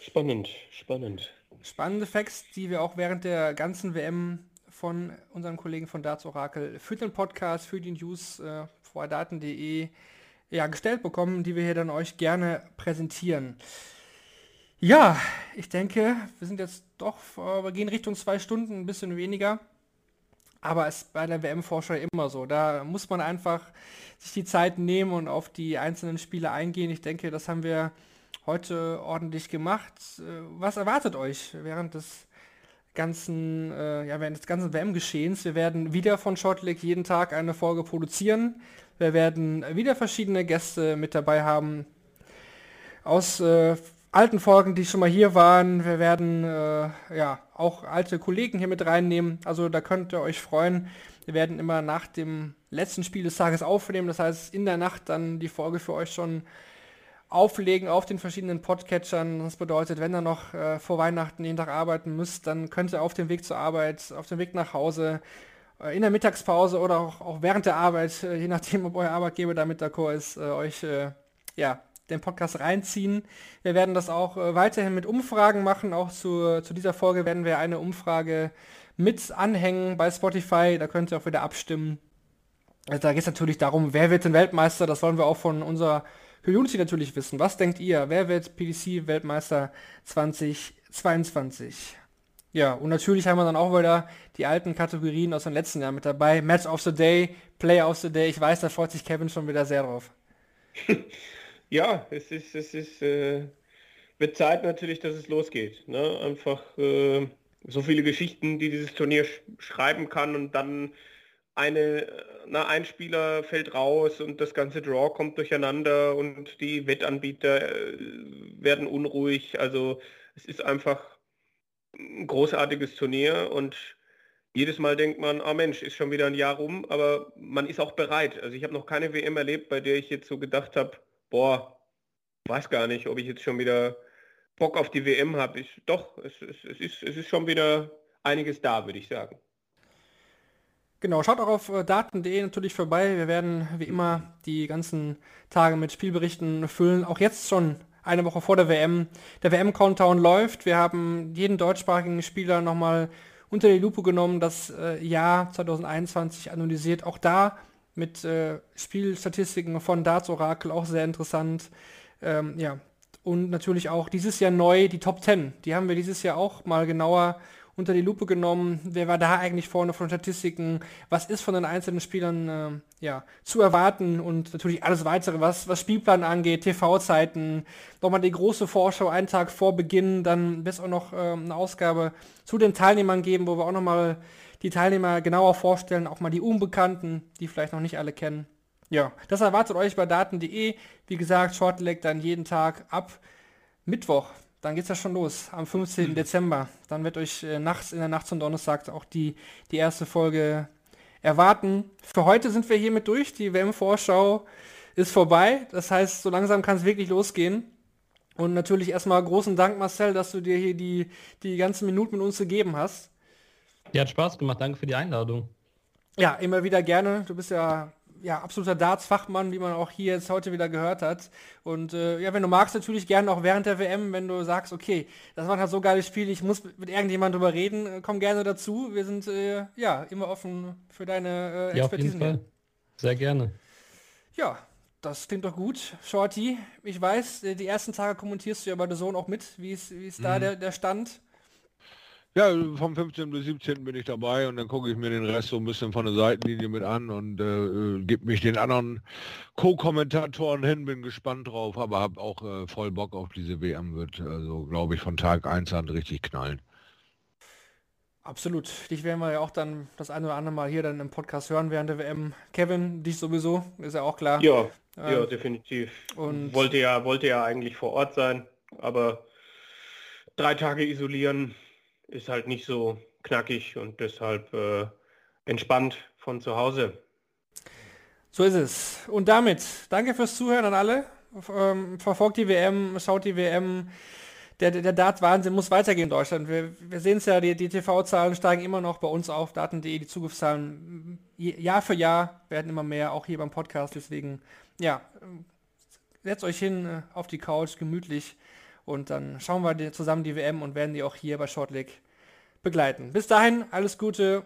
Spannend, spannend. Spannende Facts, die wir auch während der ganzen WM von unseren Kollegen von Darts Oracle für den Podcast, für die News äh, vor daten.de ja, gestellt bekommen, die wir hier dann euch gerne präsentieren. Ja, ich denke, wir sind jetzt doch, wir gehen Richtung zwei Stunden, ein bisschen weniger. Aber es ist bei der WM-Vorschau immer so. Da muss man einfach sich die Zeit nehmen und auf die einzelnen Spiele eingehen. Ich denke, das haben wir heute ordentlich gemacht. Was erwartet euch während des ganzen, äh, ja, während des ganzen WM-Geschehens? Wir werden wieder von Shortleg jeden Tag eine Folge produzieren. Wir werden wieder verschiedene Gäste mit dabei haben aus äh, alten Folgen, die schon mal hier waren. Wir werden äh, ja auch alte Kollegen hier mit reinnehmen. Also da könnt ihr euch freuen. Wir werden immer nach dem letzten Spiel des Tages aufnehmen. Das heißt, in der Nacht dann die Folge für euch schon auflegen auf den verschiedenen Podcatchern. Das bedeutet, wenn ihr noch äh, vor Weihnachten jeden Tag arbeiten müsst, dann könnt ihr auf dem Weg zur Arbeit, auf dem Weg nach Hause, äh, in der Mittagspause oder auch, auch während der Arbeit, äh, je nachdem, ob euer Arbeitgeber damit d'accord ist, äh, euch äh, ja, den Podcast reinziehen. Wir werden das auch äh, weiterhin mit Umfragen machen. Auch zu, zu dieser Folge werden wir eine Umfrage mit anhängen bei Spotify. Da könnt ihr auch wieder abstimmen. Also da geht es natürlich darum, wer wird denn Weltmeister? Das wollen wir auch von unserer Community natürlich wissen. Was denkt ihr? Wer wird PDC-Weltmeister 2022? Ja, und natürlich haben wir dann auch wieder die alten Kategorien aus dem letzten Jahr mit dabei. Match of the Day, Player of the Day. Ich weiß, da freut sich Kevin schon wieder sehr drauf. ja, es ist, es ist, äh, wird Zeit natürlich, dass es losgeht. Ne? Einfach äh, so viele Geschichten, die dieses Turnier sch schreiben kann und dann eine, na, ein Spieler fällt raus und das ganze Draw kommt durcheinander und die Wettanbieter äh, werden unruhig. Also es ist einfach ein großartiges Turnier und jedes Mal denkt man, ah Mensch, ist schon wieder ein Jahr rum, aber man ist auch bereit. Also ich habe noch keine WM erlebt, bei der ich jetzt so gedacht habe, boah, weiß gar nicht, ob ich jetzt schon wieder Bock auf die WM habe. Doch, es, es, es, ist, es ist schon wieder einiges da, würde ich sagen. Genau, schaut auch auf äh, daten.de natürlich vorbei. Wir werden wie immer die ganzen Tage mit Spielberichten füllen. Auch jetzt schon eine Woche vor der WM. Der WM-Countdown läuft. Wir haben jeden deutschsprachigen Spieler nochmal unter die Lupe genommen, das äh, Jahr 2021 analysiert. Auch da mit äh, Spielstatistiken von Darts Oracle auch sehr interessant. Ähm, ja, und natürlich auch dieses Jahr neu die Top 10. Die haben wir dieses Jahr auch mal genauer unter die Lupe genommen. Wer war da eigentlich vorne von Statistiken? Was ist von den einzelnen Spielern äh, ja, zu erwarten? Und natürlich alles weitere, was, was Spielplan angeht, TV-Zeiten, nochmal die große Vorschau einen Tag vor Beginn, dann bis auch noch äh, eine Ausgabe zu den Teilnehmern geben, wo wir auch nochmal die Teilnehmer genauer vorstellen, auch mal die Unbekannten, die vielleicht noch nicht alle kennen. Ja, das erwartet euch bei daten.de. Wie gesagt, Shortleg dann jeden Tag ab Mittwoch dann geht es ja schon los, am 15. Mhm. Dezember. Dann wird euch äh, nachts, in der Nacht zum Donnerstag auch die, die erste Folge erwarten. Für heute sind wir hiermit durch. Die WM-Vorschau ist vorbei. Das heißt, so langsam kann es wirklich losgehen. Und natürlich erstmal großen Dank, Marcel, dass du dir hier die, die ganzen Minuten mit uns gegeben hast. Ja, hat Spaß gemacht. Danke für die Einladung. Ja, immer wieder gerne. Du bist ja ja, absoluter Darts-Fachmann, wie man auch hier jetzt heute wieder gehört hat. Und äh, ja, wenn du magst, natürlich gerne auch während der WM, wenn du sagst, okay, das war halt so geiles Spiel, ich muss mit irgendjemandem drüber reden, äh, komm gerne dazu. Wir sind äh, ja immer offen für deine äh, ja, Expertisen. Auf jeden Fall. Sehr gerne. Ja, das klingt doch gut. Shorty, ich weiß, äh, die ersten Tage kommentierst du ja bei der Sohn auch mit. Wie ist, ist mhm. da der, der Stand? Ja, vom 15. bis 17. bin ich dabei und dann gucke ich mir den Rest so ein bisschen von der Seitenlinie mit an und äh, äh gebe mich den anderen Co-Kommentatoren hin, bin gespannt drauf, aber habe auch äh, voll Bock auf diese WM, wird also glaube ich von Tag 1 an richtig knallen. Absolut. Dich werden wir ja auch dann das eine oder andere Mal hier dann im Podcast hören während der WM. Kevin, dich sowieso, ist ja auch klar. Ja, ähm, ja, definitiv. Und wollte ja, wollte ja eigentlich vor Ort sein, aber drei Tage isolieren ist halt nicht so knackig und deshalb äh, entspannt von zu Hause. So ist es. Und damit danke fürs Zuhören an alle. Ähm, verfolgt die WM, schaut die WM. Der, der Dart-Wahnsinn muss weitergehen in Deutschland. Wir, wir sehen es ja, die, die TV-Zahlen steigen immer noch bei uns auf, Daten.de, die Zugriffszahlen Jahr für Jahr werden immer mehr, auch hier beim Podcast. Deswegen, ja, setzt euch hin äh, auf die Couch, gemütlich und dann schauen wir zusammen die WM und werden die auch hier bei Shortleg begleiten. Bis dahin, alles Gute.